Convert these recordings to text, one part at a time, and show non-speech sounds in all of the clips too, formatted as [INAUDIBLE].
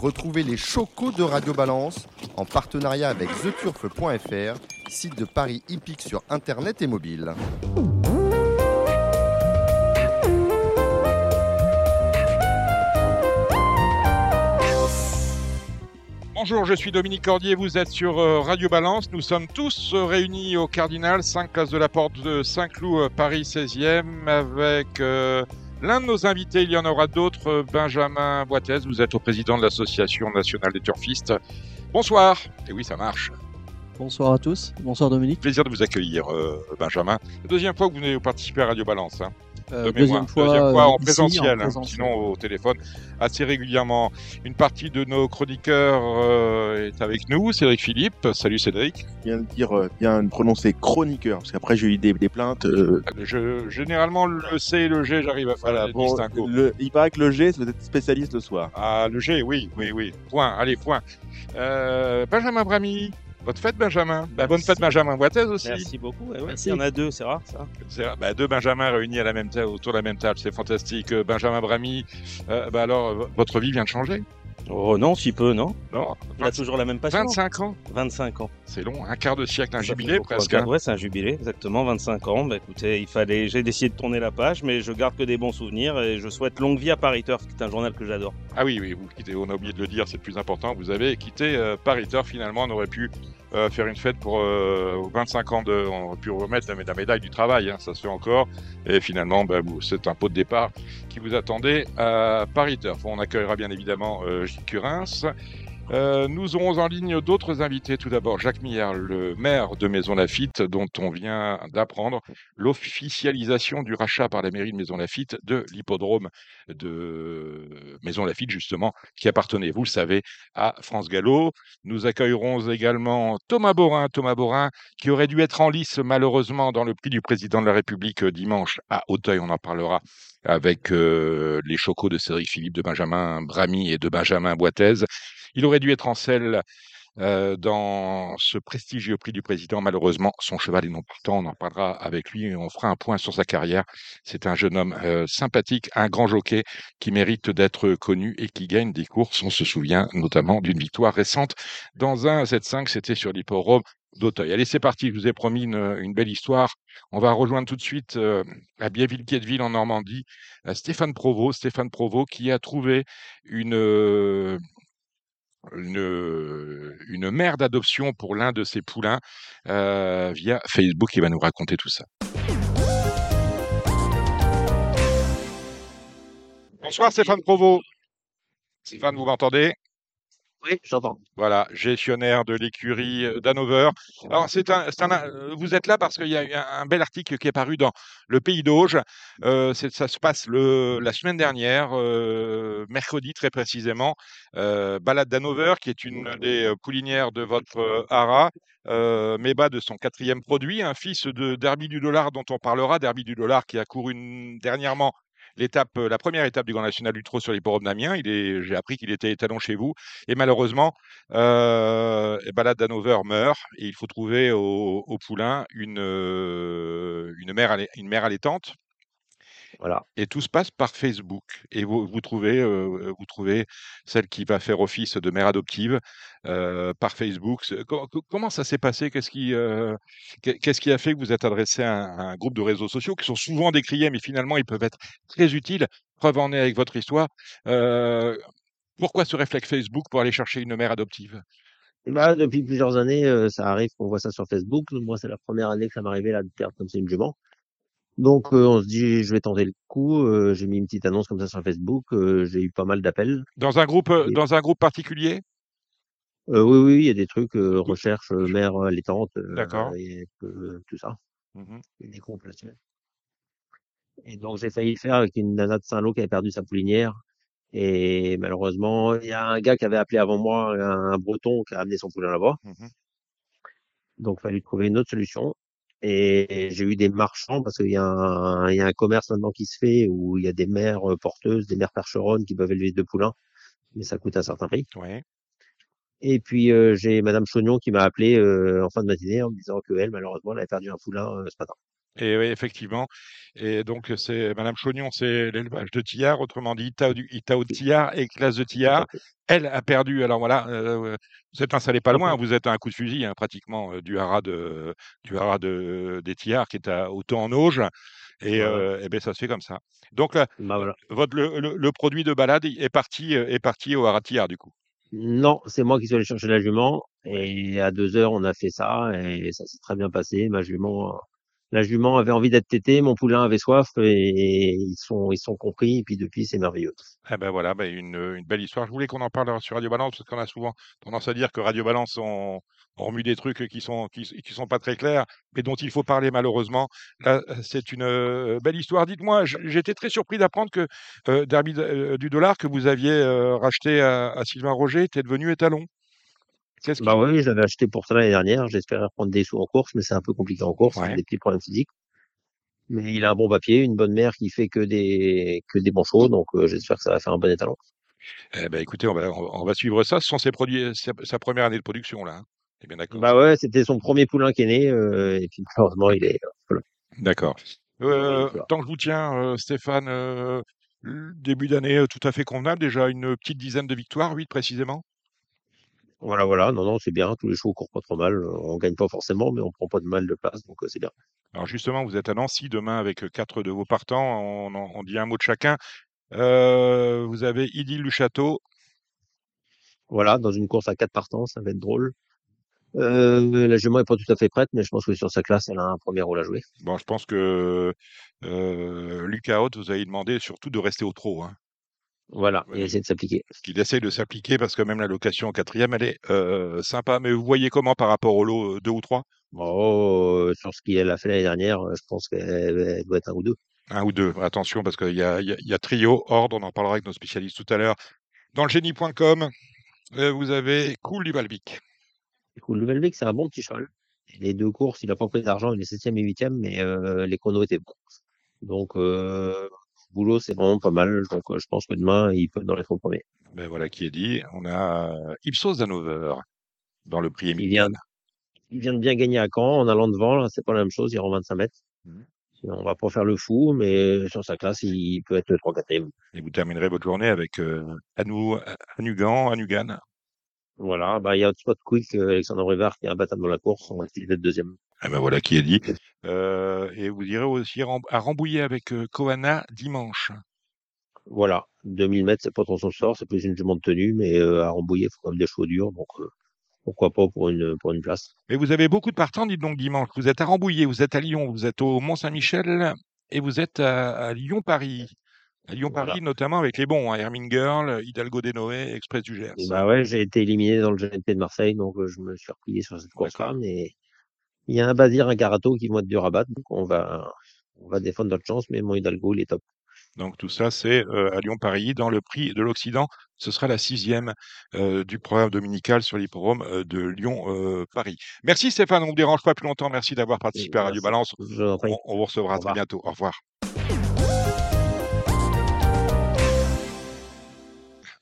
Retrouvez les chocos de Radio Balance en partenariat avec theturf.fr, site de Paris hippique sur internet et mobile. Bonjour, je suis Dominique Cordier, vous êtes sur euh, Radio Balance. Nous sommes tous euh, réunis au Cardinal, 5 places de la Porte de Saint-Cloud, euh, Paris 16e, avec l'un de nos invités. Il y en aura d'autres, Benjamin Boitez. Vous êtes au président de l'Association nationale des turfistes. Bonsoir. Et oui, ça marche. Bonsoir à tous. Bonsoir Dominique. Plaisir de vous accueillir, Benjamin. La deuxième fois que vous venez participer à Radio Balance. Hein. Euh, deuxième, fois, en, présentiel, hein, sinon au téléphone, assez régulièrement. Une partie de nos chroniqueurs euh, est avec nous, Cédric Philippe. Salut Cédric. Bien dire, euh, bien prononcer chroniqueur, parce qu'après j'ai eu des, plaintes. Je, généralement, le C et le G, j'arrive à faire la bon, le, Il paraît que le G, c'est peut-être spécialiste le soir. Ah, le G, oui, oui, oui. Point, allez, point. Benjamin Brami. Bonne fête, Benjamin. Bah, bonne fête, Benjamin Boitez aussi. Merci beaucoup. Il y en a deux, c'est rare, ça. Bah, deux Benjamin réunis à la même autour de la même table, c'est fantastique. Euh, Benjamin Brami, euh, bah alors, votre vie vient de changer Oh non, si peu, non Non. Il a toujours la même passion. 25 ans 25 ans. C'est long, un quart de siècle, un jubilé presque. Hein. Ouais, c'est un jubilé, exactement, 25 ans. Bah écoutez, il fallait, j'ai décidé de tourner la page, mais je garde que des bons souvenirs et je souhaite longue vie à Paris Turf, qui est un journal que j'adore. Ah oui, oui, vous quittez, on a oublié de le dire, c'est le plus important, vous avez quitté euh, Paris Turf finalement, on aurait pu euh, faire une fête pour 25 euh, ans de, on aurait pu remettre la, médaille du travail, hein, ça se fait encore. Et finalement, bah, c'est un pot de départ qui vous attendait à Paris Turf. On accueillera bien évidemment Gilles Curins, euh, nous aurons en ligne d'autres invités. Tout d'abord, Jacques Millard, le maire de Maison Lafitte, dont on vient d'apprendre l'officialisation du rachat par la mairie de Maison Lafitte de l'hippodrome de Maison Lafitte, justement, qui appartenait, vous le savez, à France Gallo. Nous accueillerons également Thomas Borin, Thomas Borin, qui aurait dû être en lice, malheureusement, dans le prix du président de la République euh, dimanche à Auteuil. On en parlera avec euh, les chocos de Cédric Philippe, de Benjamin Bramy et de Benjamin Boitez. Il aurait dû être en selle euh, dans ce prestigieux prix du président. Malheureusement, son cheval est non partant. On en parlera avec lui et on fera un point sur sa carrière. C'est un jeune homme euh, sympathique, un grand jockey qui mérite d'être connu et qui gagne des courses. On se souvient notamment d'une victoire récente dans un Z5. C'était sur l'hipporome d'Auteuil. Allez, c'est parti. Je vous ai promis une, belle histoire. On va rejoindre tout de suite euh, à Biéville-Quetteville en Normandie Stéphane Provost. Stéphane Provost qui a trouvé une une mère d'adoption pour l'un de ses poulains euh, via Facebook. Il va nous raconter tout ça. Bonsoir Stéphane Provost. Stéphane, vous m'entendez? Oui, j'entends. Voilà, gestionnaire de l'écurie euh, d'Hanover. Alors, c'est un, euh, vous êtes là parce qu'il y a un, bel article qui est paru dans le Pays d'Auge. Euh, ça se passe le, la semaine dernière, mercredi très précisément. Balade d'Hanover, qui est une des poulinières de votre Hara. Euh, Meba de son quatrième produit, un fils de Derby du Dollar dont on parlera, Derby du Dollar qui a couru dernièrement euh, la première étape du Grand National du Trot sur l'hipporome d'Amiens. J'ai appris qu'il était étalon chez vous. Et malheureusement, euh, Balade d'Hanover meurt et il faut trouver au, poulain euh, une mère allaitante voilà. Et tout se passe par Facebook. Et vous, vous trouvez, euh, vous trouvez celle qui va faire office de mère adoptive euh, par Facebook. Comment, ça s'est passé? Qu'est-ce qui, euh, qu'est-ce qui a fait que vous êtes adressé à un, groupe de réseaux sociaux qui sont souvent décriés, mais finalement ils peuvent être très utiles? Preuve en est avec votre histoire. pourquoi ce réflexe Facebook pour aller chercher une mère adoptive? Bah, depuis plusieurs années, ça arrive qu'on voit ça sur Facebook. Moi, c'est la première année que ça m'arrivait là de perdre comme c'est une jument. Donc, euh, on se dit, je vais tenter le coup. Euh, j'ai mis une petite annonce comme ça sur Facebook. Euh, j'ai eu pas mal d'appels. Dans un groupe, dans un groupe particulier? Oui, oui, il y a des trucs recherche mère allaitante. D'accord. et tout ça. Mmh y a des groupes là-dessus. Et donc, j'ai failli le faire avec une nana de Saint-Lô qui avait perdu sa poulinière. Et malheureusement, il y a un gars qui avait appelé avant moi, un, breton qui a amené son poulain là-bas. Mmh donc, il fallait trouver une autre solution. Et j'ai eu des marchands parce qu'il y, a un, il y a un commerce maintenant qui se fait où il y a des mères euh, porteuses, des mères percheronnes qui peuvent élever deux poulains, mais ça coûte un certain prix. Ouais. Et puis euh, j'ai Madame Chognon qui m'a appelé euh, en fin de matinée en me disant que elle, malheureusement, elle avait perdu un poulain ce matin. Et oui, effectivement. Et donc, c'est Madame Chognon, c'est l'élevage de Tillard, autrement dit, Itao, du, Itao de Tillard et classe de Tillard. Elle a perdu. Alors voilà, euh, vous êtes installé pas loin, vous êtes à un coup de fusil, hein, pratiquement, euh, du haras de, du haras de, des Tillards qui est à autant en auge. Et, euh, et ben, ça se fait comme ça. Donc, là, Bah, voilà. votre, le, le- le produit de balade est parti, euh, est parti au haras de Tillard, du coup? Non, c'est moi qui suis allé chercher la jument. Et à deux heures, on a fait ça et ça s'est très bien passé. Ma jument, euh, la jument avait envie d'être tétée, mon poulain avait soif et ils sont, ils sont compris. Et puis depuis, c'est merveilleux. Eh ben voilà, ben une, belle histoire. Je voulais qu'on en parle sur Radio Balance parce qu'on a souvent tendance à dire que Radio Balance on, on remue des trucs qui sont qui, sont pas très clairs, mais dont il faut parler malheureusement. Là, c'est une euh, belle histoire. Dites-moi, j'étais très surpris d'apprendre que euh, Derby de- euh, du dollar que vous aviez racheté à Sylvain Roger était devenu étalon. Qu'est-ce. Bah oui, je l'avais acheté pour ça l'année dernière. J'espérais reprendre des sous en course, mais c'est un peu compliqué en course. Ouais. Des petits problèmes physiques. Mais il a un bon papier, une bonne mère qui fait que des, que des bons chevaux. Donc, euh, j'espère que ça va faire un bon étalon. Eh ben écoutez, on va on, on va suivre ça. Ce sont ses produits, sa, sa première année de production là. Hein. Eh bien d'accord. Bah ouais, c'était son premier poulain qui est né. euh, et puis, malheureusement, il est, voilà. D'accord. Euh, Voilà. tant que je vous tiens, Stéphane, début d'année tout à fait convenable. Déjà une petite dizaine de victoires, huit précisément? Voilà, voilà. Non, non, c'est bien. Tous les chevaux courent pas trop mal. On gagne pas forcément, mais on prend pas de mal de place. Donc, euh, c'est bien. Alors justement, vous êtes à Nancy demain avec euh, quatre de vos partants. On, on dit un mot de chacun. Euh, vous avez Idil du Château. Voilà, dans une course à quatre partants, ça va être drôle. Euh, la jument est pas tout à fait prête, mais je pense que sur sa classe, elle a un premier rôle à jouer. Bon, je pense que euh, Lucas Haute vous avez demandé surtout de rester au trot. Hein, Voilà, Oui. et essayer de s'appliquer. qu'il essaye de s'appliquer parce que même la location en quatrième, elle est euh, sympa. Mais vous voyez comment par rapport au lot euh, deux ou trois? Bon, euh, sur ce qu'elle a fait l'année dernière, euh, je pense qu'elle elle doit être un ou deux. Un ou deux. Attention parce qu'il y a, il y, a, il y a trio, ordre. On en parlera avec nos spécialistes tout à l'heure. Dans le génie.com, euh, vous avez Cool du Balbic. Cool, le Velbec, c'est un bon petit cheval. Les deux courses, il a pas pris d'argent, il est septième et huitième, mais euh, les chronos étaient bons. Donc, euh, boulot, c'est vraiment pas mal. Donc, euh, je pense que demain, il peut être dans les trois premiers. Ben voilà qui est dit. On a euh, Ipsos d'Hanover dans le prix Il vient, Emilienne. il vient de bien gagner à Caen en allant devant. C'est pas la même chose. Il rend 25 mètres. Mhm. On va pas faire le fou, mais sur sa classe, il peut être 3 4 Et vous terminerez votre journée avec euh, Anou, Anugan, Anugan. Voilà, bah, il y a Hotspot Quick, euh, Alexandre Brivard, qui est imbattable dans la course. On va essayer d'être deuxième. Eh ben voilà qui est dit. Euh, et vous irez aussi à Rambouillet avec euh, Koana dimanche. Voilà, 2000 mètres, c'est pas trop son sort, c'est plus une jument de tenue, mais euh, à Rambouillet, il faut quand même des chevaux durs, donc pourquoi pas pour une, pour une place. Et vous avez beaucoup de partants, dites donc dimanche. Vous êtes à Rambouillet, vous êtes à Lyon, vous êtes au Mont-Saint-Michel et vous êtes à, à Lyon-Paris. À Lyon-Paris, Voilà. notamment avec les bons, hein, Hermine Girl, Hidalgo Denoé, Express du Gers. Bah ouais, j'ai été éliminé dans le GNP de Marseille, donc je me suis replié sur cette course-là, mais il y a un Bazir, un Garato qui vont être dur à battre, donc on va, on va défendre notre chance, mais mon Hidalgo, il est top. Donc tout ça, c'est euh, à Lyon-Paris. Dans le prix de l'Occident, ce sera la sixième euh, du programme dominical sur l'hippodrome euh, de Lyon-Paris. Merci Stéphane, on ne vous dérange pas plus longtemps. Merci d'avoir participé à Radio Merci. Balance. On, on vous recevra très bientôt. Au revoir.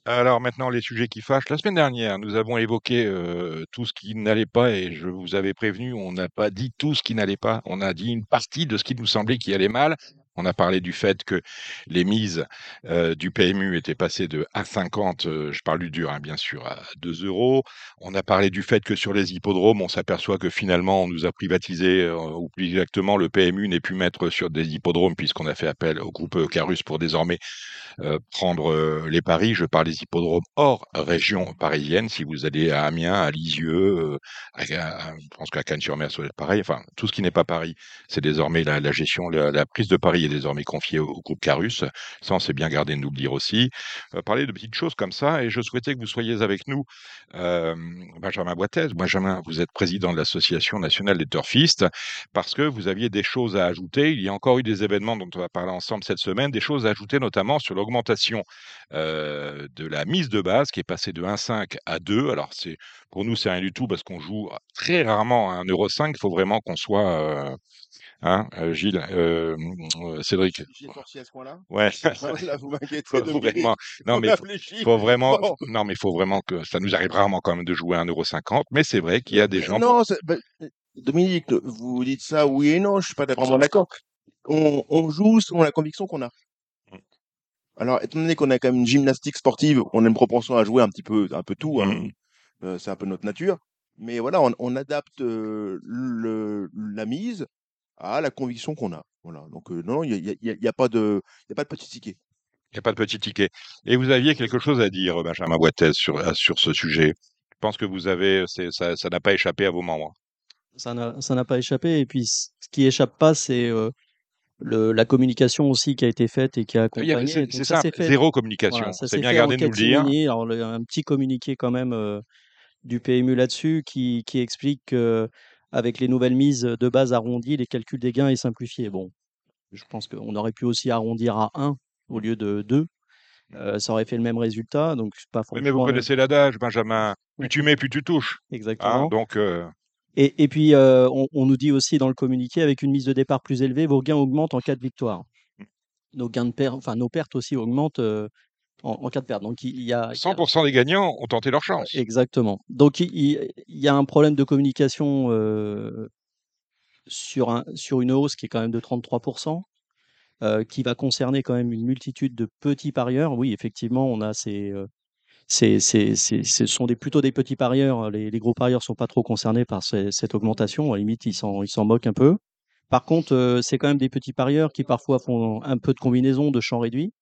Alors maintenant, les sujets qui fâchent. La semaine dernière, nous avons évoqué euh, tout ce qui n'allait pas et je vous avais prévenu, on n'a pas dit tout ce qui n'allait pas. On a dit une partie de ce qui nous semblait qui allait mal. On a parlé du fait que les mises euh, du PMU étaient passées de A50, euh, je parle du dur hein, bien sûr, à 2 euros. On a parlé du fait que sur les hippodromes, on s'aperçoit que finalement on nous a privatisé, ou plus exactement le PMU n'est plus maître sur des hippodromes puisqu'on a fait appel au groupe Carus pour désormais euh, prendre euh, les paris. Je parle des hippodromes hors région parisienne. Si vous allez à Amiens, à Lisieux, euh, je pense qu'à Cannes-sur-Mer, ça pareil. Enfin, tout ce qui n'est pas Paris, c'est désormais la, gestion, la, prise de Paris est désormais confiée au, groupe Carus. Ça, on s'est bien gardé de le dire aussi. Parler de petites choses comme ça, et je souhaitais que vous soyez avec nous, Benjamin Boitez. Benjamin, vous êtes président de l'Association nationale des turfistes, parce que vous aviez des choses à ajouter. Il y a encore eu des événements dont on va parler ensemble cette semaine, des choses à ajouter notamment sur l'augmentation euh, de la mise de base qui est passée de 1,5 à 2. Alors, c'est pour nous, c'est rien du tout parce qu'on joue très rarement à 1,5€. Il faut vraiment qu'on soit. euh, hein, euh, Gilles, euh, euh, Cédric. J'ai sorti à ce point-là Ouais. [LAUGHS] Là, vous m'inquiétez. faut Dominique. vraiment, non On mais faut, faut vraiment, Bon. non mais faut vraiment que ça nous arrive rarement quand même de jouer à 1,50€, mais c'est vrai qu'il y a des gens. Non, ben, Dominique, vous dites ça oui et non, je suis pas vraiment d'accord. On, on joue selon la conviction qu'on a. Alors, étant donné qu'on a quand même une gymnastique sportive, on a une propension à jouer un petit peu, un peu tout. Hein. Mm. Euh, c'est un peu notre nature. Mais voilà, on, on adapte euh, le, la mise à la conviction qu'on a. Voilà. Donc euh, non, il n'y a, y a, y a, pas de, il y a pas de petit ticket. Il n'y a pas de petit ticket. Et vous aviez quelque chose à dire, Benjamin Boitez, sur, sur ce sujet? Je pense que vous avez, ça, ça n'a pas échappé à vos membres. Ça n'a pas échappé. Et puis, ce qui échappe pas, c'est euh, le, la communication aussi qui a été faite et qui a accompagné. C'est ça, ça fait, zéro communication. Voilà, c'est bien gardé de nous le dire. Alors, le, un petit communiqué quand même euh, du PMU là-dessus qui, qui explique que avec les nouvelles mises de base arrondies, les calculs des gains est simplifié. Bon, je pense qu'on aurait pu aussi arrondir à 1 au lieu de 2. Euh, ça aurait fait le même résultat. Donc, pas oui, mais vous connaissez l'adage, Benjamin. Plus tu mets, plus tu touches. Exactement. Hein, donc, euh... et, et, puis, euh, on, on, nous dit aussi dans le communiqué, avec une mise de départ plus élevée, vos gains augmentent en cas de victoire. Mmh. Nos gains de perte, enfin nos pertes aussi augmentent euh, en, en, cas de perte. Donc il y a 100% des gagnants ont tenté leur chance. Exactement. Donc il, il y a un problème de communication euh, sur un sur une hausse qui est quand même de 33%. Euh, qui va concerner quand même une multitude de petits parieurs. Oui, effectivement, on a ces, euh, ces, ces, ces, ce sont des, plutôt des petits parieurs. Les, les gros parieurs sont pas trop concernés par ces, cette augmentation. À la limite, ils s'en, ils s'en moquent un peu. Par contre, euh, c'est quand même des petits parieurs qui parfois font un peu de combinaison de champs réduits.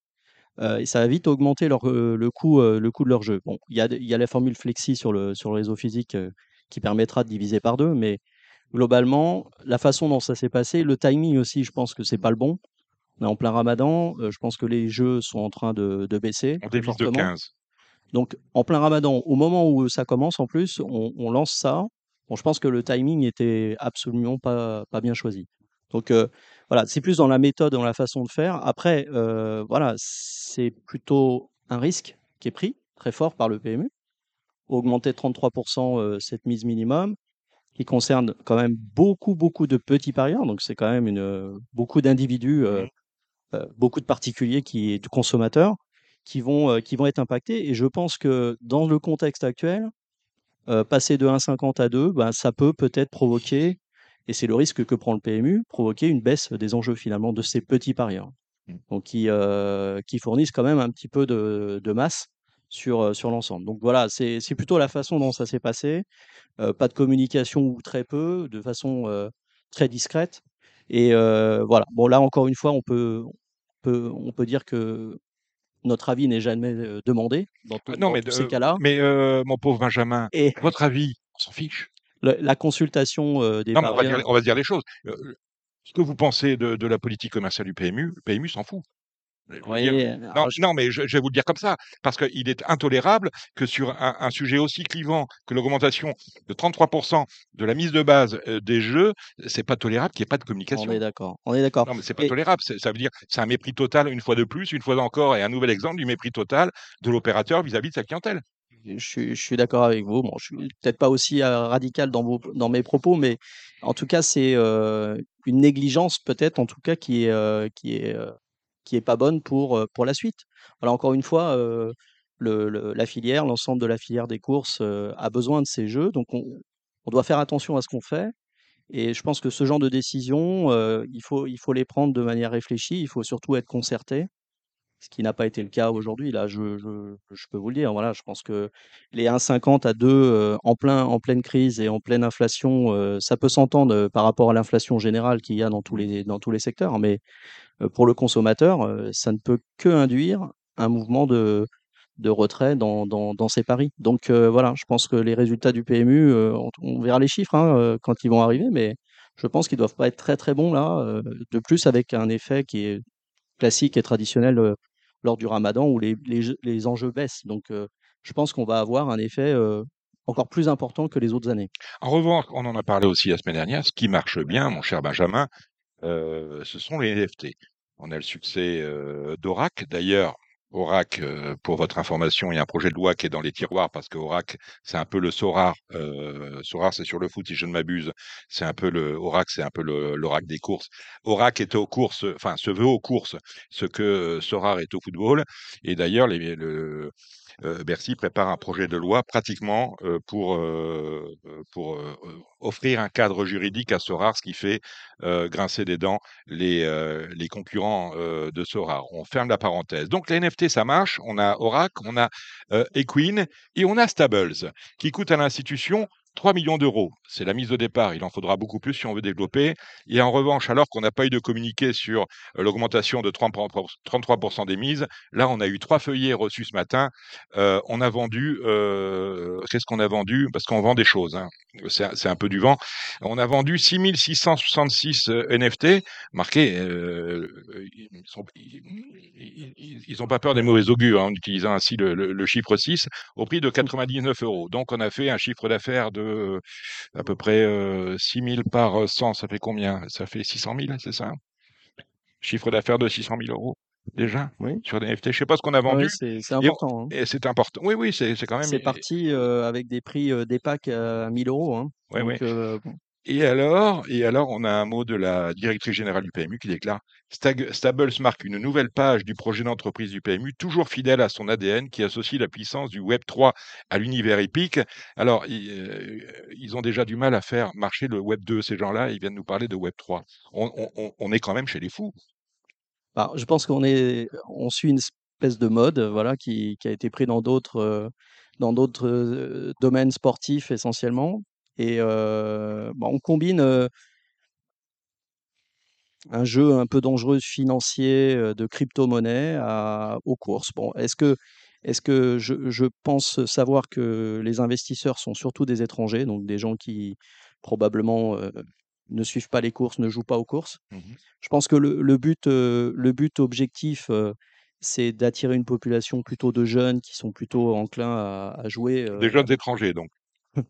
Euh, et ça va vite augmenter leur, euh, le, coût, le coût de leur jeu. Bon, il y a, y a la formule Flexi sur le, sur le réseau physique qui permettra de diviser par deux, mais globalement, la façon dont ça s'est passé, le timing aussi, je pense que c'est pas le bon. On est en plein ramadan, euh, je pense que les jeux sont en train de, de baisser. On dévisse de 15. Donc, en plein ramadan, au moment où ça commence, en plus, on, on lance ça. Bon, je pense que le timing était absolument pas, pas bien choisi. Donc, euh, voilà, c'est plus dans la méthode, dans la façon de faire. Après, euh, voilà, c'est plutôt un risque qui est pris très fort par le PMU. Augmenter 33% euh, cette mise minimum, qui concerne quand même beaucoup, beaucoup de petits parieurs. Donc, c'est quand même une, beaucoup d'individus euh, euh, beaucoup de particuliers qui, de consommateurs qui vont, euh, qui vont être impactés. Et je pense que dans le contexte actuel, euh, passer de 1,50 à 2, ben, ça peut peut-être provoquer, et c'est le risque que prend le PMU, provoquer une baisse des enjeux finalement de ces petits parieurs. Mmh. Donc qui, euh, qui fournissent quand même un petit peu de, de masse sur, sur l'ensemble. Donc voilà, c'est plutôt la façon dont ça s'est passé. Euh, pas de communication ou très peu, de façon euh, très discrète. Et voilà. Bon là encore une fois, on peut, peut, on peut dire que notre avis n'est jamais demandé dans, Ah non, dans mais, tous ces cas-là. mais euh, mon pauvre Benjamin, Et votre avis, on s'en fiche. la consultation euh, des Non, mais on va, dire, on va se dire les choses. Euh, ce que vous pensez de, de la politique commerciale du PMU, le PMU s'en fout. Dire, voyez, non, alors je- non, mais je, je vais vous le dire comme ça, parce qu'il est intolérable que sur un, un sujet aussi clivant que l'augmentation de 33% de la mise de base euh, des jeux, c'est pas tolérable qu'il n'y ait pas de on communication. est d'accord. On est d'accord. Non, mais c'est pas Et tolérable. c'est- Ça veut dire c'est un mépris total une fois de plus, une fois encore, et un nouvel exemple du mépris total de l'opérateur vis-à-vis de sa clientèle. je suis, je suis d'accord avec vous. Bon, je suis peut-être pas aussi euh, radical dans, vos, dans mes propos, mais en tout cas, c'est euh, une négligence peut-être, en tout cas, qui est, euh, qui est, euh, qui est pas bonne pour, pour la suite. Voilà, encore une fois, la filière, l'ensemble de la filière des courses a besoin de ces jeux, donc on, doit faire attention à ce qu'on fait. Et je pense que ce genre de décisions, euh, il faut, il faut les prendre de manière réfléchie. Il faut surtout être concerté, ce qui n'a pas été le cas aujourd'hui. Là, je, je, peux vous le dire. Voilà, je pense que les 1,50 à 2 euh, en plein, en pleine crise et en pleine inflation, ça peut s'entendre par rapport à l'inflation générale qu'il y a dans tous les, dans tous les secteurs. Mais pour le consommateur, euh, ça ne peut que induire un mouvement de, de retrait dans, dans, ces paris. Donc euh, voilà, je pense que les résultats du PMU, euh, on, verra les chiffres hein, euh, quand ils vont arriver, mais je pense qu'ils doivent pas être très très bons là. euh, de plus, avec un effet qui est classique et traditionnel euh, lors du Ramadan où les, les, les enjeux baissent. Donc euh, je pense qu'on va avoir un effet euh, encore plus important que les autres années. En revanche, on en a parlé aussi la semaine dernière, ce qui marche bien, mon cher Benjamin, euh, ce sont les NFT. On a le succès euh. D'ailleurs, Orac, euh, pour votre information, il y a un projet de loi qui est dans les tiroirs parce que c'est un peu le Sorar. Euh, Sorar, c'est sur le foot, si je ne m'abuse. C'est un peu le c'est un peu le- l'Orac des courses. Orac est aux courses, enfin, se veut aux courses, ce que Sorar est au football. Et d'ailleurs, le- Bercy prépare un projet de loi pratiquement pour, offrir un cadre juridique à Sorar, ce qui fait grincer des dents les, concurrents de Sorar. On ferme la parenthèse. Donc les NFT, ça marche. On a Oracle, on a Equine et on a Stables, qui coûtent à l'institution 3 millions d'euros. C'est la mise au départ. Il en faudra beaucoup plus si on veut développer. Et en revanche, alors qu'on n'a pas eu de communiqué sur euh, l'augmentation de 30 33% des mises, là, on a eu trois feuillets reçus ce matin. Euh, on a vendu, euh, qu'est-ce qu'on a vendu? Parce qu'on vend des choses. hein. C'est un- peu du vent. On a vendu 6666 euh, NFT marqués. euh, ils n'ont ils, pas peur des mauvais augures hein, en utilisant ainsi le, le- le chiffre 6 au prix de 99 euros. Donc, on a fait un chiffre d'affaires de euh, à peu près euh, 6 000 par 100. Ça fait combien? Ça fait 600 000, c'est ça? Chiffre d'affaires de 600 000 euros déjà Oui. sur des NFT. Je sais pas ce qu'on a Ouais, vendu. c'est Et, important. hein. et c'est important. Oui, oui, c'est quand même. C'est parti euh, avec des prix euh, des packs à 1000 euros. Hein. Ouais, Donc, euh, bon. Et alors, et alors, on a un mot de la directrice générale du PMU qui déclare Stables marque une nouvelle page du projet d'entreprise du PMU, toujours fidèle à son ADN qui associe la puissance du Web 3 à l'univers épique. Alors, ils, euh, ils ont déjà du mal à faire marcher le Web 2, ces gens-là, ils viennent nous parler de Web 3. On, est quand même chez les fous. Bah, je pense qu'on on suit une espèce de mode, voilà, qui, qui a été pris dans d'autres, euh, dans d'autres euh, domaines sportifs essentiellement. Et euh, bah, on combine euh, un jeu un peu dangereux financier euh, de crypto-monnaie à- aux courses. Bon, est-ce que, est-ce que je, je pense savoir que les investisseurs sont surtout des étrangers, donc des gens qui probablement euh, ne suivent pas les courses, ne jouent pas aux courses. Mhm. Je pense que le, le but, euh, le but objectif, euh, c'est d'attirer une population plutôt de jeunes qui sont plutôt enclins à, à jouer. Des euh, jeunes étrangers, donc.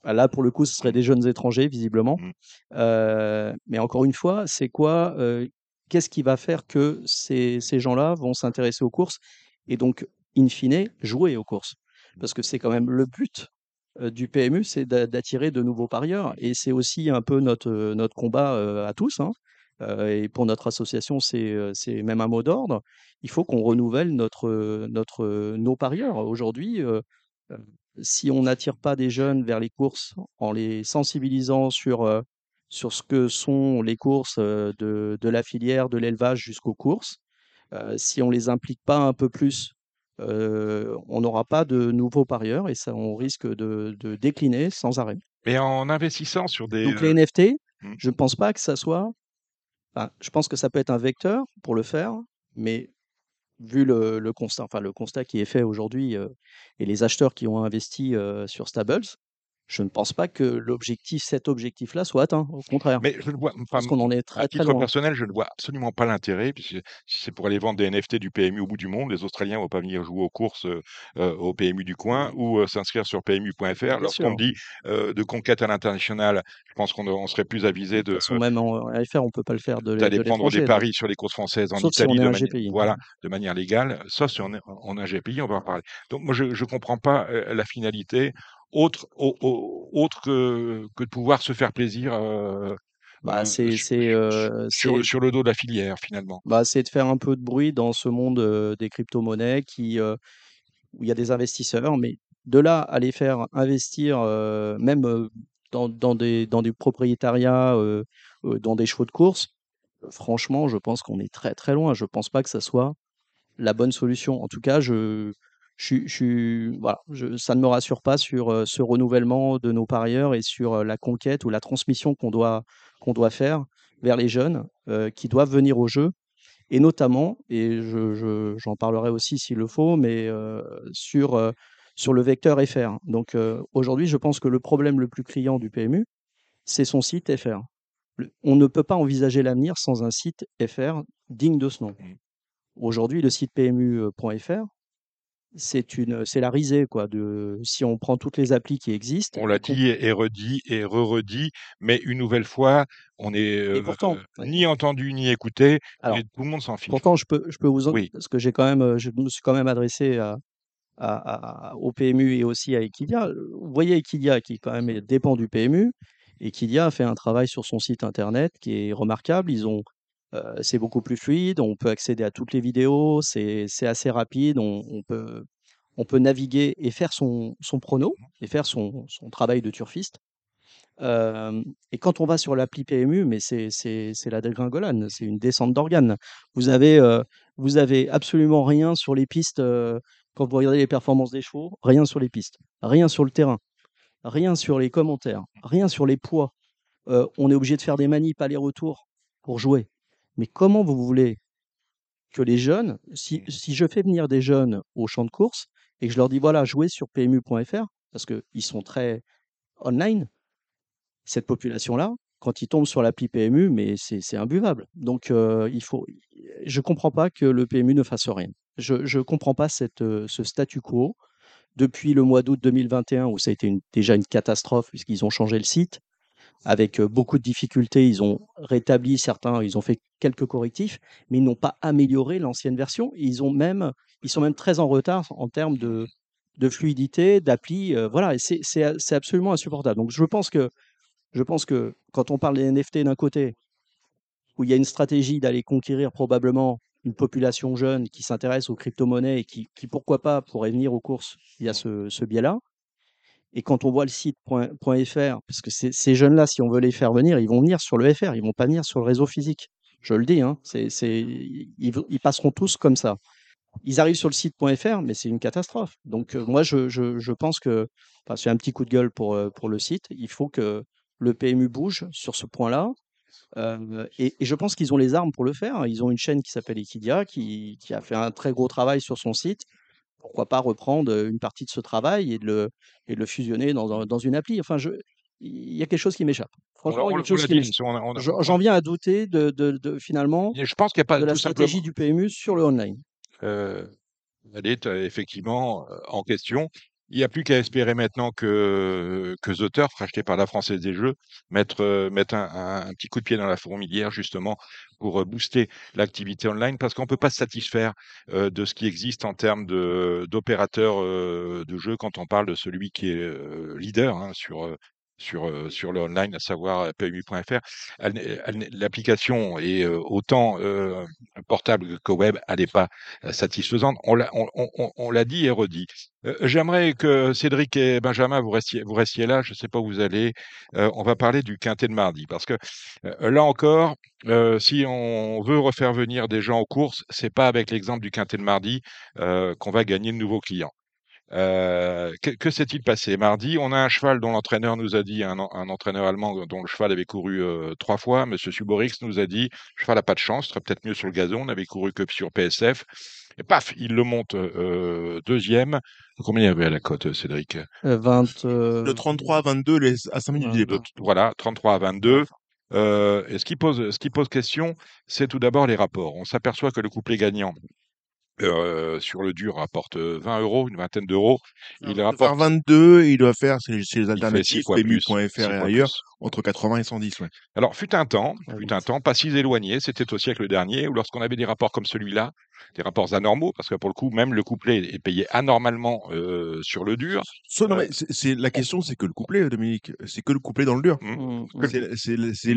Ah, Là, pour le coup, ce seraient des jeunes étrangers, visiblement. Mhm. Euh, mais encore une fois, c'est quoi euh, Qu'est-ce qui va faire que ces, ces gens-là vont s'intéresser aux courses et donc, in fine, jouer aux courses? Parce que c'est quand même le but euh, du PMU, c'est d'a- d'attirer de nouveaux parieurs. Et c'est aussi un peu notre, notre combat à tous. hein. Et pour notre association, c'est même un mot d'ordre. Il faut qu'on renouvelle notre, notre, nos parieurs. Aujourd'hui, si on n'attire pas des jeunes vers les courses en les sensibilisant sur, euh, sur ce que sont les courses euh, de, de la filière, de l'élevage jusqu'aux courses, euh, si on les implique pas un peu plus, on n'aura pas de nouveaux parieurs et ça, on risque de, de décliner sans arrêt. Mais en investissant sur des. Donc les NFT, Mhm. je ne pense pas que ça soit. enfin, je pense que ça peut être un vecteur pour le faire, mais vu le, le constat, enfin le constat qui est fait aujourd'hui euh, et les acheteurs qui ont investi euh, sur Stables, je ne pense pas que l'objectif, cet objectif-là, soit atteint. Au contraire, Mais je ne vois, enfin, pense qu'on en est à très très titre loin. personnel, je ne vois absolument pas l'intérêt, puisque si c'est pour aller vendre des NFT du PMU au bout du monde, les Australiens ne vont pas venir jouer aux courses euh, euh, au PMU du coin ou euh, s'inscrire sur PMU.fr. Lorsqu'on me dit euh, de conquête à l'international, je pense qu'on on serait plus avisé De façon, même en RFR, on ne peut pas le faire de, d'aller prendre des paris sur les courses françaises en Sauf si on Italie est de GPI. voilà, de manière légale, sauf si on est on un GPI, on va en parler. Donc moi, je ne comprends pas la finalité autre, au- au- autre que, que de pouvoir se faire plaisir euh, Bah, euh, c'est sur, c'est, euh, sur, c'est sur le dos de la filière, finalement. bah, c'est de faire un peu de bruit dans ce monde euh, des crypto-monnaies qui, euh, où il y a des investisseurs, mais de là à les faire investir même dans, dans des, dans euh, euh, dans des chevaux de course, franchement, je pense qu'on est très très loin. Je pense pas que ça soit la bonne solution. En tout cas, je, je, suis- je, suis- voilà, je- ça ne me rassure pas sur euh, ce renouvellement de nos parieurs et sur euh, la conquête ou la transmission qu'on doit, qu'on doit faire vers les jeunes euh, qui doivent venir au jeu. Et notamment, et je, je- j'en parlerai aussi s'il le faut, mais euh, sur, euh, sur le vecteur FR. Donc aujourd'hui, je pense que le problème le plus criant du PMU, c'est son site FR. On ne peut pas envisager l'avenir sans un site FR digne de ce nom. Mm. Aujourd'hui, le site PMU.fr, c'est une, c'est la risée quoi. De si on prend toutes les applis qui existent, On l'a dit et redit et re-redit, mais une nouvelle fois, on pourtant, ouais. ni entendu ni écouté, alors et tout le monde s'en fiche. pourtant, je peux, je peux vous, en- Oui. parce que j'ai quand même, euh, je me suis quand même adressé à, à- à- au PMU et aussi à Equidia. Vous voyez Equidia qui quand même est- dépend du PMU. Equidia a fait un travail sur son site internet qui est remarquable. Ils ont, euh, c'est beaucoup plus fluide. On peut accéder à toutes les vidéos. C'est, assez rapide. On, on peut, on peut naviguer et faire son, son prono et faire son, son travail de turfiste. Euh, et quand on va sur l'appli PMU, mais c'est la dégringolade, c'est une descente d'organes. Vous avez euh, vous avez absolument rien sur les pistes euh, quand vous regardez les performances des chevaux, rien sur les pistes, rien sur le terrain, rien sur les commentaires, rien sur les poids. On est obligé de faire des manips aller-retour pour jouer. Mais comment vous voulez que les jeunes, si, si je fais venir des jeunes au champ de course et que je leur dis voilà, jouez sur PMU.fr, parce qu'ils sont très online, cette population-là, quand ils tombent sur l'appli PMU, mais c'est imbuvable. Donc, euh, il faut, je ne comprends pas que le PMU ne fasse rien. Je ne comprends pas cette, euh, ce statu quo. Depuis le mois d'août 2021, où ça a été une- déjà une catastrophe, puisqu'ils ont changé le site, avec beaucoup de difficultés, ils ont rétabli certains, ils ont fait quelques correctifs, mais ils n'ont pas amélioré l'ancienne version. Ils, ont même, ils sont même très en retard en termes de, fluidité, d'appli. voilà, c'est absolument insupportable. Donc, je pense que je pense que quand on parle des NFT d'un côté, où il y a une stratégie d'aller conquérir probablement une population jeune qui s'intéresse aux crypto-monnaies et qui, pourquoi pas, pourrait venir aux courses via ce biais-là. Et quand on voit le site .fr, parce que ces jeunes-là, si on veut les faire venir, ils vont venir sur le FR, ils vont pas venir sur le réseau physique. Je le dis, hein, c'est, ils, passeront tous comme ça. Ils arrivent sur le site .fr, mais c'est une catastrophe. Donc euh, moi, je, pense que, enfin, c'est un petit coup de gueule pour, euh, pour le site. Il faut que le PMU bouge sur ce point-là. Euh, et, je pense qu'ils ont les armes pour le faire. Ils ont une chaîne qui s'appelle Equidia, qui, qui, a fait un très gros travail sur son site. Pourquoi pas reprendre une partie de ce travail et de le, et de le fusionner dans, dans, une appli Enfin, je, il y a quelque chose qui m'échappe. Franchement. J'en viens à douter de, de, de finalement je pense qu'il y a pas, de la stratégie du PMU sur le online. Euh, elle est effectivement en question. Il n'y a plus qu'à espérer maintenant que, que The Turf, racheté par la Française des Jeux, mettre, euh, mettre un, un, un, petit coup de pied dans la fourmilière, justement, pour euh, booster l'activité online, parce qu'on ne peut pas se satisfaire euh, de ce qui existe en termes d'opérateurs euh, de jeux quand on parle de celui qui est euh, leader hein, sur, sur, sur le online, à savoir PMU.fr. L'application est autant portable que web, elle n'est pas satisfaisante. On l'a dit et redit. J'aimerais que Cédric et Benjamin, vous restiez, vous restiez là, je ne sais pas où vous allez. on va parler du quintet de mardi, parce que là encore, si on veut refaire venir des gens aux courses, c'est pas avec l'exemple du quintet de mardi qu'on va gagner de nouveaux clients. Euh, que, que s'est-il passé? Mardi, on a un cheval dont l'entraîneur nous a dit, un, un, entraîneur allemand dont le cheval avait couru euh, trois fois, Monsieur Suborix nous a dit, le cheval n'a pas de chance, serait peut-être mieux sur le gazon, on n'avait couru que sur PSF. Et paf, il le monte euh, deuxième. Combien il y avait à la cote, Cédric? 20, Le 33 à 22 les, à 5 minutes du. Voilà, 33 à 22. Euh, et ce qui pose, ce qui pose question, c'est tout d'abord les rapports. On s'aperçoit que le couplet gagnant euh, sur le dur rapporte 20 euros, une vingtaine d'euros. Il rapporte 22 et il doit faire, c'est les alternatives, PMU.fr et ailleurs, plus. entre 80 et 110. Ouais. Alors, fut un temps, fut un temps, pas si éloigné, c'était au siècle dernier, où lorsqu'on avait des rapports comme celui-là, des rapports anormaux, parce que pour le coup, même le couplet est payé anormalement euh, sur le dur. So, non, mais c'est la question, c'est que le couplet, Dominique, c'est que le couplet dans le dur. Mmh. C'est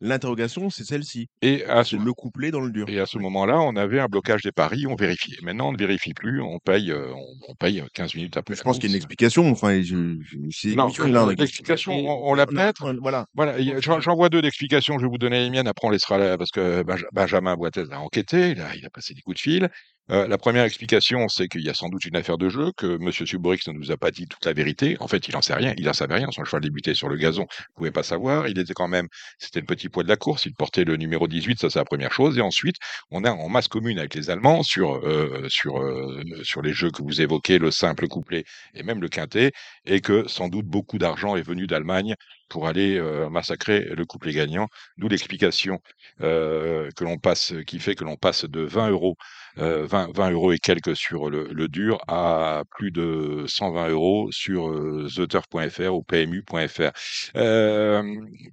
l'interrogation, c'est celle-ci. Et à ce, le couplet dans le dur. Et à ce moment-là, on avait un blocage des paris, on vérifiait. Maintenant, on ne vérifie plus, on paye, euh, on, on, paye 15 minutes après. Je pense qu'il y a une explication. Enfin, je, je, non, l'explication, on, on la peut Voilà. Voilà. J'en vois deux d'explications. Je vais vous donner les miennes. Après, on laissera là, parce que Benjamin Boitez a enquêté. Il a, il a passé des coups de fil. Euh, la première explication, c'est qu'il y a sans doute une affaire de jeu, que M. Suborix ne nous a pas dit toute la vérité. En fait, il en sait rien, il en savait rien. Son cheval débutait sur le gazon, il pouvait pas savoir. Il était quand même, c'était le petit poids de la course, il portait le numéro 18, ça c'est la première chose. Et ensuite, on a en masse commune avec les Allemands sur, euh, sur, euh, sur les jeux que vous évoquez, le simple couplet et même le quintet, et que sans doute beaucoup d'argent est venu d'Allemagne pour aller euh, massacrer le couplet gagnant. D'où l'explication euh, que l'on passe, qui fait que l'on passe de 20 euros, euh, 20, 20, euros et quelques sur le, le, dur à plus de 120 euros sur euh, theturf.fr ou PMU.fr. Euh,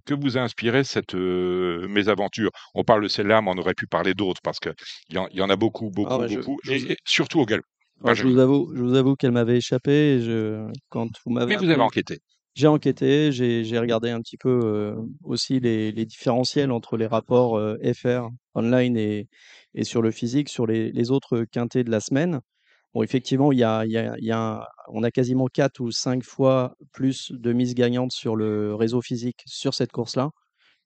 que vous a inspiré cette euh, mésaventure? On parle de celle-là, mais on aurait pu parler d'autres parce qu'il y, en, y en a beaucoup, beaucoup, ah, beaucoup, je, je... Et, et, surtout au galop. Ah, je, vous avoue, je vous avoue qu'elle m'avait échappé. Je, quand vous m'avez. Mais vous avez enquêté. J'ai enquêté, j'ai regardé un petit peu euh, aussi les, différentiels entre les rapports euh, FR online et, et, sur le physique, sur les, autres quintés de la semaine. Bon, effectivement, y a, y a, on a quasiment 4 ou 5 fois plus de mises gagnantes sur le réseau physique sur cette course-là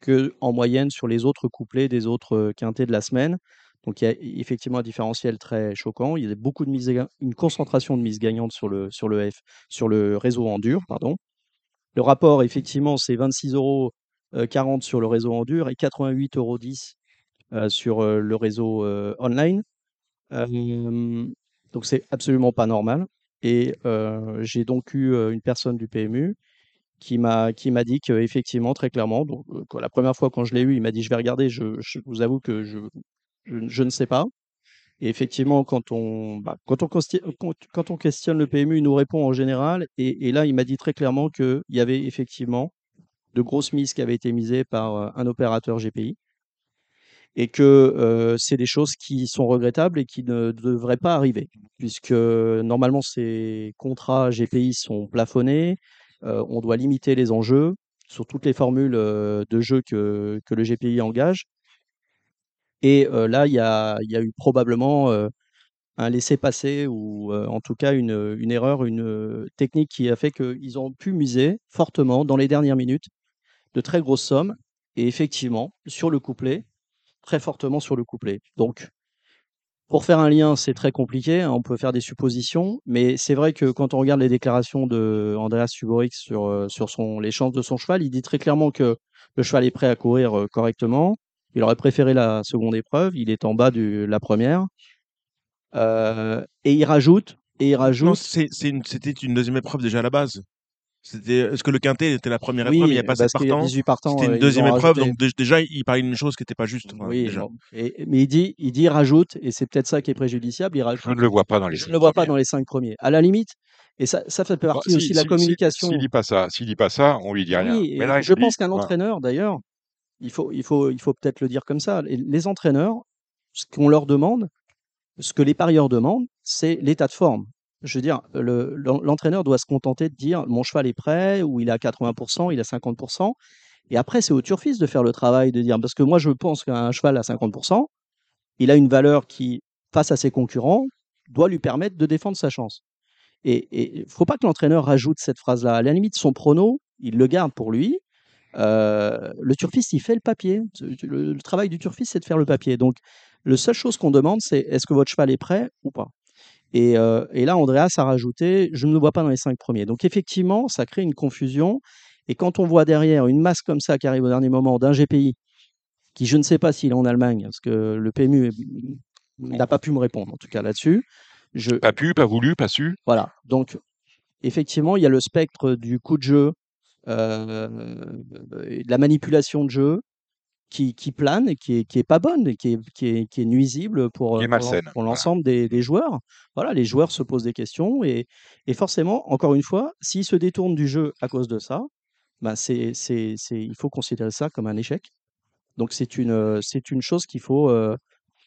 que en moyenne sur les autres couplets des autres euh, quintés de la semaine. Donc il y a effectivement un différentiel très choquant. Il y a beaucoup de mises, une concentration de mises gagnantes sur le, sur le, F, sur le réseau en dur. Pardon. Le rapport, effectivement, c'est 26,40 euros euh, sur le réseau en dur et 88,10 euros euh, sur euh, le réseau online. Donc c'est absolument pas normal. Et j'ai donc eu une personne du PMU qui m'a qui m'a dit qu'effectivement, très clairement, donc, la première fois quand je l'ai eu, il m'a dit je vais regarder, je, vous avoue que je, je ne sais pas. Et effectivement, quand on, bah, questionne le PMU, il nous répond en général. Et, là, il m'a dit très clairement qu'il y avait effectivement de grosses mises qui avaient été misées par euh, un opérateur GPI et que euh, c'est des choses qui sont regrettables et qui ne devraient pas arriver, puisque normalement ces contrats GPI sont plafonnés, euh, on doit limiter les enjeux sur toutes les formules euh, de jeu que le GPI engage. Et là, il y a, y a eu probablement un laisser-passer ou en tout cas une, erreur, une technique qui a fait qu'ils ont pu miser fortement dans les dernières minutes de très grosses sommes. Et effectivement, sur le couplet, très fortement sur le couplet. Donc, pour faire un lien, c'est très compliqué, hein, on peut faire des suppositions, mais c'est vrai que quand on regarde les déclarations de Andreas Suborix sur, les chances de son cheval, il dit très clairement que le cheval est prêt à courir correctement. Il aurait préféré la seconde épreuve, il est en bas de la première. Euh, et il rajoute, et il Non, rajoute, c'est- c'est une- c'était une deuxième épreuve déjà à la base. C'était, est-ce que le quintet était la première oui, épreuve Il n'y a pas parce sept qu'il y a partants. 18 partants. C'était euh, une ils deuxième épreuve, rajouté. donc dé- déjà il parlait d'une chose qui n'était pas juste. voilà, Oui, déjà. bon. Et- mais il dit, il dit rajoute, et c'est peut-être ça qui est préjudiciable, il rajoute Je ne le vois pas dans les Je cinq ne le vois pas premiers. dans les cinq premiers. À la limite, et ça, ça fait Bon, partie si- aussi de la si- si- communication. S'il dit pas ça, s'il dit pas ça, on lui dit rien. Oui, Mais et là, je pense qu'un entraîneur, d'ailleurs, il faut, il faut, il faut peut-être le dire comme ça. Les, entraîneurs, ce qu'on leur demande, ce que les parieurs demandent, c'est l'état de forme. Je veux dire, le- l'en- l'entraîneur doit se contenter de dire mon cheval est prêt, ou il est à 80%, il est à 50%. Et après, c'est au turfiste de faire le travail, de dire, parce que moi, je pense qu'un cheval à 50%, il a une valeur qui, face à ses concurrents, doit lui permettre de défendre sa chance. Et il ne faut pas que l'entraîneur rajoute cette phrase-là. À la limite, son prono, il le garde pour lui. Euh, le turfiste, il fait le papier. Le, le travail du turfiste, c'est de faire le papier. Donc, la seule chose qu'on demande, c'est est-ce que votre cheval est prêt ou pas? Et, euh, et là, Andreas a rajouté je ne le vois pas dans les cinq premiers. Donc, effectivement, ça crée une confusion. Et quand on voit derrière une masse comme ça qui arrive au dernier moment d'un GPI, qui je ne sais pas s'il est en Allemagne, parce que le PMU n'a pas pu me répondre, en tout cas là-dessus. Je, Pas pu, pas voulu, pas su. voilà. Donc, effectivement, il y a le spectre du coup de jeu, et de la manipulation de jeu qui, qui plane et qui est, qui est pas bonne, et qui est, qui est, qui est nuisible pour, est pour voilà. l'ensemble des, des joueurs. Voilà, les joueurs se posent des questions et, et forcément, encore une fois, s'ils se détournent du jeu à cause de ça, ben c'est, c'est, il faut considérer ça comme un échec. Donc c'est une, euh, c'est une chose qu'il faut, euh,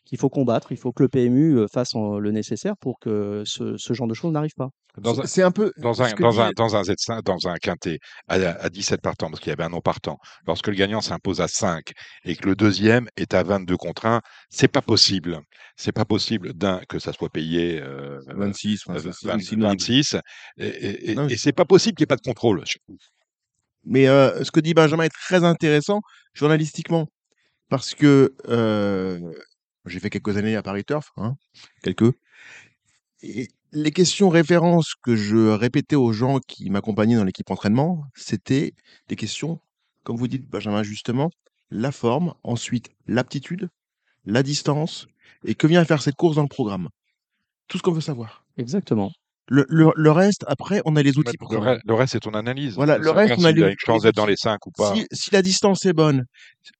qu'il faut combattre. Il faut que le PMU euh, fasse en- le nécessaire pour que ce, ce genre de choses n'arrive pas. Dans un, C'est un peu dans un, dans un, dans un Z5, dans un quintet à, à 17 partants, parce qu'il y avait un non partant, lorsque le gagnant s'impose à 5 et que le deuxième est à 22 contre 1, c'est pas possible. C'est pas possible d'un, que ça soit payé euh, 26, euh, enfin, c'est- c'est 20 synonyme. 26, et, et, et c'est pas possible qu'il n'y ait pas de contrôle. Mais euh, ce que dit Benjamin est très intéressant journalistiquement parce que euh, j'ai fait quelques années à Paris Turf, hein, quelques. Et les questions références que je répétais aux gens qui m'accompagnaient dans l'équipe entraînement, c'était des questions, comme vous dites Benjamin justement, la forme, ensuite l'aptitude, la distance et que vient faire cette course dans le programme. Tout ce qu'on veut savoir. Exactement. Le, le, le reste, après, on a les outils pour Le, re- le reste, c'est ton analyse. Voilà, le reste, on a les- une chance les d'être dans outils. les 5 ou pas. Si, si la distance est bonne,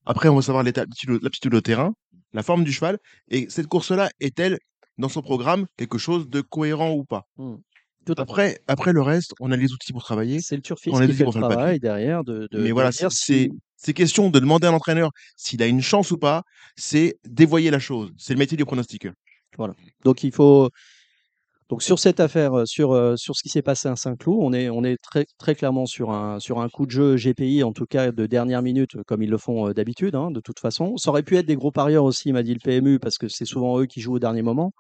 après on va savoir l'aptitude au terrain, la forme du cheval, et cette course-là est-elle dans son programme quelque chose de cohérent ou pas? Hmm. Tout après, après le reste, on a les outils pour travailler. C'est le turfiste on a qui dit fait le travail derrière de, de, Mais de voilà, c'est si- question de demander à l'entraîneur s'il a une chance ou pas, c'est dévoyer la chose. C'est le métier du pronostiqueur. Donc il faut donc sur cette affaire, euh, sur, euh, sur ce qui s'est passé à Saint-Cloud, on est, on est très, très clairement sur un, sur un coup de jeu GPI, en tout cas de dernière minute, comme ils le font euh, d'habitude, hein, de toute façon. Ça aurait pu être des gros parieurs aussi, m'a dit le PMU, parce que c'est souvent eux qui jouent au dernier moment.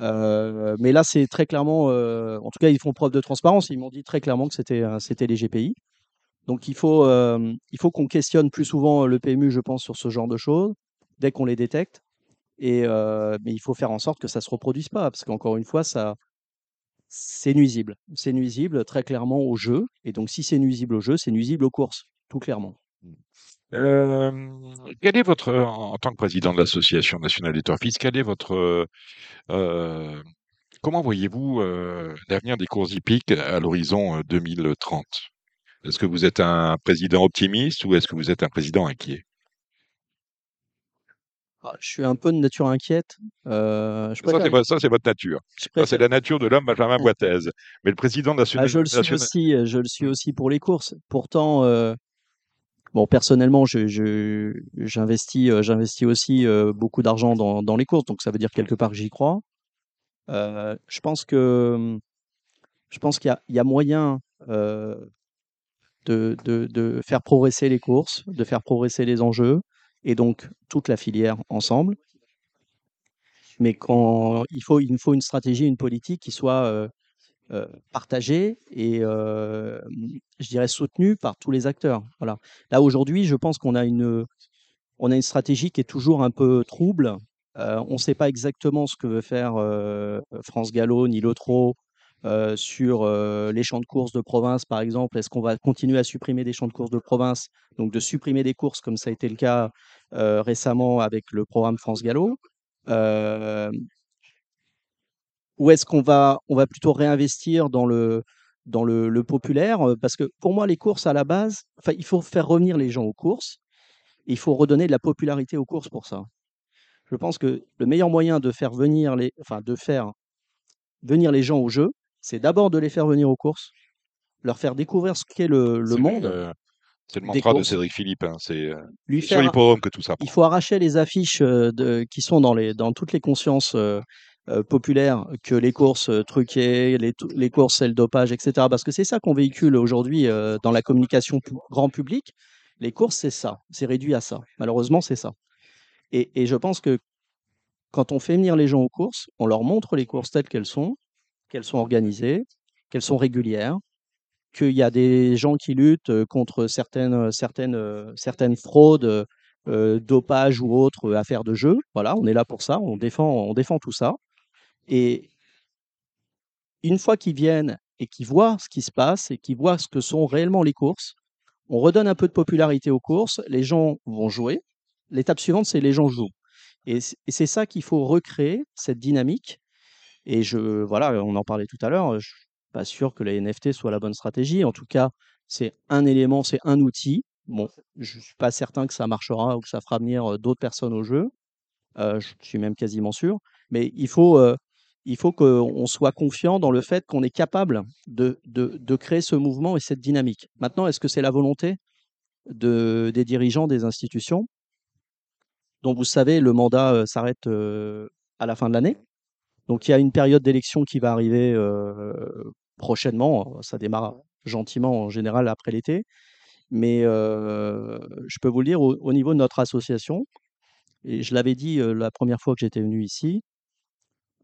Euh, mais là, c'est très clairement, euh, en tout cas, ils font preuve de transparence. Ils m'ont dit très clairement que c'était euh, c'était les GPI. Donc il faut, euh, il faut qu'on questionne plus souvent le PMU, je pense, sur ce genre de choses, dès qu'on les détecte. Et, mais il faut faire en sorte que ça se reproduise pas, parce qu'encore une fois, ça, c'est nuisible. C'est nuisible très clairement au jeu. Et donc, si c'est nuisible au jeu, c'est nuisible aux courses, tout clairement. Euh, quel est votre, en tant que président de l'Association nationale des turfistes, quel est votre, comment voyez-vous l'avenir des courses hippiques à l'horizon euh, 2030 Est-ce que vous êtes un président optimiste ou est-ce que vous êtes un président inquiet? Je suis un peu de nature inquiète. Euh, je Ça, c'est votre nature. Ça, c'est la nature de l'homme Benjamin Boitez. Mais le président Ah, national, je le suis national- aussi, je le suis aussi pour les courses. Pourtant, euh, bon, personnellement, je, je- j'investis, euh, j'investis aussi euh, beaucoup d'argent dans, dans les courses, donc ça veut dire quelque part que j'y crois. Je pense que, je pense qu'il y a, il y a moyen de, de, de faire progresser les courses, de faire progresser les enjeux, et donc toute la filière ensemble. Mais quand il faut, il faut une stratégie, une politique qui soit euh, euh, partagée et euh, je dirais soutenue par tous les acteurs. Voilà. Là aujourd'hui, je pense qu'on a une, on a une stratégie qui est toujours un peu trouble. On ne sait pas exactement ce que veut faire France Gallo ni Lotro euh, sur euh, les champs de courses de province, par exemple. Est-ce qu'on va continuer à supprimer des champs de courses de province, donc de supprimer des courses comme ça a été le cas euh, récemment avec le programme France Gallo ou est-ce qu'on va, on va plutôt réinvestir dans le, dans le, populaire Parce que pour moi, les courses à la base, il faut faire revenir les gens aux courses. il faut redonner de la popularité aux courses pour ça. Je pense que le meilleur moyen de faire venir les, enfin, de faire venir les gens au jeu, c'est d'abord de les faire venir aux courses, leur faire découvrir ce qu'est le, le monde, euh, c'est le des mantra de Cédric Philippe. hein, C'est euh, lui sur l'hippodrome que tout ça il faut arracher les affiches euh, de, qui sont dans, les, dans toutes les consciences euh, euh, populaires que les courses euh, truquées, les, les courses c'est le dopage, etc. Parce que c'est ça qu'on véhicule aujourd'hui euh, dans la communication grand public. Les courses, c'est ça. C'est réduit à ça. Malheureusement, c'est ça. Et, et je pense que quand on fait venir les gens aux courses, on leur montre les courses telles qu'elles sont, qu'elles sont organisées, qu'elles sont régulières, qu'il y a des gens qui luttent euh, contre certaines, euh, fraudes, euh, euh, dopage ou autres affaires de jeu. Voilà, on est là pour ça, on défend, on défend tout ça. Et une fois qu'ils viennent et qu'ils voient ce qui se passe et qu'ils voient ce que sont réellement les courses, on redonne un peu de popularité aux courses, les gens vont jouer. L'étape suivante, c'est les gens jouent. Et c'est ça qu'il faut recréer, cette dynamique. Et je, voilà, on en parlait tout à l'heure, je suis pas sûr que les NFT soit la bonne stratégie. En tout cas, c'est un élément, c'est un outil. Bon, je suis pas certain que ça marchera ou que ça fera venir euh, d'autres personnes au jeu. Euh, je suis même quasiment sûr. Mais il faut, euh, il faut qu'on soit confiant dans le fait qu'on est capable de, de, créer ce mouvement et cette dynamique. Maintenant, est-ce que c'est la volonté de, des dirigeants des institutions? Dont vous savez le mandat s'arrête à la fin de l'année donc il y a une période d'élection qui va arriver euh, prochainement. Ça démarre gentiment en général après l'été. Mais euh, je peux vous le dire, au, au niveau de notre association, et je l'avais dit euh, la première fois que j'étais venu ici,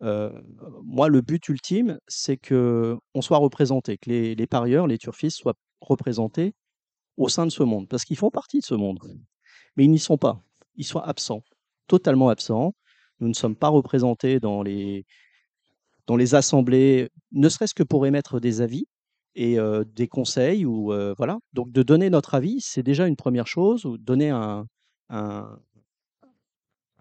moi, le but ultime, c'est que on soit représenté, que les, les parieurs, les turfistes soient représentés au sein de ce monde, parce qu'ils font partie de ce monde. Mais ils n'y sont pas. Ils sont absents, totalement absents. Nous ne sommes pas représentés dans les, dans les assemblées, ne serait-ce que pour émettre des avis et des conseils ou voilà. Donc de donner notre avis, c'est déjà une première chose. Ou donner un, un,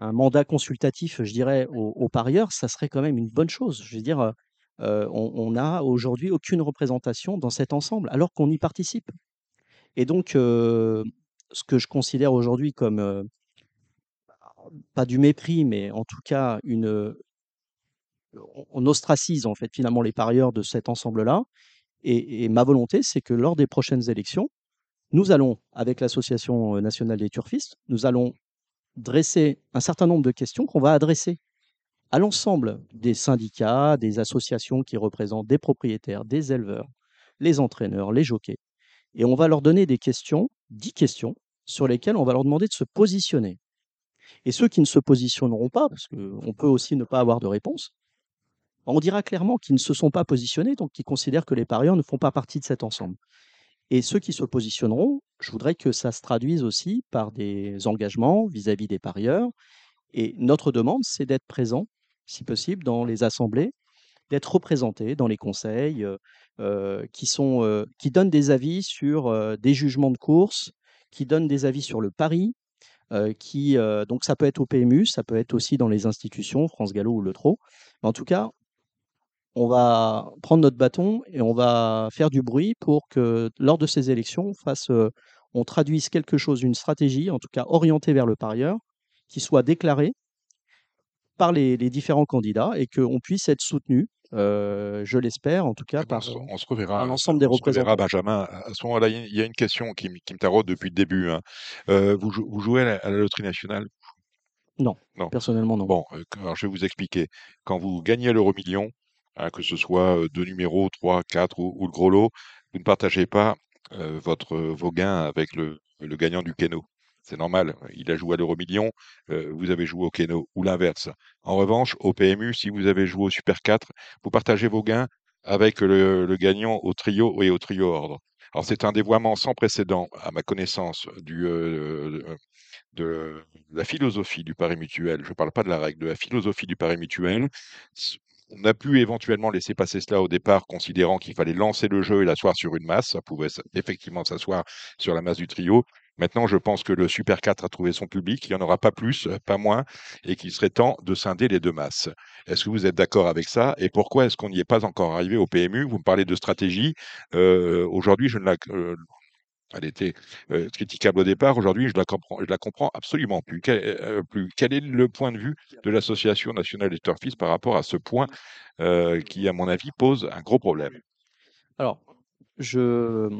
mandat consultatif, je dirais, aux, parieurs, ça serait quand même une bonne chose. Je veux dire, on n'a aujourd'hui aucune représentation dans cet ensemble, alors qu'on y participe. Et donc, ce que je considère aujourd'hui comme pas du mépris, mais en tout cas on ostracise en fait finalement les parieurs de cet ensemble-là. Et, ma volonté, c'est que lors des prochaines élections, nous allons, avec l'Association nationale des turfistes, nous allons dresser un certain nombre de questions qu'on va adresser à l'ensemble des syndicats, des associations qui représentent des propriétaires, des éleveurs, les entraîneurs, les jockeys. Et on va leur donner des questions, dix questions, sur lesquelles on va leur demander de se positionner. Et ceux qui ne se positionneront pas, parce qu'on peut aussi ne pas avoir de réponse, on dira clairement qu'ils ne se sont pas positionnés, donc qu'ils considèrent que les parieurs ne font pas partie de cet ensemble. Et ceux qui se positionneront, je voudrais que ça se traduise aussi par des engagements vis-à-vis des parieurs. Et notre demande, c'est d'être présent, si possible, dans les assemblées, d'être représenté dans les conseils euh, euh, qui, sont, euh, qui donnent des avis sur des jugements de course, qui donnent des avis sur le pari, qui, euh, donc ça peut être au PMU, ça peut être aussi dans les institutions, France Gallo ou Le Trot. En tout cas, on va prendre notre bâton et on va faire du bruit pour que lors de ces élections, on, fasse, euh, on traduise quelque chose, une stratégie, en tout cas orientée vers le parieur, qui soit déclarée par les, les différents candidats et qu'on puisse être soutenu, euh, je l'espère en tout cas, Eh ben, on, par se, euh, on se reverra. un ensemble des on se reverra. Benjamin. À ce moment-là, il y a- une question qui, me taraude depuis le début. hein. Euh, vous, jou- vous jouez à la, à la loterie nationale? Non, Non. personnellement non. Bon, euh, alors je vais vous expliquer. Quand vous gagnez l'euro million, hein, que ce soit euh, deux numéros, trois, quatre ou, ou le gros lot, vous ne partagez pas euh, votre, vos gains avec le, le gagnant du Keno. C'est normal. Il a joué à l'euro million, euh, vous avez joué au Keno ou l'inverse. En revanche, au PMU, si vous avez joué au Super 4, vous partagez vos gains avec le, gagnant au trio et au trio ordre. Alors c'est un dévoiement sans précédent, à ma connaissance, du, euh, de la philosophie du pari mutuel. Je ne parle pas de la règle, de la philosophie du pari mutuel. On a pu éventuellement laisser passer cela au départ, considérant qu'il fallait lancer le jeu et l'asseoir sur une masse. Ça pouvait effectivement s'asseoir sur la masse du trio. Maintenant, je pense que le Super 4 a trouvé son public. Il n'y en aura pas plus, pas moins, et qu'il serait temps de scinder les deux masses. Est-ce que vous êtes d'accord avec ça? Et pourquoi est-ce qu'on n'y est pas encore arrivé au PMU Vous me parlez de stratégie. Euh, Aujourd'hui, je ne la, euh, elle était euh, critiquable au départ. Aujourd'hui, je la la comprends absolument plus. Quel, est le point de vue de l'Association nationale des turfistes par rapport à ce point qui, à mon avis, pose un gros problème? Alors, je...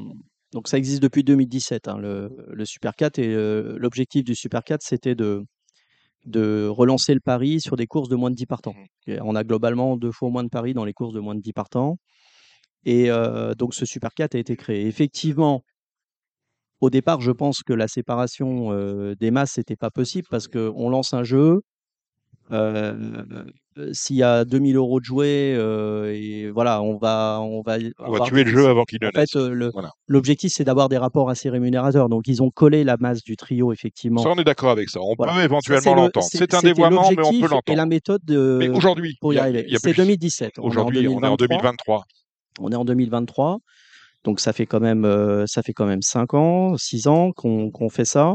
Donc ça existe depuis 2017, hein, le, le Super 4, et euh, l'objectif du Super 4, c'était de, de relancer le pari sur des courses de moins de 10 partants. Et on a globalement deux fois moins de paris dans les courses de moins de 10 partants. Et euh, donc ce Super 4 a été créé. Effectivement, au départ, je pense que la séparation euh, des masses, n'était pas possible parce qu'on lance un jeu. Euh, euh, S'il y a 2000 euros de jouets, euh, et voilà, on va, on va On va tuer le jeu avant qu'il ne En fait, euh, Voilà. l'objectif, c'est d'avoir des rapports assez rémunérateurs. Donc, ils ont collé la masse du trio, effectivement. Ça, on est d'accord avec ça. On Voilà. peut éventuellement l'entendre. c'est- un dévoiement, mais on peut Et la l'entendre. méthode Mais de, aujourd'hui, pour il y y a- arriver. il y a C'est plus- 2017. On est en Aujourd'hui, on est en 2023. 2023. On est en 2023. Donc, ça fait quand même, euh, ça fait quand même 5 ans, 6 ans qu'on qu'on fait ça.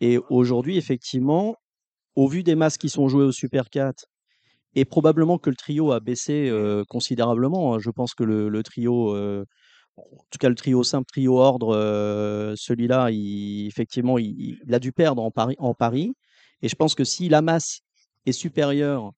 Et aujourd'hui, effectivement, au vu des masses qui sont jouées au Super 4, et probablement que le trio a baissé euh, considérablement. hein. Je pense que le, trio, euh, en tout cas le trio simple, trio ordre, euh, celui-là, il- effectivement, il, a dû perdre en Paris. Et je pense que si la masse est supérieure,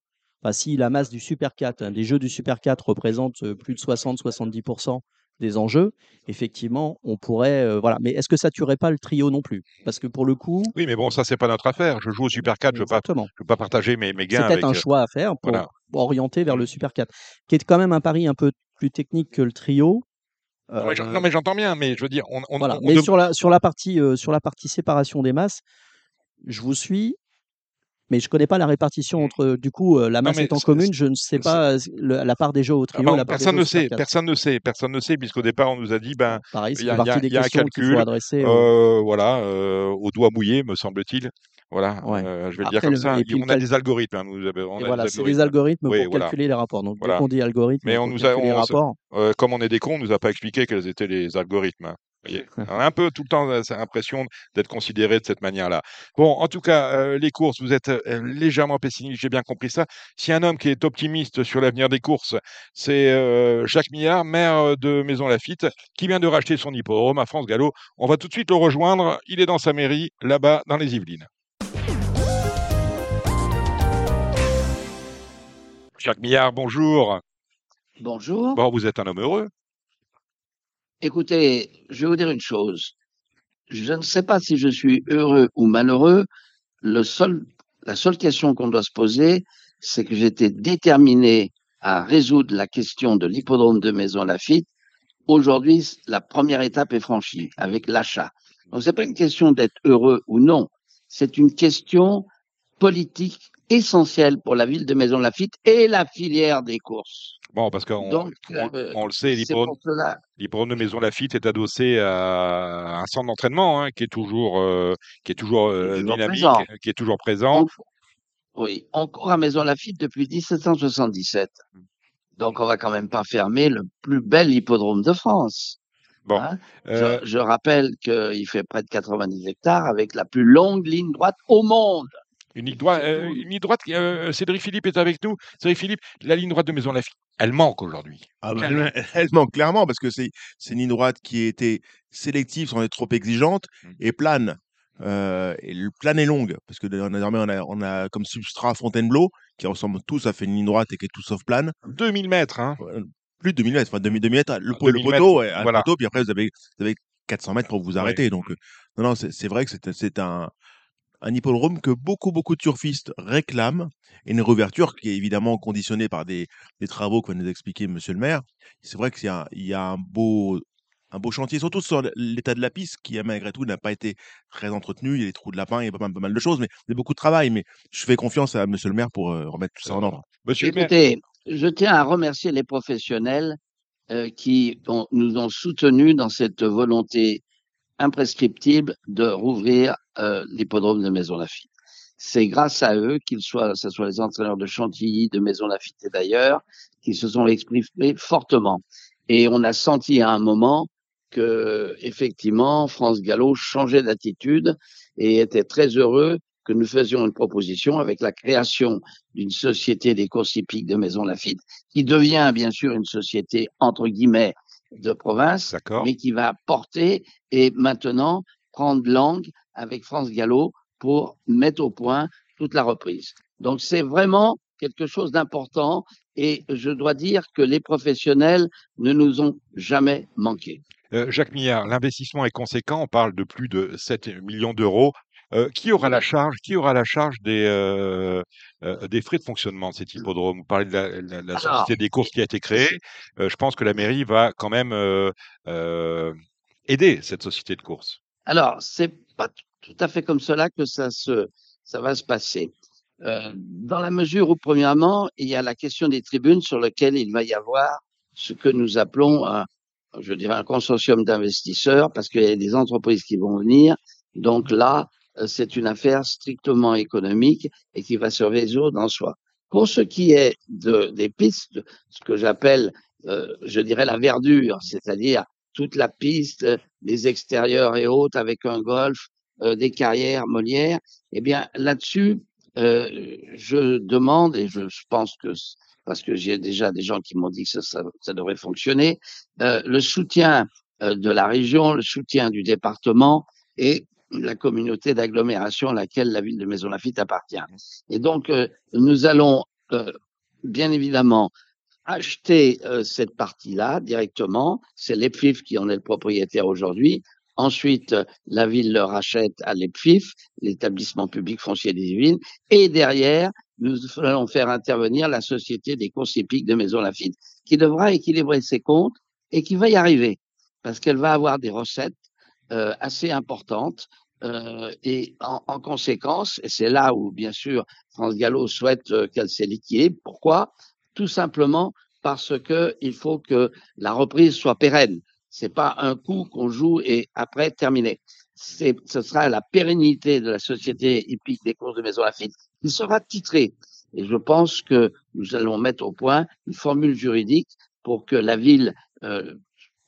si la masse du Super 4, hein, des jeux du Super 4 représente euh, plus de 60-70% des enjeux, effectivement, on pourrait, euh, voilà. Mais est-ce que ça tuerait pas le trio non plus? Parce que pour le coup, Oui, mais bon, ça, c'est pas notre affaire. Je joue au Super 4, je ne veux, pas- partager mes, mes C'est gains peut-être un euh, choix à faire pour voilà. orienter vers le Super 4, qui est quand même un pari un peu plus technique que le trio. Non, mais Euh, non, mais j'entends bien, mais je veux dire, on, on, voilà. on Mais sur la, sur, la partie, euh, sur la partie séparation des masses, je vous suis, mais je ne connais pas la répartition entre, du coup, euh, la masse étant commune, je ne sais pas euh, le- la part des jeux au Ah trio bon, la des personne ne sait, 4. personne ne sait, personne ne sait, puisqu'au départ, on nous a dit, ben, Pareil, il y a, y y un qu'il faut calcul, adresser. euh, voilà, euh, au doigt mouillé, me semble-t il. Voilà, Ouais. euh, je vais le dire Après, comme le- ça. et puis on a des algorithmes, hein, nous on a voilà, c'est des algorithmes. Oui, pour voilà. calculer les rapports. Donc, dès Voilà. qu'on dit algorithme, Mais on nous a, les rapports, euh, comme on est des cons, on nous a pas expliqué quels étaient les algorithmes. Vous voyez on a [LAUGHS] un peu tout le temps euh, cette impression d'être considéré de cette manière-là. Bon, en tout cas, euh, les courses, vous êtes euh, légèrement pessimiste, j'ai bien compris ça. Si un homme qui est optimiste sur l'avenir des courses, c'est euh, Jacques Millard, maire de Maison Lafitte, qui vient de racheter son hippodrome à France Gallo. On va tout de suite le rejoindre. Il est dans sa mairie, là-bas, dans les Yvelines. Jacques Millard, bonjour. Bonjour. Bon, vous êtes un homme heureux. Écoutez, je vais vous dire une chose. Je ne sais pas si je suis heureux ou malheureux. Le seul, la seule question qu'on doit se poser, c'est que j'étais déterminé à résoudre la question de l'hippodrome de Maison Lafitte. Aujourd'hui, la première étape est franchie avec l'achat. Donc, c'est pas une question d'être heureux ou non. C'est une question politique essentiel pour la ville de Maison Lafitte et la filière des courses. Bon, parce qu'on on, euh, on le sait, l'hippodrome de Maison Lafitte est adossé à un centre d'entraînement hein, qui est toujours, euh, qui est toujours euh, toujours dynamique, présent. qui est toujours présent. On- oui, on court à Maison Lafitte depuis 1777. Donc, on va quand même pas fermer le plus bel hippodrome de France. Bon, hein. euh, Je, je rappelle qu'il fait près de 90 hectares avec la plus longue ligne droite au monde. Une ligne droite, euh, une ligne droite. euh, Cédric Philippe est avec nous. Cédric Philippe, la ligne droite de Maison Lafitte, elle manque aujourd'hui. Ah bah, elle, [LAUGHS] elle manque clairement parce que c'est une ligne droite qui était sélective sans être trop exigeante Mm. et plane. Euh, et le plane est longue parce que désormais on a, on a comme substrat Fontainebleau qui ressemble tous à fait une ligne droite et qui est tout sauf plane. 2000 mètres, hein. Euh, Plus de 2000 mètres, enfin 2000, 2000 mètres, le, pot- le 2000 poteau, mètres, voilà. poteau, puis après vous avez, vous avez 400 mètres pour vous arrêter. Donc, euh, non, non, c'est vrai que c'est c'est un, un hippodrome que beaucoup, beaucoup de turfistes réclament et une réouverture qui est évidemment conditionnée par des, des travaux que va nous expliquer monsieur le maire. C'est vrai qu'il y y a un beau, un beau chantier, surtout sur l'état de la piste qui, malgré tout, n'a pas été très entretenu. Il y a des trous de lapin, il y a pas mal, pas mal de choses, mais il y a beaucoup de travail. Mais je fais confiance à monsieur le maire pour euh, remettre tout ça en ordre. Monsieur le maire, je tiens à remercier les professionnels euh, qui ont- nous ont soutenus dans cette volonté imprescriptible de rouvrir euh, l'hippodrome de Maison Lafitte. C'est grâce à eux, qu'ils soient, ce soit les entraîneurs de Chantilly, de Maison Lafitte et d'ailleurs, qui se sont exprimés fortement. Et on a senti à un moment que, effectivement, France Gallo changeait d'attitude et était très heureux que nous faisions une proposition avec la création d'une société des courses hippiques de Maison Lafitte, qui devient bien sûr une société entre guillemets de province, mais qui va porter et maintenant prendre langue avec France Gallo pour mettre au point toute la reprise. Donc c'est vraiment quelque chose d'important et je dois dire que les professionnels ne nous ont jamais manqué. Euh, Jacques Millard, l'investissement est conséquent. On parle de plus de 7 millions d'euros. Euh, qui aura la charge Qui aura la charge des euh, euh, des frais de fonctionnement de cet hippodrome? Vous parlez de la, la- la société des courses qui a été créée. Euh, je pense que la mairie va quand même euh, euh, aider cette société de courses. Alors, c'est pas tout à fait comme cela que ça se, ça va se passer. Euh, dans la mesure où, premièrement, il y a la question des tribunes sur lequel il va y avoir ce que nous appelons un, je dirais un consortium d'investisseurs parce qu'il y a des entreprises qui vont venir. Donc là, c'est une affaire strictement économique et qui va se résoudre en soi. Pour ce qui est de, des pistes, ce que j'appelle, euh, je dirais la verdure, c'est-à-dire toute la piste, les extérieurs et autres avec un golf, euh, des carrières Molière, eh bien là-dessus, euh, je demande et je, pense que parce que j'ai déjà des gens qui m'ont dit que ça, ça, devrait fonctionner, euh, le soutien euh, de la région, le soutien du département et la communauté d'agglomération à laquelle la ville de Maison Lafitte appartient. Et donc euh, nous allons euh, bien évidemment acheter euh, cette partie-là directement. C'est l'EPFIF qui en est le propriétaire aujourd'hui. Ensuite, euh, la ville le rachète à l'EPFIF, l'établissement public foncier des villes. Et derrière, nous allons faire intervenir la société des courses hippiques de Maison Lafitte, qui devra équilibrer ses comptes et qui va y arriver, parce qu'elle va avoir des recettes assez importantes. Euh, et en, en conséquence, et c'est là où, bien sûr, France Gallo souhaite euh, qu'elle s'est. Pourquoi? Tout simplement parce que il faut que la reprise soit pérenne. C'est pas un coup qu'on joue et après terminé. Ce sera la pérennité de la société hippique des courses de Maison Lafitte qui sera titrée. Et je pense que nous allons mettre au point une formule juridique pour que la ville euh,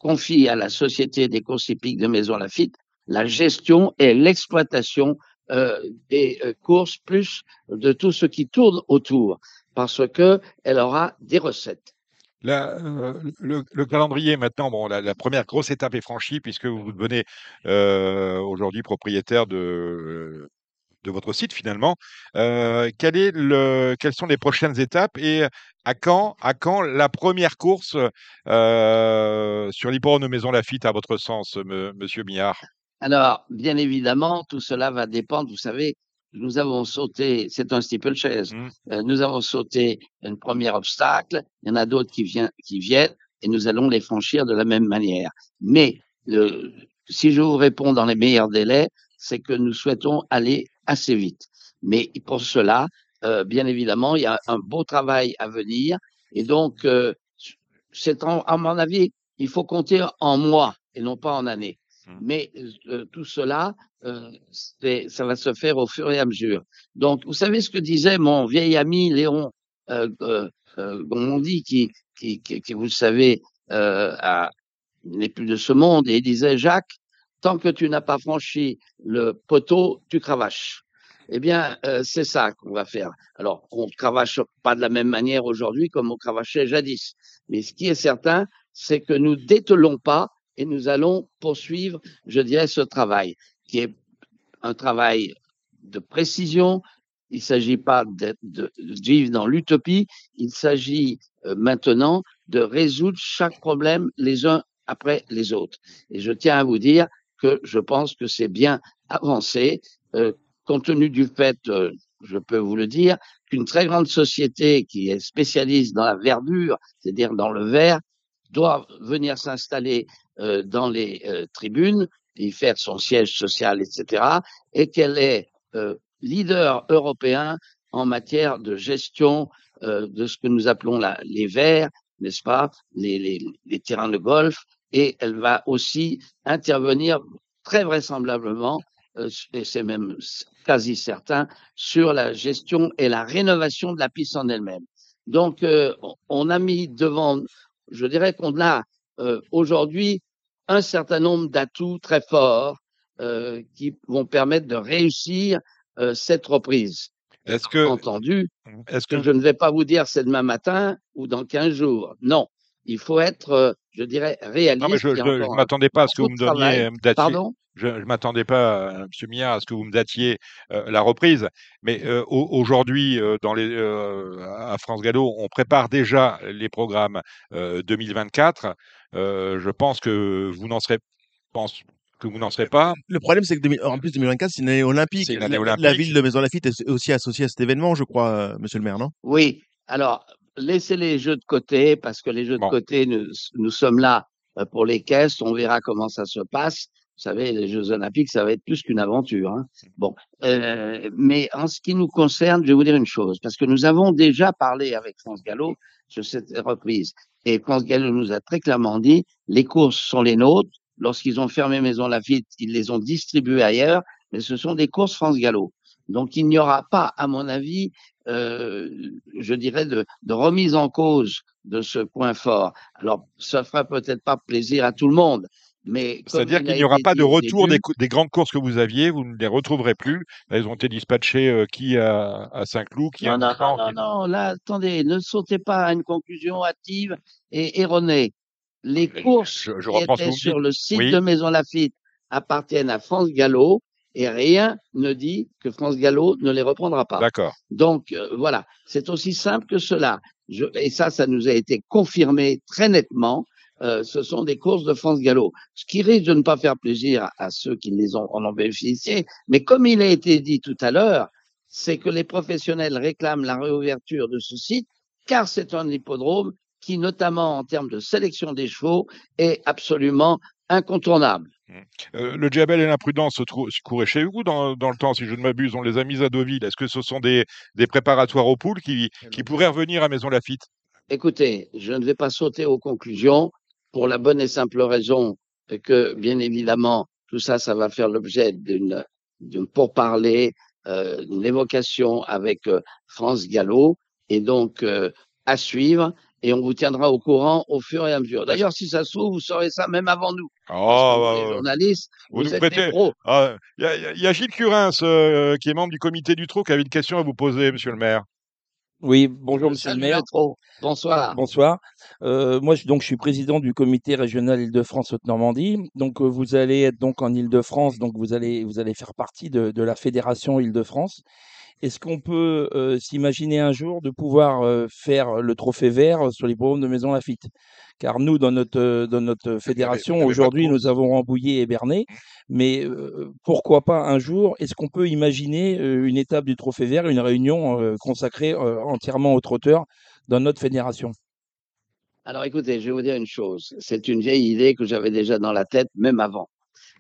confie à la société des courses hippiques de Maison Lafitte la gestion et l'exploitation euh, des euh, courses plus de tout ce qui tourne autour parce que elle aura des recettes. Euh, le, le calendrier maintenant, la, première grosse étape est franchie puisque vous devenez aujourd'hui propriétaire de, de votre site finalement. Euh, quel est le, quelles sont les prochaines étapes et à quand, à quand la première course euh, sur l'hippodrome de Maison Lafitte à votre sens, me- Monsieur Millard? Alors, bien évidemment, tout cela va dépendre. Vous savez, nous avons sauté, c'est un steeplechase, Mm. euh, nous avons sauté un premier obstacle, il y en a d'autres qui, viennent, qui viennent et nous allons les franchir de la même manière. Mais le, si je vous réponds dans les meilleurs délais, c'est que nous souhaitons aller assez vite. Mais pour cela, euh, bien évidemment, il y a un beau travail à venir. Et donc, euh, c'est en- à mon avis, il faut compter en mois et non pas en années. Mm. Mais euh, tout cela, euh, c'est- ça va se faire au fur et à mesure. Donc, vous savez ce que disait mon vieil ami Léon euh, euh, Gomondi, qui, qui, qui, qui, vous le savez, euh, a- n'est plus de ce monde, et il disait, Jacques, tant que tu n'as pas franchi le poteau, tu cravaches. Eh bien, euh, c'est ça qu'on va faire. Alors, on ne cravache pas de la même manière aujourd'hui comme on cravachait jadis. Mais ce qui est certain, c'est que nous dételons pas et nous allons poursuivre, je dirais, ce travail, qui est un travail de précision. Il ne s'agit pas de, vivre dans l'utopie, il s'agit euh, maintenant de résoudre chaque problème les uns après les autres. Et je tiens à vous dire que je pense que c'est bien avancé, euh, compte tenu du fait, euh, je peux vous le dire, qu'une très grande société qui est spécialiste dans la verdure, c'est-à-dire dans le vert, doit venir s'installer euh, dans les euh, tribunes, y faire son siège social, etc., et qu'elle est euh, leader européen en matière de gestion euh, de ce que nous appelons les verts, n'est-ce pas, les, les, les, terrains de golf, et elle va aussi intervenir très vraisemblablement, euh, et c'est même quasi certain, sur la gestion et la rénovation de la piste en elle-même. Donc, euh, on a mis devant, je dirais qu'on a euh, aujourd'hui un certain nombre d'atouts très forts euh, qui vont permettre de réussir euh, cette reprise. Est-ce que, entendu, est-ce que je ne vais pas vous dire c'est demain matin ou dans 15 jours. Non, il faut être, euh, je dirais, réaliste. Non, mais je ne m'attendais pas à ce que vous me donniez datiez. Pardon? je ne m'attendais pas, M. Millard, à ce que vous me datiez euh, la reprise. Mais euh, aujourd'hui, euh, à France Gallo, on prépare déjà les programmes 2024. je pense que vous n'en serez, pense que vous n'en serez pas. Le problème, c'est que en plus 2024, c'est une année olympique. Une année la, olympique. la, ville de Maison Lafitte est aussi associée à cet événement, je crois, Monsieur le maire, non? Oui. Alors, laissez les jeux de côté parce que les jeux bon. de côté, nous, nous sommes là pour les caisses. On verra comment ça se passe. Vous savez, les Jeux Olympiques, ça va être plus qu'une aventure. Hein. Bon, euh, mais en ce qui nous concerne, je vais vous dire une chose, parce que nous avons déjà parlé avec France Gallo sur cette reprise, et France Gallo nous a très clairement dit les courses sont les nôtres. Lorsqu'ils ont fermé Maison Lafitte, ils les ont distribuées ailleurs, mais ce sont des courses France Gallo. Donc il n'y aura pas, à mon avis, euh, je dirais, de, de, remise en cause de ce point fort. Alors, ça fera peut-être pas plaisir à tout le monde, mais c'est-à-dire qu'il n'y aura pas de retour des, des, grandes courses que vous aviez, vous ne les retrouverez plus. Elles ont été dispatchées euh, qui à, à Saint-Cloud, qui non, à non, non, non, non, là, attendez, ne sautez pas à une conclusion hâtive et erronée. Les courses je, je qui étaient sur le site Oui. de Maison Lafitte appartiennent à France Gallo et rien ne dit que France Gallo ne les reprendra pas. D'accord. Donc euh, voilà, c'est aussi simple que cela. Je, et ça, ça nous a été confirmé très nettement. Euh, ce sont des courses de France Gallo, ce qui risque de ne pas faire plaisir à, à ceux qui les ont, en ont bénéficié. Mais comme il a été dit tout à l'heure, c'est que les professionnels réclament la réouverture de ce site, car c'est un hippodrome qui, notamment en termes de sélection des chevaux, est absolument incontournable. Euh, le diabète et l'imprudence se, se couraient chez vous dans, dans le temps, si je ne m'abuse? On les a mis à Deauville. Est-ce que ce sont des, des préparatoires aux poules qui, qui pourraient revenir à Maison Lafitte? Écoutez, je ne vais pas sauter aux conclusions pour la bonne et simple raison que, bien évidemment, tout ça, ça va faire l'objet d'une pourparler, euh, d'une évocation avec euh, France Gallo, et donc euh, à suivre, et on vous tiendra au courant au fur et à mesure. D'ailleurs, si ça se trouve, vous saurez ça même avant nous. Oh, bah, les ouais. journalistes, Vous vous, nous êtes prêtez- des pros. Ah, Il y, a- y y Gilles Curins, euh, qui est membre du comité du Trou, qui avait une question à vous poser, monsieur le maire. Oui, bonjour Monsieur le maire. Métro. Bonsoir. Bonsoir. Euh, moi, je, donc, je suis président du comité régional Île-de-France Haute-Normandie. Donc, euh, vous allez être donc en Île-de-France. Donc, vous allez vous allez faire partie de, de la fédération Île-de-France. Est-ce qu'on peut euh, s'imaginer un jour de pouvoir euh, faire le trophée vert sur les programmes de Maison Lafitte? Car nous, dans notre euh, dans notre fédération, aujourd'hui, nous avons Rambouillet et Bernay. Mais euh, pourquoi pas un jour Est-ce qu'on peut imaginer euh, une étape du trophée vert, une réunion euh, consacrée euh, entièrement aux trotteurs dans notre fédération? Alors écoutez, je vais vous dire une chose. C'est une vieille idée que j'avais déjà dans la tête, même avant,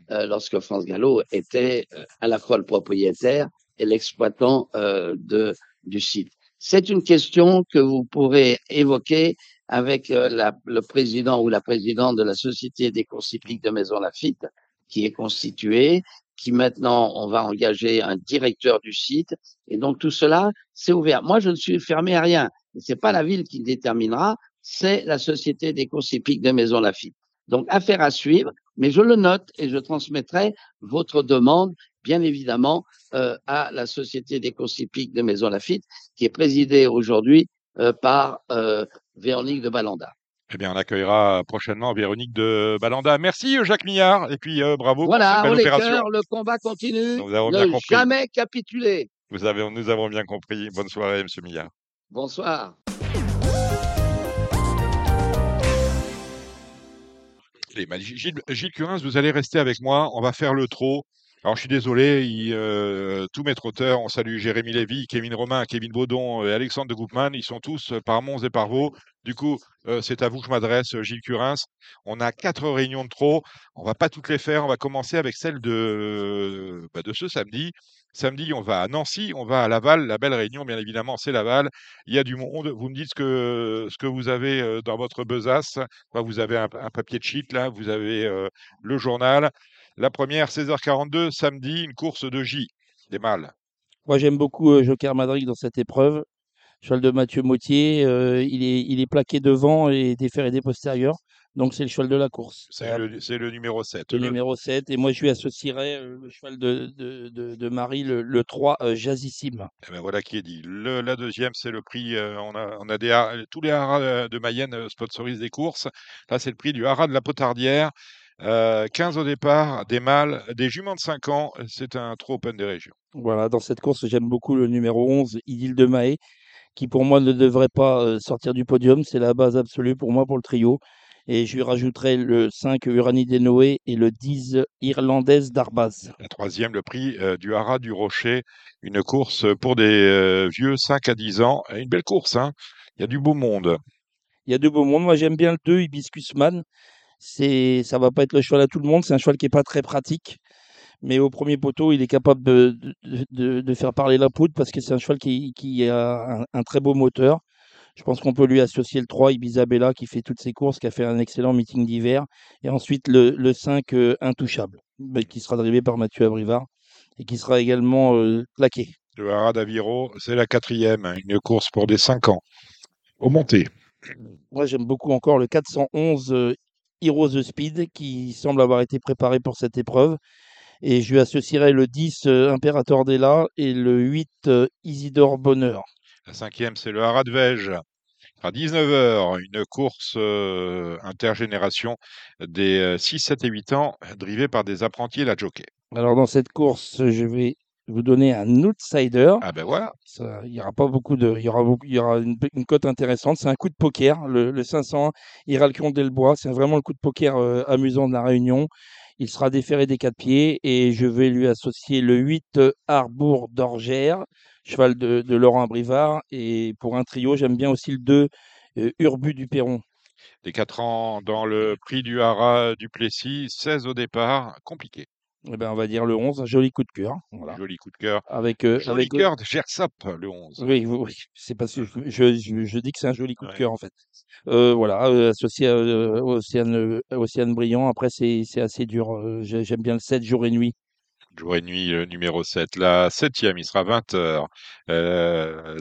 euh, lorsque France Gallo était euh, à la fois le propriétaire et l'exploitant euh, de du site. C'est une question que vous pourrez évoquer avec euh, le président ou la présidente de la Société des courses hippiques de Maison Lafitte, qui est constituée, qui maintenant, on va engager un directeur du site. Et donc, tout cela, c'est ouvert. Moi, je ne suis fermé à rien. C'est pas la ville qui déterminera, c'est la Société des courses hippiques de Maison Lafitte. Donc, affaire à suivre, mais je le note et je transmettrai votre demande, bien évidemment, euh, à la Société des courses hippiques de Maison Lafitte, qui est présidée aujourd'hui euh, par euh, Véronique de Balanda. Eh bien, on accueillera prochainement Véronique de Balanda. Merci Jacques Millard et puis bravo Voilà, pour cette belle les opération. cœurs, le combat continue. Nous avons bien Ne compris. jamais capituler. Vous avez, nous avons bien compris. Bonne soirée, Monsieur Millard. Bonsoir. Gilles, Gilles Curins, vous allez rester avec moi. On va faire le trot. Alors, je suis désolé, euh, tous mes trotteurs, on salue Jérémy Lévy, Kevin Romain, Kevin Baudon et Alexandre de Goupman. Ils sont tous euh, par Mons et par Vaux. Du coup, euh, c'est à vous que je m'adresse, euh, Gilles Curins. On a quatre réunions de trot. On va pas toutes les faire. On va commencer avec celle de, bah, de ce samedi. Samedi, on va à Nancy, on va à Laval. La belle réunion, bien évidemment, c'est Laval. Il y a du monde. Vous me dites ce que, ce que vous avez euh, dans votre besace. Vous avez un, papier de sheet, là? Vous avez euh, le journal. La première, 16h42, samedi, une course de J, des mâles. Moi, j'aime beaucoup euh, Joker Madrid dans cette épreuve. Cheval de Mathieu Mautier, euh, il, est, il est plaqué devant et déféré des postérieurs. Donc, c'est le cheval de la course. C'est le, numéro 7. le numéro 7. Et moi, je lui associerais euh, le cheval de, de, de, de Marie, le, le 3, euh, Jazzissime. Eh ben voilà qui est dit. La deuxième, c'est le prix. on, a, on a des tous les haras de Mayenne sponsorisent des courses. Là, c'est le prix du haras de la Potardière. Euh, 15 au départ, des mâles, des juments de 5 ans. C'est un trop open des régions. Voilà, dans cette course, j'aime beaucoup le numéro 11, Idylle de Mahé, qui pour moi ne devrait pas euh, sortir du podium. C'est la base absolue pour moi pour le trio. Et je lui rajouterai le 5, Uranie des Noé, et le 10, Irlandaise d'Arbaz. La troisième, le prix euh, du haras du Rocher. Une course pour des euh, vieux 5 à 10 ans. Une belle course, hein. Il y a du beau monde. Il y a de beaux mondes. Moi, j'aime bien le 2, Hibiscus Man. C'est, ça va pas être le cheval à tout le monde. C'est un cheval qui est pas très pratique. Mais au premier poteau, il est capable de, de, de- de faire parler la poudre parce que c'est un cheval qui, qui a un, un très beau moteur. Je pense qu'on peut lui associer le 3, Ibisabella, qui fait toutes ses courses, qui a fait un excellent meeting d'hiver. Et ensuite le, le 5, euh, Intouchable, qui sera drivé par Mathieu Abrivard et qui sera également euh, plaqué. Le haras d'Aviro, c'est la quatrième. Une course pour des 5 ans. Au monté. Moi, j'aime beaucoup encore le 411 euh, Heroes the Speed qui semble avoir été préparé pour cette épreuve. Et je lui associerai le 10 euh, Imperator Della et le 8 euh, Isidore Bonheur. La cinquième, c'est le haras de Vège. À 19h, une course euh, intergénération des euh, 6, 7 et 8 ans, drivée par des apprentis et la jockey. Alors, dans cette course, je vais vous donner un outsider. Ah ben voilà, Ça, il y aura pas beaucoup de, il y aura beaucoup, il y aura une, une cote intéressante. C'est un coup de poker, le, le 501 Hiralcon Delbois. C'est vraiment le coup de poker euh, amusant de la Réunion. Il sera déféré des quatre pieds et je vais lui associer le 8 euh, Harbour d'Orgère, cheval de, de Laurent Brivard. Et pour un trio, j'aime bien aussi le 2 euh, Urbu du Perron. des 4 ans dans le prix du haras du Plessis, 16 au départ, compliqué. Eh ben, on va dire le 11, un joli coup de cœur. Voilà. Joli coup de cœur. Avec, euh, Joli avec, cœur de Gersap, le 11. Oui, oui, oui. c'est parce que je, je, je dis que c'est un joli coup de Ouais. cœur en fait. Euh, voilà, euh, associé à euh, Océane, euh, Océane Brillant. Après, c'est assez dur. Euh, j'ai- J'aime bien le 7 jour et nuit. Jour et nuit, le numéro 7. La septième, il sera 20h. Euh.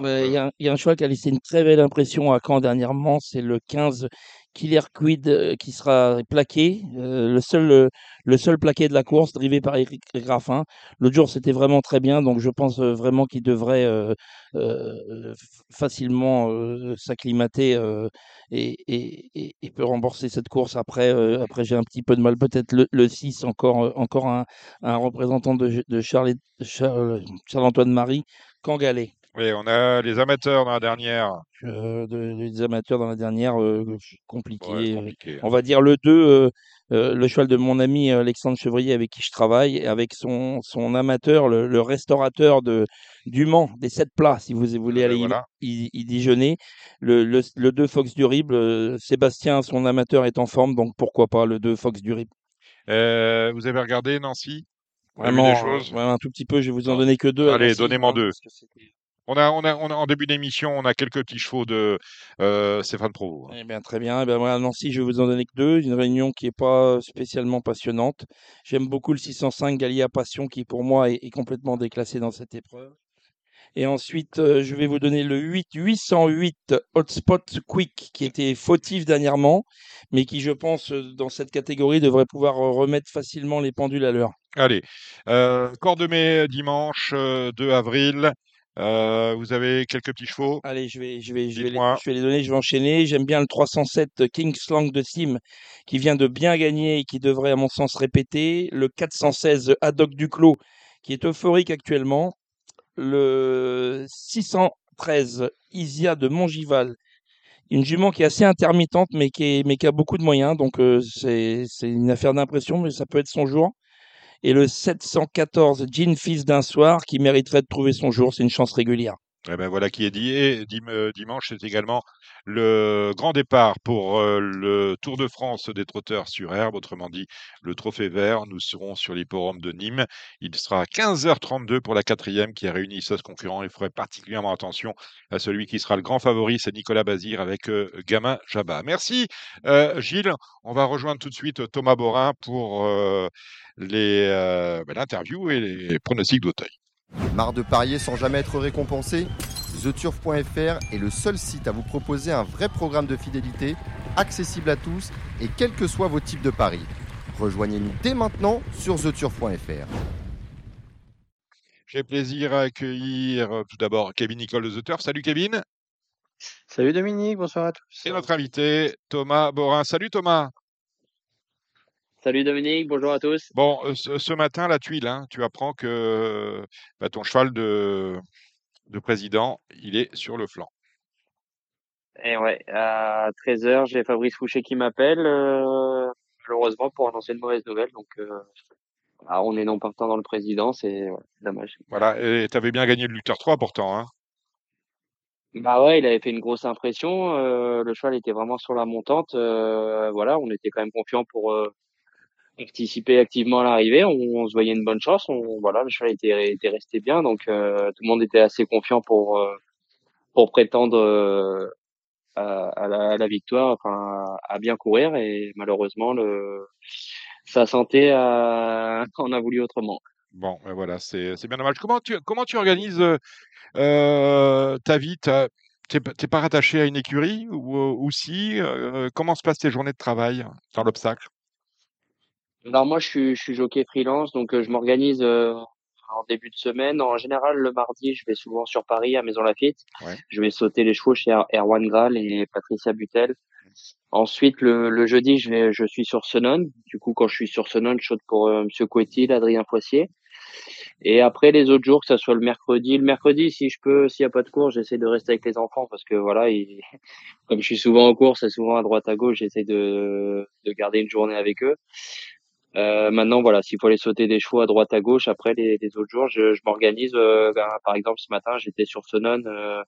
Ouais, Il y, a un- il y a un cheval qui a laissé une très belle impression à Caen dernièrement. C'est le 15 Killer Quid euh, qui sera plaqué. Euh, le seul euh, le seul plaqué de la course, drivé par Eric Graffin. L'autre jour, c'était vraiment très bien. Donc, je pense vraiment qu'il devrait facilement s'acclimater et, peut rembourser cette course. Après, après j'ai un petit peu de mal. Peut-être le, le 6, encore, encore un, représentant de, Charles, Charles, Charles-Antoine Marie, Cangalet. Oui, on a les amateurs dans la dernière. Euh, de- des amateurs dans la dernière, euh, compliqué. Ouais, euh, compliqué. on va dire le 2, euh, euh, le cheval de mon ami Alexandre Chevrier avec qui je travaille, avec son, son amateur, le, le restaurateur de, du Mans, des sept plats, si vous voulez Euh, aller y- voilà. y, y déjeuner. Le, le, le 2 Fox du Rib, Sébastien, son amateur, est en forme, donc pourquoi pas le 2 Fox du Rib. Vous avez regardé, Nancy? Vraiment, des choses un tout petit peu, je vais vous en Non. donner que deux. Allez, donnez-moi voilà, deux. On a, on a, on a en début d'émission, on a quelques petits chevaux de euh, Stéphane Provo. Eh bien, très bien. Eh bien, moi, à Nancy, je vais vous en donner que deux. Une réunion qui n'est pas spécialement passionnante. J'aime beaucoup le 605 Galia Passion qui, pour moi, est, est complètement déclassé dans cette épreuve. Et ensuite, euh, je vais vous donner le 8 808 Hotspot Quick qui était fautif dernièrement, mais qui, je pense, euh, dans cette catégorie, devrait pouvoir euh, remettre facilement les pendules à l'heure. Allez, euh, Cordemais dimanche euh, 2 avril. Euh, vous avez quelques petits chevaux. Allez, je vais, je vais, je vais, les, je vais les donner, je vais enchaîner. J'aime bien le 307 Kingslang de Sim qui vient de bien gagner et qui devrait, à mon sens, répéter. Le 416 Haddock Duclos qui est euphorique actuellement. Le 613 Isia de Montgival, une jument qui est assez intermittente mais qui, est, mais qui a beaucoup de moyens. Donc, euh, c'est une affaire d'impression, mais ça peut être son jour. Et le 714 Jean Fils d'un soir qui mériterait de trouver son jour. C'est une chance régulière. Eh ben voilà qui est dit. Et euh, dimanche, c'est également le grand départ pour euh, le Tour de France des trotteurs sur herbe, autrement dit le Trophée Vert. Nous serons sur l'hipporome de Nîmes. Il sera 15h32 pour la quatrième qui a réuni 16 concurrents. Il ferait particulièrement attention à celui qui sera le grand favori, c'est Nicolas Bazir avec euh, Gamin Jabba. Merci Gilles. On va rejoindre tout de suite Thomas Borin pour ben, l'interview et les pronostics d'Auteuil. Marre de parier sans jamais être récompensé? TheTurf.fr est le seul site à vous proposer un vrai programme de fidélité, accessible à tous et quels que soient vos types de paris. Rejoignez-nous dès maintenant sur TheTurf.fr. J'ai plaisir à accueillir euh, tout d'abord Kevin Nicole de The Turf. Salut Kevin. Salut Dominique, bonsoir à tous. Et notre invité Thomas Borin. Salut Thomas. Salut Dominique, bonjour à tous. Bon, euh, ce, matin, la tuile, hein, tu apprends que bah, ton cheval de, de président, il est sur le flanc. Et ouais, à 13h, j'ai Fabrice Fouché qui m'appelle, euh, malheureusement pour annoncer une mauvaise nouvelle. Donc, euh, ah, on est non partant dans le président, c'est ouais, dommage. Voilà, et tu avais bien gagné le Luther 3 pourtant. Hein. Bah ouais, il avait fait une grosse impression. euh, le cheval était vraiment sur la montante. voilà, on était quand même confiant pour participer activement à l'arrivée. On, se voyait une bonne chance. On, voilà, le cheval était, resté bien, donc euh, tout le monde était assez confiant pour euh, prétendre euh, à, la, victoire, enfin à bien courir. Et malheureusement, le sa santé a, [LAUGHS] en a voulu autrement. Bon, ben voilà, c'est bien dommage. Comment tu, comment tu organises ta vie? T'es pas rattaché à une écurie? Ou, ou si Comment se passent tes journées de travail dans l'obstacle? Alors moi, je suis, je suis jockey freelance, donc euh, je m'organise euh, en début de semaine. En général, le mardi, je vais souvent sur Paris à Maison Lafitte. Ouais. Je vais sauter les chevaux chez Er- Erwan Graal et Patricia Butel. Ensuite, le, le jeudi, je, vais, je suis sur Senon. Du coup, quand je suis sur Senon, je saute pour euh, Monsieur Coetil, Adrien Foissier. Et après, les autres jours, que ce soit le mercredi, le mercredi, si je peux, s'il n'y a pas de cours, j'essaie de rester avec les enfants parce que voilà, ils- [LAUGHS] comme je suis souvent en course et souvent à droite à gauche, j'essaie de, de garder une journée avec eux. Euh, maintenant, voilà, s'il faut aller sauter des chevaux à droite à gauche, après les, les autres jours, je, je m'organise. euh, ben, par exemple, ce matin, j'étais sur Senon, euh,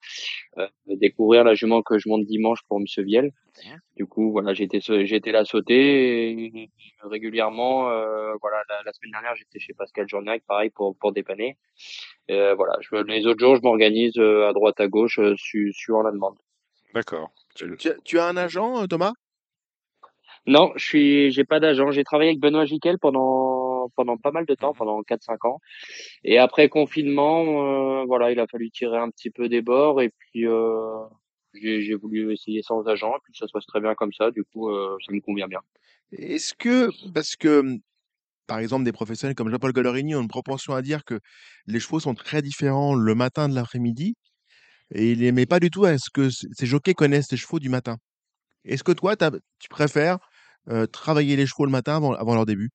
euh, découvrir la jument que je monte dimanche pour Monsieur Viel. Du coup, voilà, j'étais j'étais là sauter et régulièrement. euh, voilà, la, la semaine dernière, j'étais chez Pascal Journac, pareil pour pour dépanner. Euh, voilà, je, les autres jours, je m'organise euh, à droite à gauche, euh, su- suivant la demande. D'accord. Tu, tu as- tu as un agent, Thomas? Non, je suis, j'ai pas d'agent. J'ai travaillé avec Benoît Jiquel pendant pendant pas mal de temps, pendant 4-5 ans. Et après confinement, euh, voilà, il a fallu tirer un petit peu des bords et puis euh, j'ai voulu essayer sans agent et puis ça se passe très bien comme ça. Du coup, euh, ça me convient bien. Est-ce que, parce que, par exemple, des professionnels comme Jean-Paul Gallerini ont une propension à dire que les chevaux sont très différents le matin de l'après-midi, et il n'aimait pas du tout à ce que ces jockeys connaissent les chevaux du matin. Est-ce que toi, tu préfères travailler les chevaux le matin avant, leur début?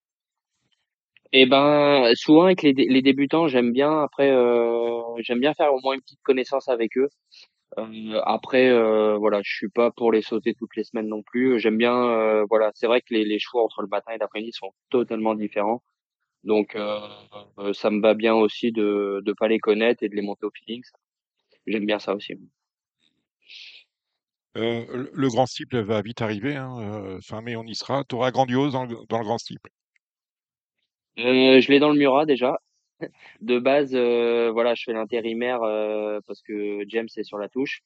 Et ben souvent avec les, dé- les débutants, j'aime bien après euh, j'aime bien faire au moins une petite connaissance avec eux. Euh, après euh, voilà, je suis pas pour les sauter toutes les semaines non plus. J'aime bien euh, voilà, c'est vrai que les, les entre le matin et l'après-midi sont totalement différents. Donc euh, euh, ça me va bien aussi de de pas les connaître et de les monter au feeling. J'aime bien ça aussi. Euh, le grand steeple va vite arriver, hein, euh, fin mai on y sera. Tu auras grandiose dans le, grand steeple. Euh, je l'ai dans le Murat déjà. de base, voilà, je fais l'intérimaire parce que James est sur la touche.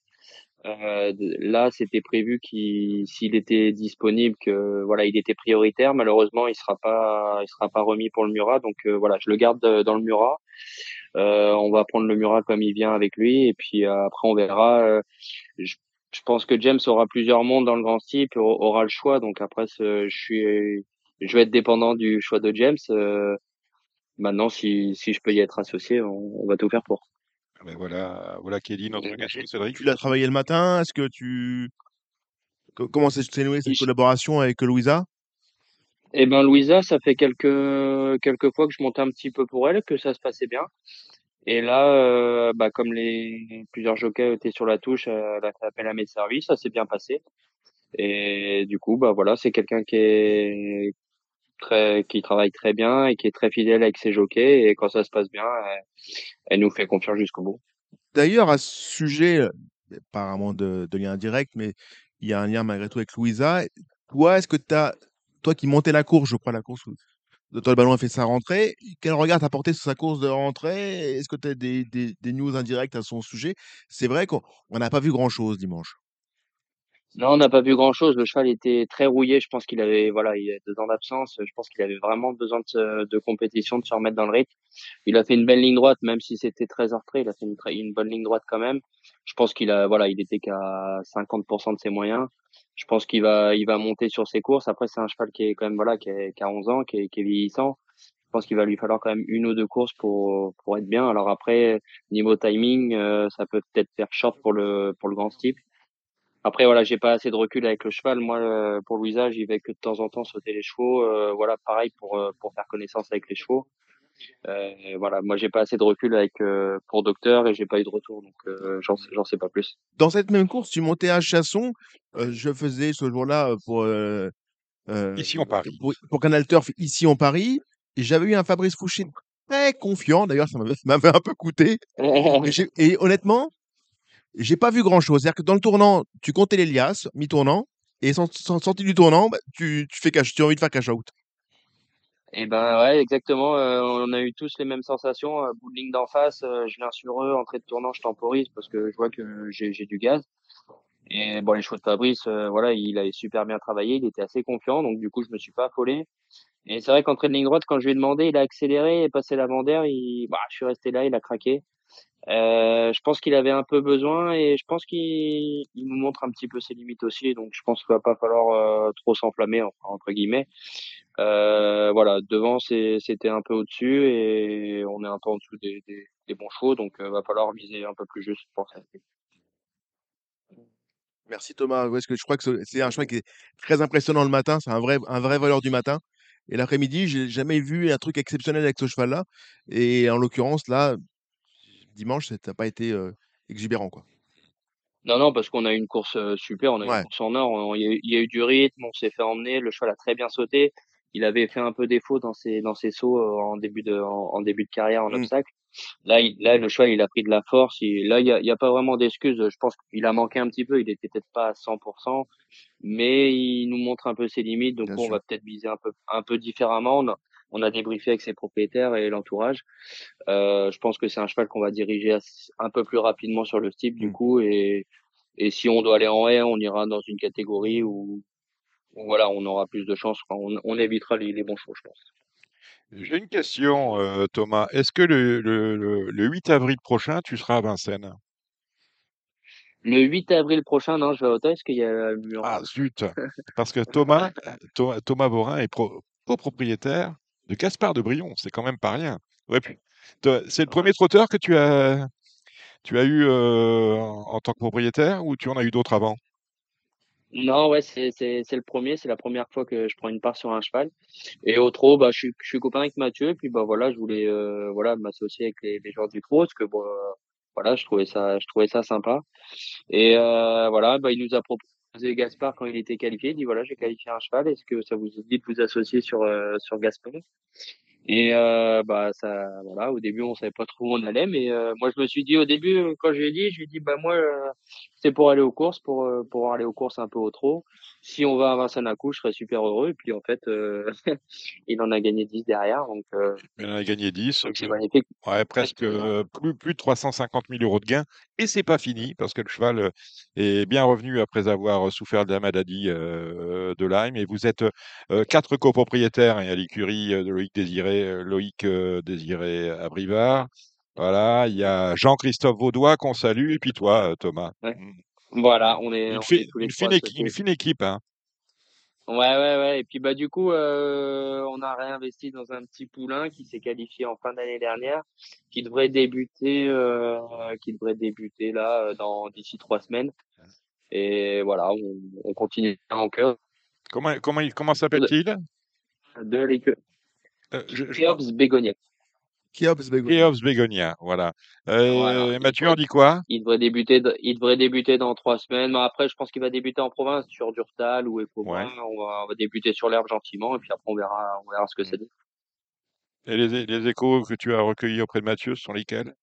Là, c'était prévu qu'il, s'il était disponible, que voilà, il était prioritaire. Malheureusement, il sera pas, il sera pas remis pour le Murat. Donc voilà, je le garde dans le Murat. On va prendre le Murat comme il vient avec lui, et puis après on verra. Je, je pense que James aura plusieurs mondes dans le grand type, aura le choix. Donc après, je suis, je vais être dépendant du choix de James. Euh, maintenant, si si je peux y être associé, on, on va tout faire pour. Mais voilà, voilà Kelly, notre question, Cédric. Tu l'as travaillé le matin. Est-ce que tu. Co- Comment s'est nouée cette collaboration avec Louisa? Eh ben Louisa, ça fait quelques quelques fois que je montais un petit peu pour elle, que ça se passait bien. Et là, euh, bah comme les plusieurs jockeys étaient sur la touche, euh, elle a fait appel à mes services, ça s'est bien passé. Et du coup, bah voilà, c'est quelqu'un qui est très qui travaille très bien et qui est très fidèle avec ses jockeys. Et quand ça se passe bien, elle, elle nous fait confiance jusqu'au bout. D'ailleurs, à ce sujet, euh, apparemment de, de lien direct, mais il y a un lien malgré tout avec Louisa. Toi, est-ce que tu as. Toi qui montais la course, je crois, la course où toi, le ballon a fait sa rentrée, quel regard t'as porté sur sa course de rentrée? Est-ce que tu as des, des, news indirectes à son sujet? C'est vrai qu'on on n'a pas vu grand-chose dimanche. Non, on n'a pas vu grand-chose. Le cheval était très rouillé. Je pense qu'il avait, voilà, il deux ans d'absence. Je pense qu'il avait vraiment besoin de, de compétition, de se remettre dans le rythme. Il a fait une belle ligne droite, même si c'était très près. Il a fait une, une bonne ligne droite quand même. Je pense qu'il a, voilà, il était qu'à 50% de ses moyens. Je pense qu'il va, il va monter sur ses courses. Après, c'est un cheval qui est quand même, voilà, qui, est, qui a 11 ans, qui est, qui est vieillissant. Je pense qu'il va lui falloir quand même une ou deux courses pour, pour être bien. Alors après, niveau timing, euh, ça peut peut-être faire short pour le, pour le grand type. Après, voilà, j'ai pas assez de recul avec le cheval. Moi, euh, pour Louisa, j'y vais que de temps en temps sauter les chevaux. Euh, voilà, pareil pour euh, pour faire connaissance avec les chevaux. Euh, voilà, moi, j'ai pas assez de recul avec euh, pour Docteur et j'ai pas eu de retour, donc euh, j'en sais- pas plus. Dans cette même course, tu montais à Chasson. euh, je faisais ce jour-là pour, euh, euh, Ici en Paris. pour, pour Canal Turf ici en Paris. Et j'avais eu un Fabrice Fouché très confiant. D'ailleurs, ça m'avait un peu coûté. Et, et honnêtement, j'ai pas vu grand-chose. C'est-à-dire que dans le tournant, tu comptais les liasses, mi-tournant, et sans, sans- sortie du tournant, bah, tu, tu fais cash, tu as envie de faire cash out. Et ben ouais, exactement. euh, on a eu tous les mêmes sensations. Euh, bout de ligne d'en face, euh, je viens sur eux, entrée de tournant, je temporise parce que je vois que j'ai du gaz. Et bon, les chevaux de Fabrice, euh, voilà, il avait super bien travaillé, il était assez confiant, donc du coup, je me suis pas affolé. Et c'est vrai qu'entrée de ligne droite, quand je lui ai demandé, il a accéléré et passé l'avant d'air, il, bah, je suis resté là, il a craqué. Euh, je pense qu'il avait un peu besoin et je pense qu'il il nous montre un petit peu ses limites aussi, donc je pense qu'il va pas falloir euh, trop s'enflammer entre guillemets. Euh, voilà, devant c'était un peu au-dessus et on est un peu en dessous des, bons chevaux, donc euh, va falloir viser un peu plus juste pour ça. Merci Thomas. Parce que je crois que ce- c'est un cheval qui est très impressionnant le matin. C'est un vrai, un vrai valeur du matin. Et l'après-midi, j'ai jamais vu un truc exceptionnel avec ce cheval-là. Et en l'occurrence, là, dimanche, ça n'a pas été exubérant, quoi? Non, non, parce qu'on a eu une course super, on a eu Ouais. une course en or, il y, a eu il y a eu du rythme, on s'est fait emmener, le cheval a très bien sauté. Il avait fait un peu défaut dans ses dans ses sauts en début de en, en début de carrière en Mm. obstacle. Là, il, là, le cheval, il a pris de la force. Il, là, il y a, y a pas vraiment d'excuses. Je pense qu'il a manqué un petit peu. Il était peut-être pas à 100%, mais il nous montre un peu ses limites. Donc, on va peut-être viser un peu un peu différemment. On a, on a débriefé avec ses propriétaires et l'entourage. Euh, je pense que c'est un cheval qu'on va diriger un peu plus rapidement sur le type du Mm. coup et et si on doit aller en haie, on ira dans une catégorie où, où voilà, on aura plus de chance. Enfin, on, on évitera les, les bons chevaux, je pense. J'ai une question, euh, Thomas. Est-ce que le, le, le, le 8 avril prochain, tu seras à Vincennes? Le 8 avril prochain, non, je vais à Auteuil parce qu'il y a le mur. Ah, zut! [LAUGHS] Parce que Thomas, Tho- Thomas Borin est pro- copropriétaire de Gaspard de Brion. C'est quand même pas rien. Ouais, c'est le premier trotteur que tu as, tu as eu euh, en, en tant que propriétaire ou tu en as eu d'autres avant? Non, ouais, c'est le premier, c'est la première fois que je prends une part sur un cheval. Et au trot, bah je suis je suis copain avec Mathieu, puis bah voilà, je voulais euh, voilà m'associer avec les, les gens du trot parce que bon euh, voilà, je trouvais ça je trouvais ça sympa. Et euh, voilà, bah il nous a proposé Gaspard quand il était qualifié, il dit voilà, j'ai qualifié un cheval, est-ce que ça vous dit de vous associer sur euh, sur Gaspard? Et euh, bah ça, voilà, au début on savait pas trop où on allait, mais euh, moi je me suis dit au début quand je lui ai dit, je lui ai dit bah moi euh, c'est pour aller aux courses, pour pour aller aux courses un peu au trot. Si on va à Vincent-Nacou, je serais super heureux. Et puis en fait, [LAUGHS] il en a gagné 10 derrière, donc Il en a gagné 10. donc c'est magnifique. Ouais, presque plus, plus de 350 000 euros de gains. Et c'est pas fini parce que le cheval est bien revenu après avoir souffert de la maladie de Lyme. Et vous êtes quatre copropriétaires et à l'écurie de Loïc Désiré, euh, Loïc euh, Désiré Abrivard. Voilà, il y a Jean-Christophe Vaudois qu'on salue et puis toi, euh, Thomas. Ouais. Mm. Voilà, on est Une, on fi- est tous les une, fine, trois équi- une associés. fine équipe, hein. Ouais, ouais, ouais. Et puis bah du coup, euh, on a réinvesti dans un petit poulain qui s'est qualifié en fin d'année dernière, qui devrait débuter, euh, qui devrait débuter là euh, dans d'ici trois semaines. Et voilà, on, on continue en cœur Comment, comment, comment de, s'appelle-t-il? De l'équipe Euh, je- je- Kéops Bégoniac. Kiops Begonia. Kéops Bégonia, voilà. Voilà. Euh, Mathieu en devrait, dit quoi? Il devrait débuter, il devrait débuter dans trois semaines. Mais après, je pense qu'il va débuter en province sur Durtal ou Ouais. Ecobrun. On va, on va débuter sur l'herbe gentiment et puis après on verra, on verra ce que ça Mm. dit. Et les, les échos que tu as recueillis auprès de Mathieu sont lesquels?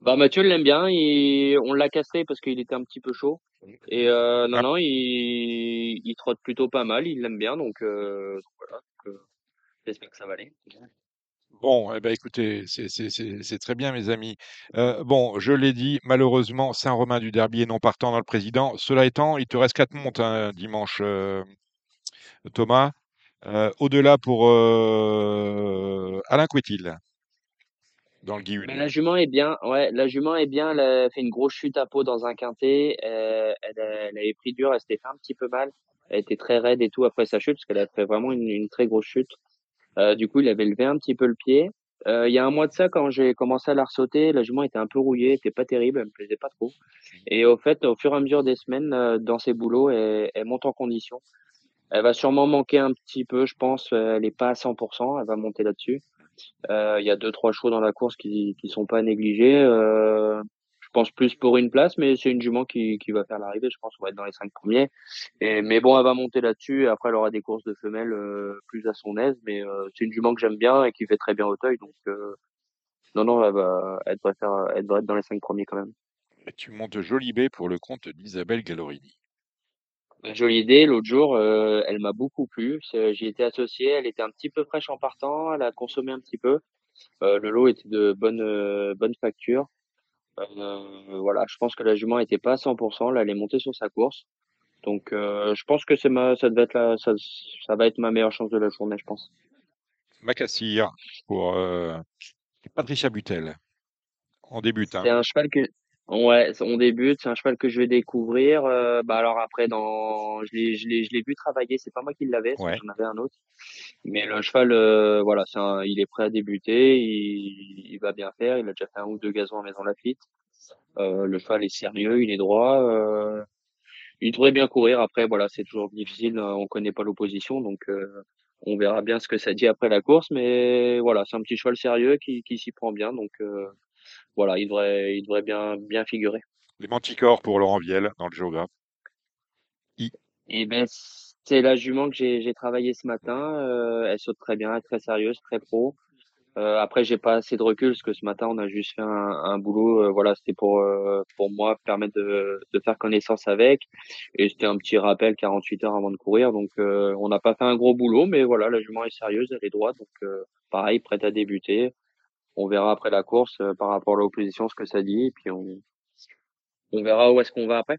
Bah Mathieu l'aime bien, il, on l'a castré parce qu'il était un petit peu chaud. Et euh, non, Ah, non, il, il trotte plutôt pas mal, il l'aime bien, donc, euh, donc voilà, donc, euh, j'espère que ça va aller. Bon, eh ben, écoutez, c'est c'est- c'est- c'est très bien, mes amis. Euh, bon, je l'ai dit, malheureusement, Saint-Romain du Derby est non partant dans le président. Cela étant, il te reste quatre montes hein, dimanche, euh, Thomas. Euh, au-delà pour euh, Alain Couetil, dans le Guy Une. la jument est bien, ouais, la jument est bien, elle a fait une grosse chute à peau dans un quintet, euh, elle, a- elle avait pris dur, elle s'était fait un petit peu mal, elle était très raide et tout après sa chute, parce qu'elle a fait vraiment une, une très grosse chute. Euh, du coup, il avait levé un petit peu le pied. Euh, il y a un mois de ça, quand j'ai commencé à la ressauter, la jument était un peu rouillée, elle était pas terrible, elle me plaisait pas trop. Et au fait, au fur et à mesure des semaines, euh, dans ses boulots, elle, elle monte en condition. Elle va sûrement manquer un petit peu, je pense. euh, Elle est pas à 100%, elle va monter là-dessus. Euh, Il y a deux, trois chevaux dans la course qui, qui sont pas à négliger. Euh, pense plus pour une place, mais c'est une jument qui, qui va faire l'arrivée. Je pense qu'on va être dans les cinq premiers. Et, mais bon, elle va monter là-dessus. Après, elle aura des courses de femelles euh, plus à son aise. Mais euh, c'est une jument que j'aime bien et qui fait très bien au teuil. Donc, euh, non, non, elle, va, elle, devrait faire, elle devrait être dans les cinq premiers quand même. Et tu montes Jolibé pour le compte d'Isabelle Gallorini. Jolie idée. L'autre jour, euh, elle m'a beaucoup plu. J'y étais associé. Elle était un petit peu fraîche en partant. Elle a consommé un petit peu. Euh, le lot était de bonne, euh, bonne facture. Euh, voilà, je pense que la jument était pas à 100%. Là, elle est montée sur sa course. Donc, euh, je pense que c'est ma, ça devait être la, ça, ça va être ma meilleure chance de la journée, je pense. Macassir pour euh, Patricia Butel. On débute, hein. C'est un cheval que, ouais, on débute. C'est un cheval que je vais découvrir. Euh, bah alors après, dans, je l'ai, je l'ai, je l'ai vu travailler. C'est pas moi qui l'avais, Ouais. j'en avais un autre. Mais le cheval, euh, voilà, c'est un, il est prêt à débuter. Il, il va bien faire. Il a déjà fait un ou deux gazons à Maison Lafitte. Euh, le cheval est sérieux, il est droit. Euh, il devrait bien courir. Après, voilà, c'est toujours difficile. euh, On connaît pas l'opposition, donc euh, on verra bien ce que ça dit après la course. Mais voilà, c'est un petit cheval sérieux qui, qui s'y prend bien. Donc euh, voilà, il devrait, il devrait bien, bien figurer. Les manticores pour Laurent Viel dans le géographe. I. Et ben, c'est la jument que j'ai, j'ai travaillé ce matin. Euh, elle saute très bien, elle est très sérieuse, très pro. Euh, après, j'ai pas assez de recul parce que ce matin, on a juste fait un, un boulot. euh, voilà, c'était pour euh, pour moi permettre de, de faire connaissance avec. Et c'était un petit rappel 48 heures avant de courir. Donc, euh, on n'a pas fait un gros boulot, mais voilà, la jument est sérieuse, elle est droite. Donc, euh, pareil, prête à débuter. On verra après la course euh, par rapport à l'opposition ce que ça dit. Et puis, on, verra où est-ce qu'on va après.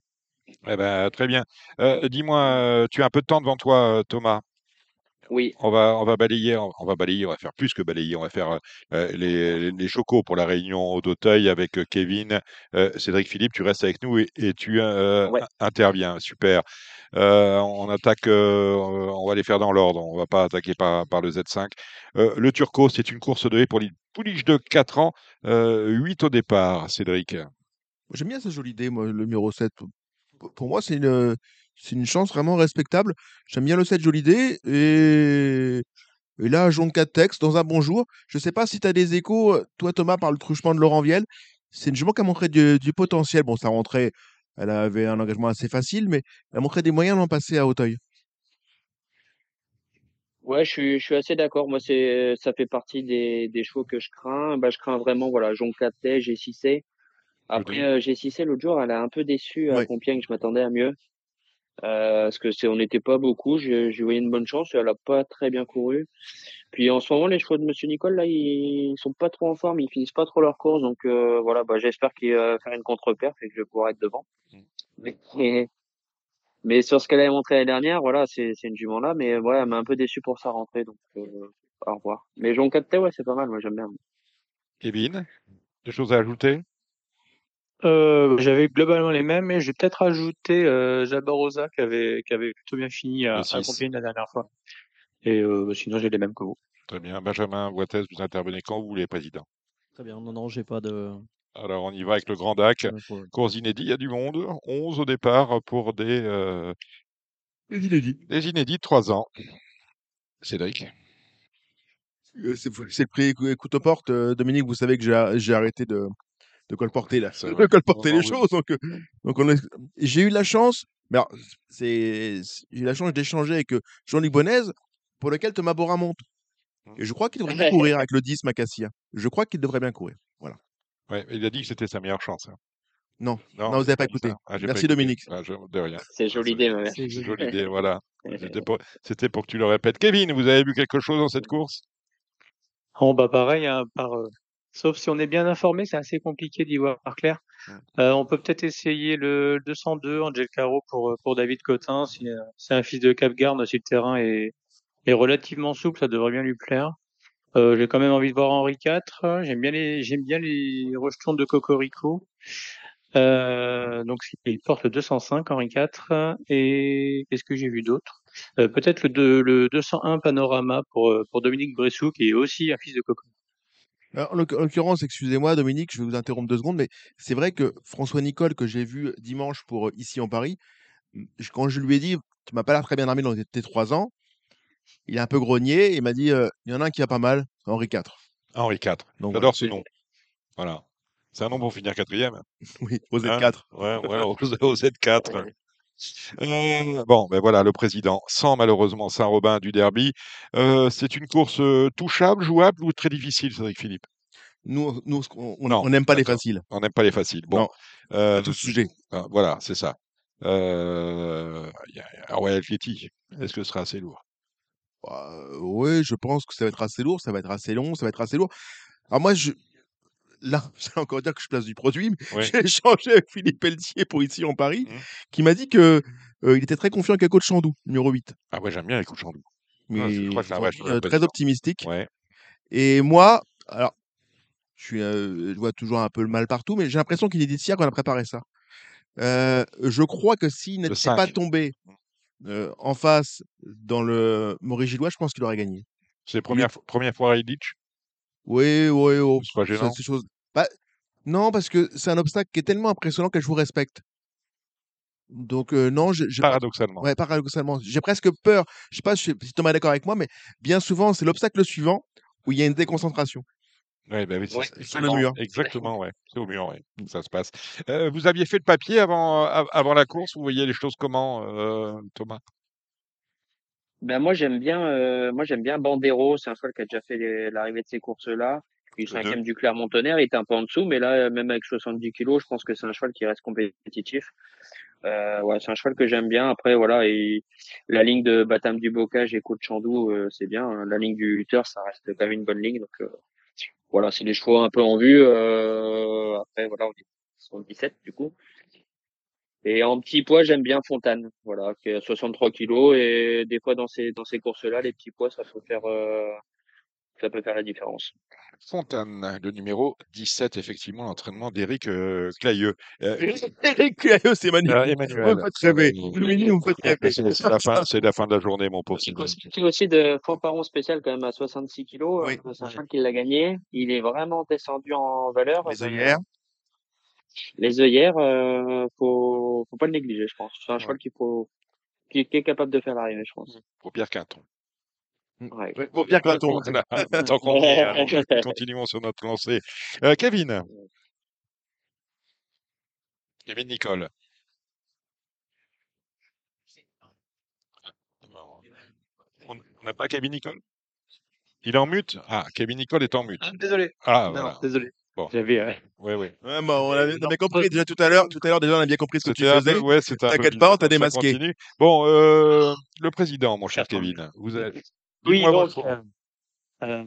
Eh ben, très bien. Euh, Dis-moi, euh, tu as un peu de temps devant toi, Thomas? Oui. On va, on va balayer, on, on va balayer, on va faire plus que balayer, on va faire euh, les, les, les chocos pour la réunion d'Auteuil avec euh, Kevin. Euh, Cédric Philippe, tu restes avec nous et, et tu euh, Ouais. interviens. Super. Euh, on attaque, euh, on va les faire dans l'ordre, on va pas attaquer par, par le Z5. Euh, le Turco, c'est une course de haie pour les pouliches de 4 ans, euh, 8 au départ, Cédric. J'aime bien cette jolie idée, moi, le numéro 7. Pour- Pour moi, c'est une, c'est une chance vraiment respectable. J'aime bien le 7 jolie idée. Et, et là, jaune 4 textes, dans un bon jour. Je sais pas si tu as des échos, euh, toi Thomas, par le truchement de Laurent Viel. C'est une jument qui a montré du, du potentiel. Bon, ça rentrait, elle avait un engagement assez facile, mais elle a montré des moyens l'an passé à Auteuil. Ouais, je suis, je suis assez d'accord. Moi, c'est, ça fait partie des, des chevaux que je crains. Bah, je crains vraiment, voilà, Joncatet, G6C. Après, euh, G6C, l'autre jour, elle a un peu déçu à Ouais. Compiègne. Je m'attendais à mieux. Euh, parce que c'est, on n'était pas beaucoup. Je, je voyais une bonne chance. Elle a pas très bien couru. Puis en ce moment, les chevaux de Monsieur Nicole, là, ils sont pas trop en forme. Ils finissent pas trop leur course. Donc, euh, voilà, bah, j'espère qu'il va faire une contre-perf et que je vais pouvoir être devant. Mais, [LAUGHS] mais sur ce qu'elle avait montré l'année dernière, voilà, c'est, c'est une jument là. Mais ouais, elle m'a un peu déçu pour sa rentrée. Donc, euh, au revoir. Mais Joncatet, ouais, c'est pas mal. Moi, j'aime bien. Kevin, des choses à ajouter? Euh, j'avais globalement les mêmes, mais j'ai peut-être ajouté euh, Jabarosa qui avait, qui avait plutôt bien fini à, à. Compiègne la dernière fois. Et euh, bah, sinon, j'ai les mêmes que vous. Très bien. Benjamin Boitez, vous intervenez quand vous voulez, Président. Très bien. Non, non, j'ai pas de. Alors, on y va avec le Grand DAC. Course inédite, il y a du monde. 11 au départ pour des, euh, Les inédits. des inédits de 3 ans. Cédric C'est le prix écou- écoute aux portes. Dominique, vous savez que j'ai arrêté de, de colporter, là, C'est de colporter les choses. Donc, euh, donc on est- j'ai eu la chance, mais alors, c'est, j'ai eu la chance d'échanger avec euh, Jean-Luc Bonnez, pour lequel Thomas Bora monte. Et je crois qu'il devrait bien [LAUGHS] courir avec le 10 Macassia. Je crois qu'il devrait bien courir. Voilà. Ouais, il a dit que c'était sa meilleure chance. hein. Non, Non, non, vous n'avez pas écouté. Ah, pas Merci écouté. Dominique. Ah, je- de rien. C'est jolie idée, ma mère. C'est une jolie idée, voilà. [LAUGHS] C'était pour, c'était pour que tu le répètes. Kevin, vous avez vu quelque chose dans cette course? Bon, bah pareil, hein, par, euh, sauf si on est bien informé, c'est assez compliqué d'y voir clair. Mm. Euh, on peut peut-être essayer le 202 Angel Caro pour, euh, pour David Cotin. C'est un fils de Cap-Garde, si le terrain est, est relativement souple, ça devrait bien lui plaire. Euh, j'ai quand même envie de voir Henri IV. J'aime bien les, j'aime bien les rejetons de Cocorico. Euh, donc il porte le 205 Henri IV. Et qu'est-ce que j'ai vu d'autre? Euh, Peut-être le, le 201 Panorama pour, euh, pour Dominique Bressou, qui est aussi un fils de Coco. En l'oc- en l'occurrence, excusez-moi Dominique, je vais vous interrompre deux secondes, mais c'est vrai que François Nicole, que j'ai vu dimanche pour euh, Ici en Paris, quand je lui ai dit, tu m'as pas l'air très bien armé dans tes trois ans, il a un peu grogné et il m'a dit, euh, il y en a un qui va pas mal, Henri IV. Henri IV. J'adore ce nom. Voilà. C'est un nom pour finir quatrième. [LAUGHS] Oui, au Hein? Z4. Ouais, ouais, au, au Z4. [LAUGHS] Euh, bon, ben voilà, le président, sans malheureusement Saint-Robin du derby. Euh, c'est une course euh, touchable, jouable ou très difficile, Cédric Philippe? Nous, nous, on n'aime pas les faciles. On n'aime pas les faciles. Bon, euh, à tout sujet. ah, voilà, c'est ça. Euh, il y a- ouais, Atleti, est-ce que ce sera assez lourd? Bah, oui, je pense que ça va être assez lourd, ça va être assez long, ça va être assez lourd. Alors moi, je... là, [LAUGHS] j'allais encore dire que je place du produit, mais j'ai échangé avec Philippe Pelletier pour ici en Paris, Mhm. qui m'a dit que euh, il était très confiant avec Coach Chandou, numéro 8. Ah ouais, j'aime bien coups de chandou. Mais Ah, je crois que dit, euh, très optimistique. Ouais. Et moi, alors, je, suis, euh, je vois toujours un peu le mal partout, mais j'ai l'impression qu'il est d'ici qu'on a préparé ça. Je crois que s'il n'était pas 5. tombé en face dans le Maurice Gillois, je pense qu'il aurait gagné. C'est la première, première fois à Illich? Oui, oui, oh, C'est pas ça, gênant ces choses. Bah, non, parce que c'est un obstacle qui est tellement impressionnant que je vous respecte. Donc, euh, non, j'ai j'ai pas. Paradoxalement. Ouais, paradoxalement. J'ai presque peur. Je sais pas si si Thomas est d'accord avec moi, mais bien souvent, c'est l'obstacle suivant où il y a une déconcentration. Ouais, bah oui, c'est Ouais, ça. Le mur. Exactement, ouais. C'est au mur, ouais. Ça se passe. Euh, vous aviez fait le papier avant, av- avant la course? Vous voyez les choses comment, euh, Thomas? Ben moi j'aime bien euh, moi j'aime bien Bandero, c'est un cheval qui a déjà fait l'arrivée de ces courses-là. Il est cinquième du Clermont-Tonnerre, il était un peu en dessous, mais là même avec 70 kilos, je pense que c'est un cheval qui reste compétitif. Euh, ouais, c'est un cheval que j'aime bien. Après voilà, et la ligne de Batam du Bocage et de Chandou, euh, c'est bien. hein. La ligne du lutteur, ça reste quand même une bonne ligne. Donc euh, voilà, c'est les chevaux un peu en vue. Euh, après voilà, on est 77 du coup. Et en petit poids, j'aime bien Fontane, voilà, qui est à 63 kilos. Et des fois, dans ces, dans ces courses-là, les petits poids, ça peut faire, euh, ça peut faire la différence. Fontane, le numéro 17, effectivement, l'entraînement d'Éric euh, Clayeux. Euh, [LAUGHS] Eric Clayeux, c'est euh. Vous Emmanuel. me faites rêver. Euh, Dominique, vous me faites rêver. C'est c'est la, fin- c'est la fin de la journée, mon pauvre. Expliquer aussi de Fanfaron spécial quand même à 66 kilos. Oui. Euh, C'est un cheval qui l'a gagné. Il est vraiment descendu en valeur. Les Euh, œillères. Les œillères, euh, faut, faut pas le négliger, je pense. C'est un cheval qu'il faut, qui, qui est capable de faire l'arrivée, je pense. Pour Pierre Quinton. Ouais. Ouais, Pour Pierre. Voilà. [LAUGHS] [LAUGHS] Tant qu'on est, allons, continuons sur notre lancée. Euh, Kevin. Kevin Nicole. On On n'a pas Kevin Nicole? Il est en mute? Ah, Kevin Nicole est en mute. Ah, désolé. Ah, Non, voilà. désolé. Bon. J'avais. euh, Ouais, ouais. Ouais, bah, on avait, on avait compris déjà tout à l'heure. Tout à l'heure, déjà, on a bien compris ce que tu un peu, faisais. ouais, T'inquiète pas, on t'a démasqué. continue. Bon, euh, le président, mon cher Attends. Kevin, vous avez... Oui, dites-moi donc, votre- euh, euh,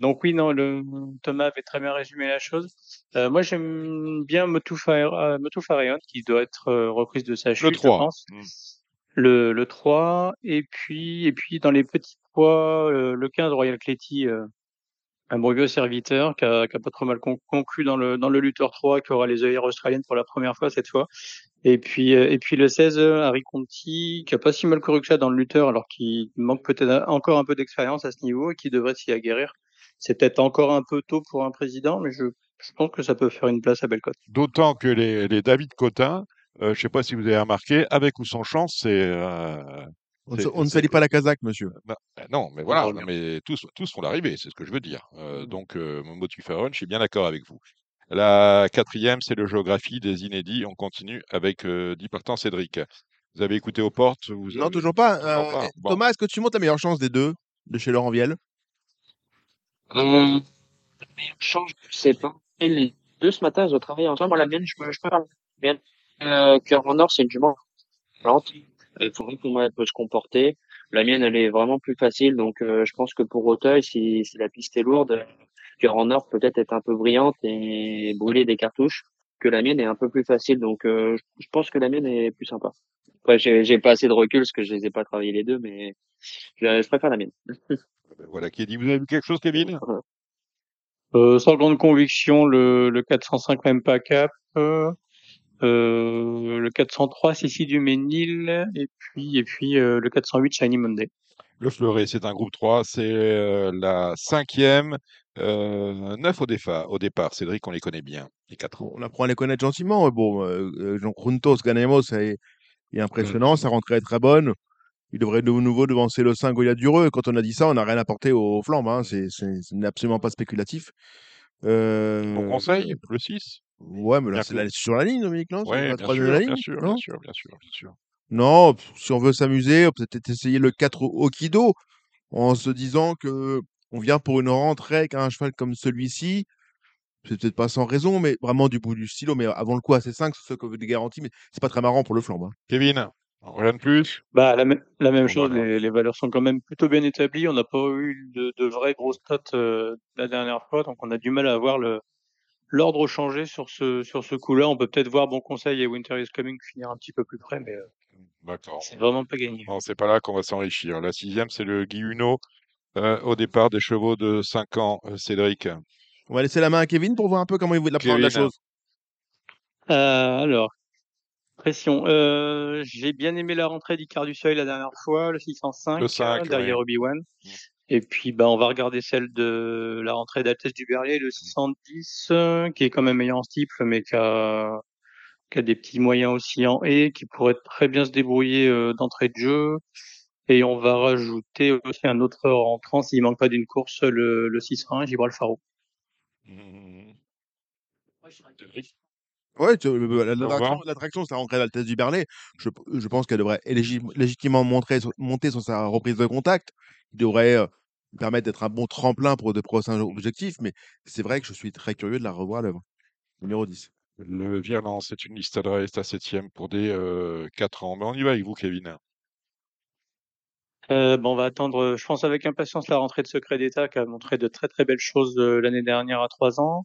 donc oui, non, le, Thomas avait très bien résumé la chose. Euh, moi, j'aime bien Motu Fare- euh, Motu Farayon, qui doit être euh, reprise de sa chute, Le je 3. pense. Mm. Le, le 3, et puis, et puis dans les petits poids, euh, le 15 Royal Cléty, euh, un bon vieux serviteur qui a, qui a pas trop mal con- conclu dans le, dans le lutteur 3, qui aura les œillères australiennes pour la première fois cette fois. Et puis, euh, et puis le 16, euh, Harry Conti, qui a pas si mal couru que ça dans le lutteur, alors qu'il manque peut-être encore un peu d'expérience à ce niveau et qui devrait s'y aguerrir. C'est peut-être encore un peu tôt pour un président, mais je, je pense que ça peut faire une place à Bellecote. D'autant que les, les David Cotin, euh, je ne sais pas si vous avez remarqué, avec ou sans chance, c'est... euh, On, on ne c'est- salit pas la casaque, monsieur. Non, ben non, mais voilà, parle non, mais tous, tous font l'arrivée, c'est ce que je veux dire. Euh, donc, euh, Motu je suis bien d'accord avec vous. La quatrième, c'est le géographie des inédits. On continue avec euh, 10 partants Cédric. Vous avez écouté aux portes vous Non, avez- toujours pas. Euh, pas. Bon. Thomas, est-ce que tu montes la meilleure chance des deux de chez Laurent Vielle Hum, la meilleure chance, je sais pas. Et les deux ce matin, ils ont travaillé ensemble. Moi, la mienne, je, je préfère la mienne. Euh, Cœur en or, c'est une jument lente. Il faut voir comment elle peut se comporter. La mienne, elle est vraiment plus facile. Donc, euh, je pense que pour Auteuil, si, si la piste est lourde, Cœur en or peut-être être un peu brillante et brûler des cartouches. Que la mienne est un peu plus facile. Donc, euh, je, pense que la mienne est plus sympa. Après, j'ai j'ai pas assez de recul parce que je les ai pas travaillés les deux, mais je, je préfère la mienne. [LAUGHS] Voilà qui est dit. Vous avez vu quelque chose, Kevin Euh, sans grande conviction, le, le 405 même pas cap, euh, euh, le 403 Sissi du Ménil, et puis et puis euh, le 408 Shiny Monday. Le Fleuret, c'est un groupe 3. C'est euh, la cinquième. Euh, neuf au départ. Au départ. Cédric, on les connaît bien. Les quatre. On apprend à les connaître gentiment. Bon, euh, euh, Jean Cruntos, Ganemos, c'est est impressionnant. Sa rentrée est très bonne. Il devrait de nouveau devancer le 5 Goya Dureux. Quand on a dit ça, on n'a rien apporté aux flammes. Hein. C'est c'est- ce n'est absolument pas spéculatif. Euh, Bon conseil, le 6. Ouais, mais là, c'est la- sur la ligne, Dominique, non? Ouais, la bien sûr, de la bien ligne, sûr, non? bien sûr, bien sûr, bien sûr. Non, si on veut s'amuser, on peut peut-être essayer le 4 au Okido en se disant que on vient pour une rentrée avec un cheval comme celui-ci. C'est peut-être pas sans raison, mais vraiment du bout du stylo. Mais avant le coup, à C5, c'est ce que vous des garanties, mais c'est pas très marrant pour le flambe. hein. Kevin, rien de plus? Bah la, même la même Bon, chose, les, les valeurs sont quand même plutôt bien établies. On n'a pas eu de, de vraies grosses stats euh, la dernière fois, donc on a du mal à voir le l'ordre changer sur ce sur ce coup-là. On peut peut-être voir Bon Conseil et Winter is Coming finir un petit peu plus près, mais euh, c'est vraiment pas gagné. Non, c'est pas là qu'on va s'enrichir. La sixième, c'est le Guy Huneau. Euh, au départ, des chevaux de 5 ans, euh, Cédric. On va laisser la main à Kevin pour voir un peu comment il veut la prendre la Kevin. chose. Euh, alors, pression. Euh, j'ai bien aimé la rentrée d'Icar du Seuil la dernière fois, le 605, Le 5, euh, derrière ouais. Obi-Wan. Et puis, bah, on va regarder celle de la rentrée d'Altesse du Berlier, le 610, euh, qui est quand même meilleur en steeple, mais qui a, qui a des petits moyens aussi en et qui pourrait très bien se débrouiller euh, d'entrée de jeu. Et on va rajouter aussi un autre rentrant, s'il manque pas d'une course, le, le 601, Gibralfaro. Mmh. Ouais, tu- le- la- Au l'attraction, c'est la rentrée d'Altesse du Berlay. Je, je pense qu'elle devrait légitimement montrer, sur- monter sur sa reprise de contact. Il devrait euh, permettre d'être un bon tremplin pour de prochains objectifs. Mais c'est vrai que je suis très curieux de la revoir à l'œuvre. Numéro 10. Le Virland, c'est une liste adresse à septième pour des euh, 4 ans. Mais on y va avec vous, Kevin. Euh, bon, on va attendre, euh, je pense, avec impatience la rentrée de Secret d'État qui a montré de très très belles choses euh, l'année dernière à trois ans,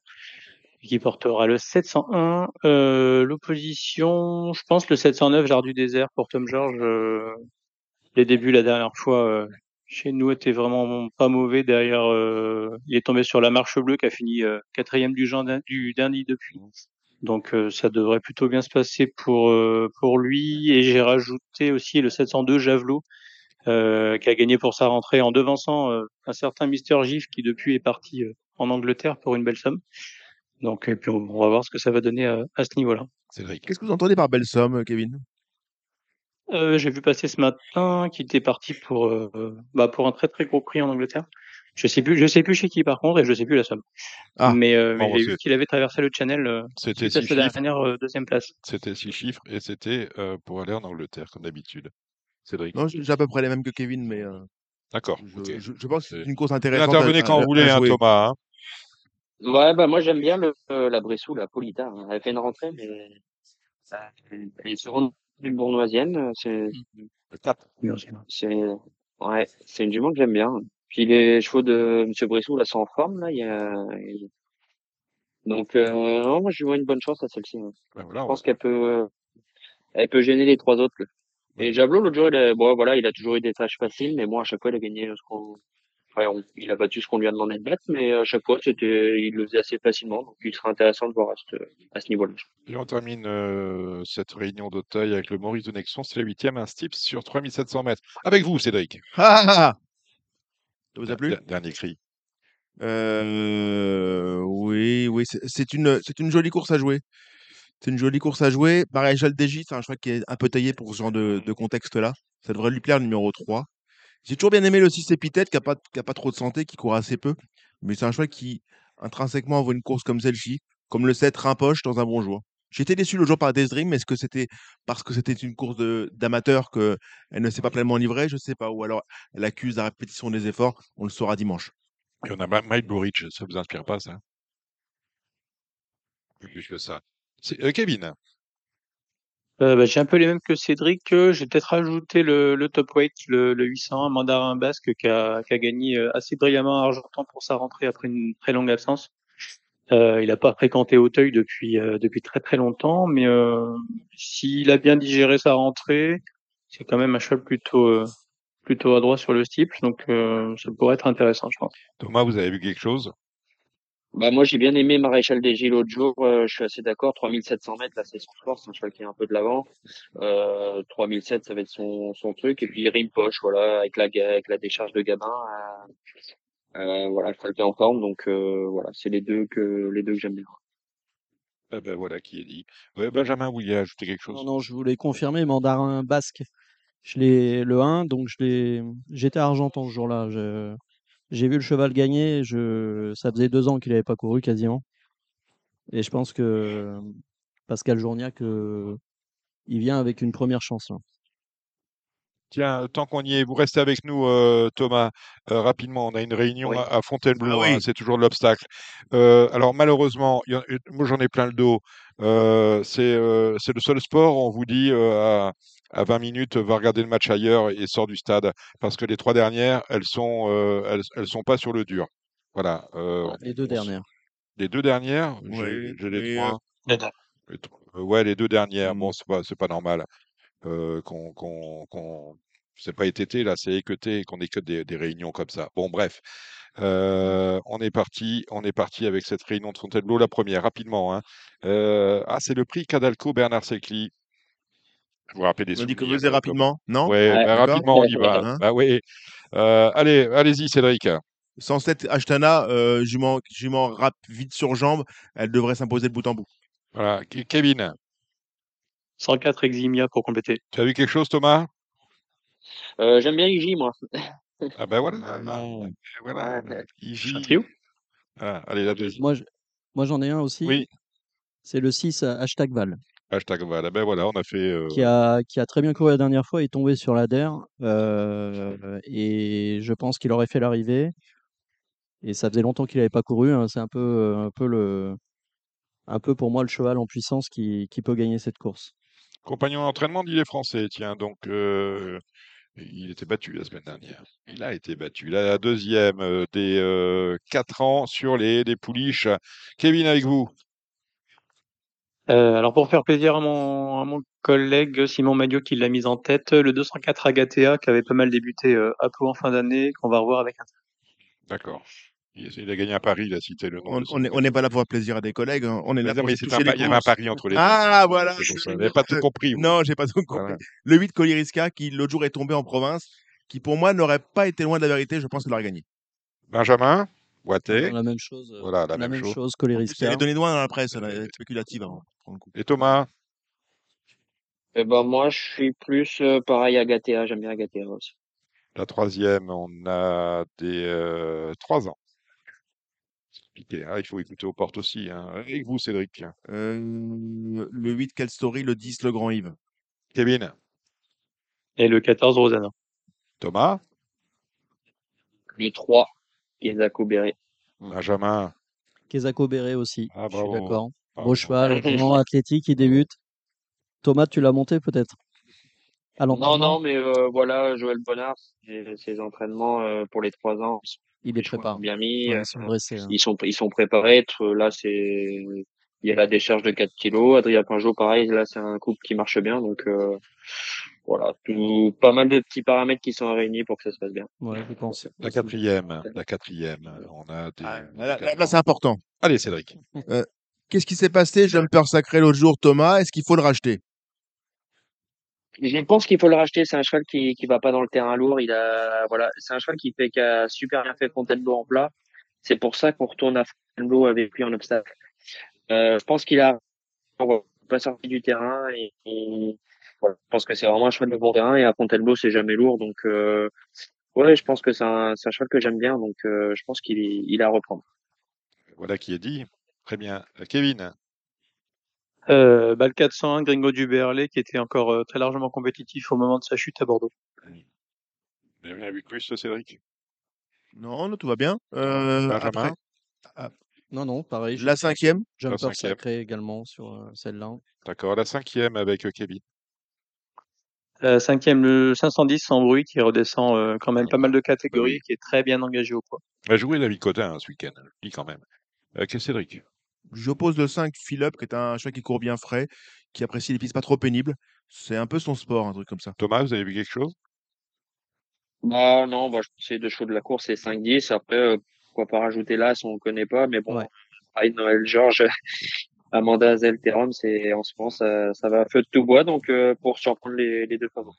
et qui portera le 701. Euh, L'opposition, je pense le 709, Jardin du désert pour Tom George. euh, les débuts la dernière fois euh, chez nous étaient vraiment pas mauvais. Derrière, euh, il est tombé sur la marche bleue qui a fini euh, quatrième du, Jean- du dernier depuis. Donc euh, ça devrait plutôt bien se passer pour euh, pour lui. Et j'ai rajouté aussi le 702 Javelot euh, qui a gagné pour sa rentrée en devançant un certain Mister Gif qui depuis est parti en Angleterre pour une belle somme. Donc et puis on, on va voir ce que ça va donner à, à ce niveau-là. Cédric. Qu'est-ce que vous entendez par belle somme, Kevin? Euh, j'ai vu passer ce matin qu'il était parti pour euh, bah, pour un très très gros prix en Angleterre. Je sais plus je sais plus chez qui par contre et je sais plus la somme. Ah, mais euh, mais j'ai vu qu'il avait traversé le Channel C'était six chiffres. dernière euh, deuxième place. C'était six chiffres et c'était euh, pour aller en Angleterre, comme d'habitude. Cédric. Non, j'ai à peu près les mêmes que Kevin, mais euh, D'accord. Je, ok. je- je pense que c'est une course Vous intéressante. à- intervenez quand à- vous voulez, hein. Thomas. hein. Ouais, bah moi j'aime bien le, euh, la Bressou, la Polita. hein. Elle fait une rentrée, mais elle est sur une bournoisienne. euh, C'est, c'est, ouais, c'est une jument que j'aime bien. Puis les chevaux de Monsieur Bressou là sont en forme là. Il y a, il- donc euh, non, moi je lui vois une bonne chance à celle-ci. ouais. Ben voilà, Je on pense qu'elle peut, euh, elle peut gêner les trois autres. là. Et Jablot l'autre jour, il a, bon voilà, il a toujours eu des tâches faciles, mais bon à chaque fois il a gagné ce qu'on, on- il a battu ce qu'on lui a demandé de battre, mais à chaque fois c'était, il le faisait assez facilement. Donc il sera intéressant de voir à ce, à ce niveau-là. Et on termine euh, cette réunion d'Auteuil avec le Maurice de Nexon. C'est la huitième, un Stips sur 3700 mètres. Avec vous, Cédric. [LAUGHS] Ah, ah, ah. Ça vous a plu? Der- Dernier cri. Euh, oui, oui, c'est une, c'est une jolie course à jouer. C'est une jolie course à jouer. Maréchal Desgis, c'est un cheval qui est un peu taillé pour ce genre de, de contexte-là. Ça devrait lui plaire, le numéro 3. J'ai toujours bien aimé le 6 Épithète, qui n'a pas, trop de santé, qui court assez peu. Mais c'est un cheval qui, intrinsèquement, envoie une course comme celle-ci, comme le 7 Rimpoche dans un bon jour. J'étais déçu le jour par Death Dream. Est-ce que c'était parce que c'était une course d'amateur qu'elle ne s'est pas pleinement livrée Je sais pas. Ou alors elle accuse la répétition des efforts. On le saura dimanche. Et on a Mike Burridge. Ça vous inspire pas, ça? Plus que ça. Euh, Kevin. Euh, bah, j'ai un peu les mêmes que Cédric. J'ai peut-être rajouté le, le top weight, le, le 800, un mandarin basque qui a, qui a gagné euh, assez brillamment à Argentan pour sa rentrée après une très longue absence. Euh, il n'a pas fréquenté Auteuil depuis euh, depuis très très longtemps, mais euh, s'il a bien digéré sa rentrée, c'est quand même un cheval plutôt plutôt adroit sur le steeple, donc ça pourrait être intéressant, je pense. Thomas, vous avez vu quelque chose? Bah moi j'ai bien aimé Maréchal des Gilles l'autre jour, euh, je suis assez d'accord, 3700 mètres là c'est son sport, c'est un cheval qui est un peu de l'avant. Euh, 3007 ça va être son, son truc et puis Rimpoche voilà avec la avec la décharge de Gabin, euh, euh, voilà le cheval qui est en forme donc euh, voilà c'est les deux que les deux que j'aime bien. Eh ben voilà qui est dit. Ouais, Benjamin, vous vouliez ajouter quelque chose? Non, non, je voulais confirmer, mandarin basque. Je l'ai le 1, donc je l'ai. J'étais à Argentan ce jour-là. je- J'ai vu le cheval gagner. Je... Ça faisait deux ans qu'il n'avait pas couru quasiment. Et je pense que Pascal Journiac, euh, il vient avec une première chance. là. Tiens, tant qu'on y est, vous restez avec nous, euh, Thomas. Euh, rapidement, on a une réunion Oui. à, Fontainebleau, Ah oui. hein, c'est toujours de l'obstacle. Euh, alors malheureusement, il y en- moi j'en ai plein le dos. Euh, c'est euh, le seul sport, où on vous dit euh, à, à 20 minutes, va regarder le match ailleurs et sort du stade. Parce que les trois dernières, elles sont, euh, elles, elles sont pas sur le dur. Voilà. euh, Les deux dernières. Les deux dernières, j'ai Oui, j'ai les trois. euh, Les euh, ouais, les deux dernières. Bon, Mm. c'est pas, c'est pas normal euh, qu'on, qu'on, qu'on, c'est pas été là, c'est équeuté et qu'on que des, des réunions comme ça. Bon, bref, Euh, on est parti, on est parti avec cette réunion de Fontainebleau, la première, rapidement. hein. Euh, ah, c'est le prix Cadalco Bernard Secli. Je vous rappelle des On dit que vous rapidement, non? Ouais, Ouais. bah, rapidement, on y va. Hein Bah oui. Euh, allez, allez-y, Cédric. 107 Ashtana, euh, jument, jument rap vite sur jambe, elle devrait s'imposer de bout en bout. Voilà. Ke- Kevin, 104 Eximia pour compléter. tu as vu quelque chose, Thomas? Euh, j'aime bien Iji moi. Ah ben voilà. voilà. Ouais. Iji. Un trio Voilà. Allez, la deuxième. Moi j'en ai un aussi. Oui. C'est le 6 euh, hashtag Val, Hashtag voilà. Ben voilà, on a fait. euh, qui a, qui a très bien couru la dernière fois. Il est tombé sur la DER. euh, [LAUGHS] et je pense qu'il aurait fait l'arrivée. Et ça faisait longtemps qu'il n'avait pas couru. hein. C'est un peu, un, peu le, un peu pour moi le cheval en puissance qui, qui peut gagner cette course. Compagnon d'entraînement d'Il est français, tiens, donc euh, il était battu la semaine dernière. Il a été battu. La deuxième euh, des euh, 4 ans sur les des pouliches. Kevin, avec vous. Euh, alors pour faire plaisir à mon, à mon collègue Simon Madio qui l'a mise en tête, le 204 Agatea qui avait pas mal débuté euh, à Pau en fin d'année, qu'on va revoir avec un D'accord. Il, il a gagné à Paris, il a cité le nom On n'est pas là pour faire plaisir à des collègues, hein. on est là non, pour mais toucher un les il y avait un pari entre les deux. Ah, voilà. Vous n'avez pas tout compris. Non, j'ai pas tout compris. Voilà. Le 8 Coliriska, qui l'autre jour est tombé en province, qui pour moi n'aurait pas été loin de la vérité, je pense qu'il aurait gagné. Benjamin, Boité, La même chose. euh, voilà, la, la même, même chose. chose, Elle Coleriska. est donnée loin dans la presse, elle est spéculative. hein, pour le coup. Et Thomas, Eh ben moi je suis plus euh, pareil à Gatea, j'aime bien Agatea aussi. la troisième, on a des euh, 3 ans. C'est hein, Il faut écouter aux portes aussi. Hein. Avec vous, Cédric. Euh, le 8 Quelle Story, le 10 Le Grand Yves. Kevin, et le 14 Rosanna. Thomas, Le 3, Kesako Béré. Benjamin. Kesako Béré aussi, Ah, je suis d'accord. Beau cheval, [LAUGHS] vraiment athlétique, il débute. Thomas, tu l'as monté peut-être? Non, non, mais euh, voilà, Joël Bonnard, ses, entraînements euh, pour les trois ans, Il les prépare. sont bien mis. Ouais, euh, ils sont dressés. hein. ils sont ils sont préparés. Là, c'est il y a la décharge de 4 kilos. Adrien Pinjot, pareil. Là, c'est un couple qui marche bien. Donc euh, voilà, tout, pas mal de petits paramètres qui sont réunis pour que ça se passe bien. Ouais, je pense. La quatrième. La quatrième. On a des. Ah, Là, là- là, c'est important. Allez, Cédric. [LAUGHS] Euh, Qu'est-ce qui s'est passé, jumper sacré l'autre jour, Thomas? Est-ce qu'il faut le racheter? Je pense qu'il faut le racheter. C'est un cheval qui qui va pas dans le terrain lourd. Il a voilà, c'est un cheval qui fait qui a super bien fait Fontainebleau en plat. C'est pour ça qu'on retourne à Fontainebleau avec lui en obstacle. Euh, je pense qu'il a on va pas sorti du terrain et, et voilà, je pense que c'est vraiment un cheval de bon terrain et à Fontainebleau c'est jamais lourd donc euh, ouais je pense que c'est un, un cheval que j'aime bien donc euh, je pense qu'il est, il est à reprendre. Voilà qui est dit. Très bien. Euh, Kevin. Euh, bah, le 401 Gringo du Berlay qui était encore euh, très largement compétitif au moment de sa chute à Bordeaux. Vous avez vu plus, Cédric? Non, non, tout va bien. Euh, Benjamin? après, Non, non, pareil. la cinquième Jumper sacré également sur celle-là. D'accord. La cinquième avec Kevin. La cinquième, le 510 sans bruit qui redescend euh, quand même pas mal de catégories Oui. et qui est très bien engagé au poids. On a joué la Vicotin hein, ce week-end. Je le dis quand même. Euh, que Cédric? J'oppose le 5 Philip, qui est un cheval qui court bien frais, qui apprécie les pistes pas trop pénibles. C'est un peu son sport, un truc comme ça. Thomas, vous avez vu quelque chose? Bah non bah je pensais deux chevaux de la course c'est 5-10 après euh, pourquoi pas rajouter là si on connaît pas mais bon Ouais. Noël Georges Amanda Zelteron c'est en ce moment ça, ça va à feu de tout bois donc euh, pour surprendre les, les deux favoris.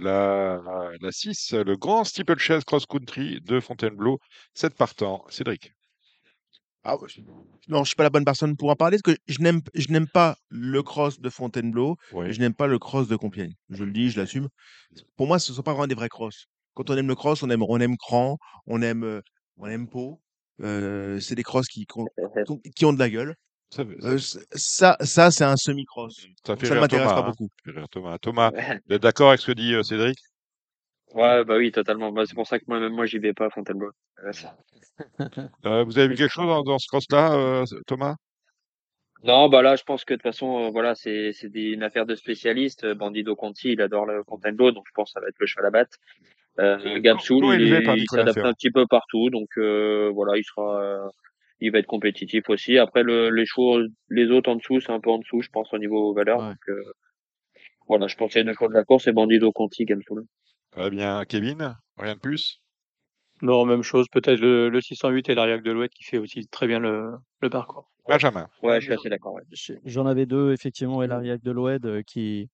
La, la 6, le grand steeplechase cross-country de Fontainebleau. 7 partants. Cédric. Ah, ouais, non, je suis pas la bonne personne pour en parler, parce que je n'aime, je n'aime pas le cross de Fontainebleau, Oui. je n'aime pas le cross de Compiègne. Je le dis, je l'assume. Pour moi, ce ne sont pas vraiment des vrais cross. Quand on aime le cross, on aime, on aime cran, on aime, euh, on aime peau. Euh, c'est des crosses qui, qui ont- [LAUGHS] qui ont de la gueule. Ça, ça- Euh, ça, ça c'est un semi-cross. ça fait Ça ne m'intéresse Thomas. pas hein. beaucoup. Thomas. Thomas, vous êtes d'accord avec ce que dit euh, Cédric? Ouais bah oui totalement bah, c'est pour ça que moi même moi j'y vais pas à Fontainebleau. [LAUGHS] Euh, Vous avez vu quelque chose dans, dans ce cross-là, euh, Thomas? Non, bah là, je pense que de toute façon, euh, voilà, c'est une affaire de spécialiste. Bandido Conti, il adore le Fontainebleau, donc je pense que ça va être le cheval à battre. Euh, Gapsoul, il, il s'adapte un petit peu partout, donc euh, voilà, il sera, euh, il va être compétitif aussi. Après, le, les chevaux, les autres en dessous, c'est un peu en dessous, je pense, au niveau valeur. Ouais. Donc euh, voilà, je pense qu'il y a deux chevaux de la course, c'est Bandido Conti, Gapsoul. Très bien. Kevin, rien de plus? Non, même chose, peut-être le, le 608 et l'Ariac de l'Ouest qui fait aussi très bien le, le parcours. Benjamin. Ouais, je suis assez d'accord. ouais. J'en avais deux, effectivement, Elariac de l'Oued, euh, qui,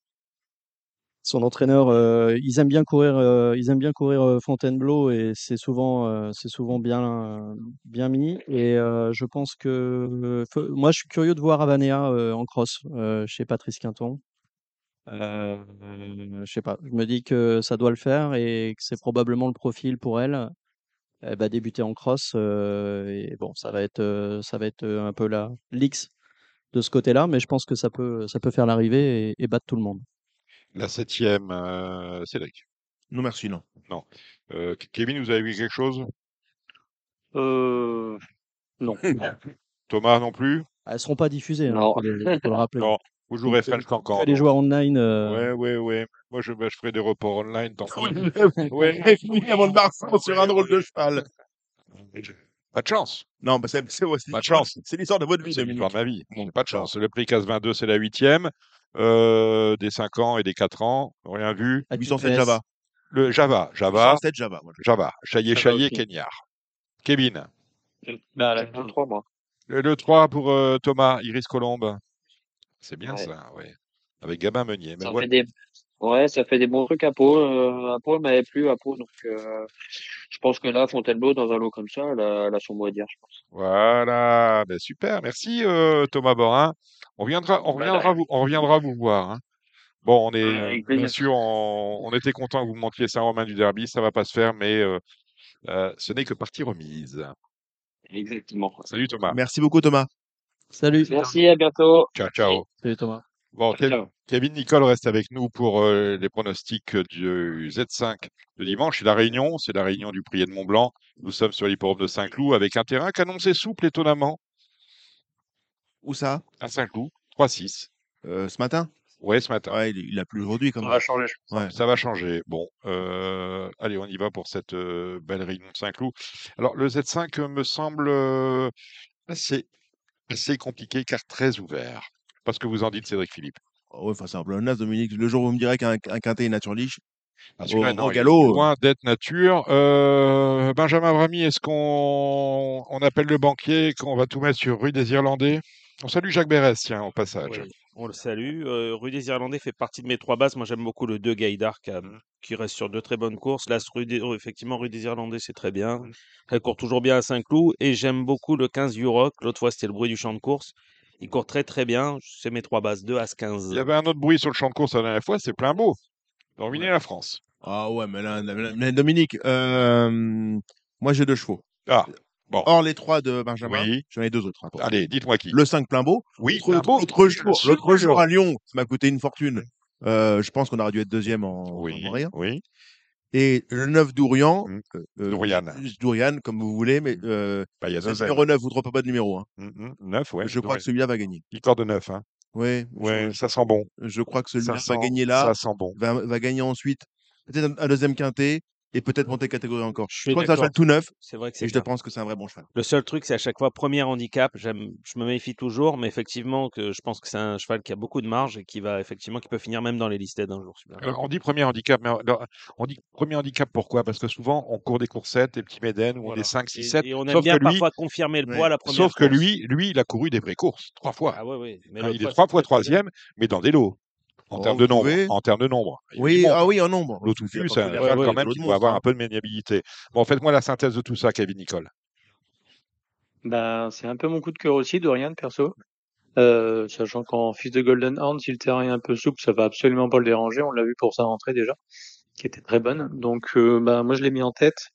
son entraîneur, euh, ils aiment bien courir, euh, ils aiment bien courir euh, Fontainebleau et c'est souvent, c'est souvent bien, bien mis. Et je pense que, moi, je suis curieux de voir Avanea en cross chez Patrice Quinton. Je sais pas, je me dis que ça doit le faire et que c'est probablement le profil pour elle. Elle va débuter en cross et bon, ça va être, ça va être un peu la l'X de ce côté-là, mais je pense que ça peut, ça peut faire l'arrivée et battre tout le monde. La septième, euh, Cédric. Non, merci, non. Non. Euh, Kevin, vous avez vu quelque chose? Euh, non. [LAUGHS] Thomas non plus? Elles seront pas diffusées, hein, Non. faut, le, rappeler. Non. Vous jouerez French Cancan. que les joueurs online. euh, Ouais, ouais, ouais. Moi, je, bah, je ferai des reports online. tant pis. [LAUGHS] ouais, avant de Marsan sur un drôle de cheval. Pas de chance. Non, bah c'est aussi Pas de chance. C'est l'histoire de votre vie, C'est l'histoire de ma vie. Bon, pas de chance. Le prix CAS 22, c'est la huitième. Euh, des 5 ans et des 4 ans. Rien vu. à 807 TPS. Java. Le Java. Java. 807 Java. voilà. Java. Chaillé, Chaillé. Kenyar. Kevin. Bah, un 3, moi. Le, le 3 pour euh, Thomas, Iris Colombe. C'est bien Ouais. ça, ouais. Avec Gabin Meunier. Mais Ça voilà. fait des, ouais, ça fait des bons trucs à Pau. Euh, à Pau, elle m'avait plu à Pau, donc euh, je pense que là, Fontainebleau, dans un lot comme ça, elle a, elle a son mot à dire, je pense. Voilà, ben super, merci euh, Thomas Borin. On viendra, on Bah, reviendra vous, on reviendra vous voir. hein. Bon, on est avec bien sûr, on, on était content que vous montiez Saint-Romain du Derby, ça va pas se faire, mais euh, euh, ce n'est que partie remise. Exactement. Salut Thomas. Merci beaucoup, Thomas. Salut. Merci, à bientôt. Ciao, ciao. Salut Thomas. Bon, Kev- Kevin Nicole reste avec nous pour euh, les pronostics du Z5 de dimanche. C'est la réunion, c'est la réunion du Prié de Mont-Blanc. Nous sommes sur l'hipporome de Saint-Cloud avec un terrain qu'annoncé souple étonnamment Où ça? À Saint-Cloud, 3-6. Euh, Ce matin? Ouais, ce matin. Ouais, il, il a plu aujourd'hui quand Ça même. va changer. Ouais. Ça va changer. Bon, euh, allez, on y va pour cette euh, belle réunion de Saint-Cloud. Alors, le Z5 me semble euh, assez, assez compliqué car très ouvert. Parce que vous en dites, Cédric Philippe. Oh, ouais, enfin, c'est un peu as, Dominique. Le jour où vous me direz qu'un quintet est nature liche, Ah, au, non, galop, loin d'être nature. Euh, Benjamin Brami, est-ce qu'on on appelle le banquier et qu'on va tout mettre sur rue des Irlandais? On salue Jacques Bérès, tiens, au passage. Oui, on le salue. Euh, Rue des Irlandais fait partie de mes trois bases. Moi, j'aime beaucoup le 2 Gaïdar qui, qui reste sur deux très bonnes courses. Là, rue des- oh, effectivement, Rue des Irlandais, c'est très bien. Elle court toujours bien à Saint-Cloud. Et j'aime beaucoup le 15 Uroc. L'autre fois, c'était le bruit du champ de course. Il court très très bien. C'est mes trois bases, 2 As 15. Il y avait un autre bruit sur le champ de course la dernière fois, c'est plein beau. Dominer la France. Ah ouais, mais là, mais Dominique, euh, moi j'ai deux chevaux. Ah, bon. Or les trois de Benjamin, Oui. j'en ai deux autres. hein. Allez, dites-moi qui. Le 5 plein beau. Oui, L'autre- jour, l'autre jour à Lyon, ça m'a coûté une fortune. Euh, je pense qu'on aurait dû être deuxième en, Oui, en rien. oui. Et le 9 d'Ourian, Mm. euh, Dourian. Dourian, comme vous voulez, mais euh, Bah, y a deux le numéro 9, vous ne trompez pas de numéro. Hein. Mm, mm, Neuf, ouais. je crois que celui-là va gagner. Victoire de neuf, hein. Ouais, Ouais, ça sent bon. je, crois que celui-là va gagner là, ça sent bon. va, va gagner ensuite, peut-être un, un deuxième quintet et peut-être monter catégorie encore. Je Je suis crois que c'est un cheval tout neuf C'est vrai que et c'est je bien. pense que c'est un vrai bon cheval. Le seul truc, c'est à chaque fois premier handicap. J'aime, je me méfie toujours, mais effectivement, que je pense que c'est un cheval qui a beaucoup de marge et qui va effectivement, qui peut finir même dans les listés d'un jour. Alors, on dit premier handicap, mais alors, on dit premier handicap pourquoi? Parce que souvent, on court des coursettes, des petits médènes, où on Voilà. est 5, 6, Et, 7. et on aime Sauf bien que lui, parfois confirmer le Ouais. poids à la première sauf que course. lui, lui, il a couru des vraies courses, trois fois. Ah ouais, ouais. Mais Hein, il est trois fois troisième, mais dans des lots. En termes de nombre. En termes de nombre. Oui, ah oui, en nombre. Pas c'est un cheval quand même qui doit avoir un peu de maniabilité. Bon, faites-moi la synthèse de tout ça, Kevin Nicole. Bah, c'est un peu mon coup de cœur aussi, Dorian, perso. Euh, sachant qu'en fils de Golden Horn, si le terrain est un peu souple, ça va absolument pas le déranger. On l'a vu pour sa rentrée déjà, qui était très bonne. Donc, euh, bah, moi, je l'ai mis en tête.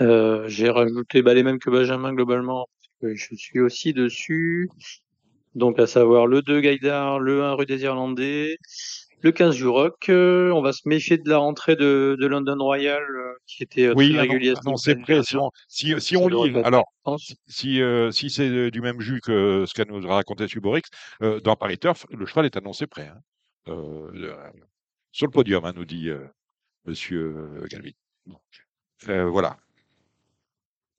Euh, j'ai rajouté bah, les mêmes que Benjamin globalement, je suis aussi dessus. Donc, à savoir le 2 Gaïdar, le 1 rue des Irlandais, le 15 Juroc. Euh, on va se méfier de la rentrée de, de London Royal, euh, qui était euh, Oui, très annon- régulière. annoncé prêt. Si on, si, si on devrait lit, alors, si, euh, si c'est euh, du même jus que ce qu'a nous raconté Suborix, dans Paris Turf, le cheval est annoncé prêt. hein. Sur le podium, hein, nous dit Monsieur Galvin. Voilà.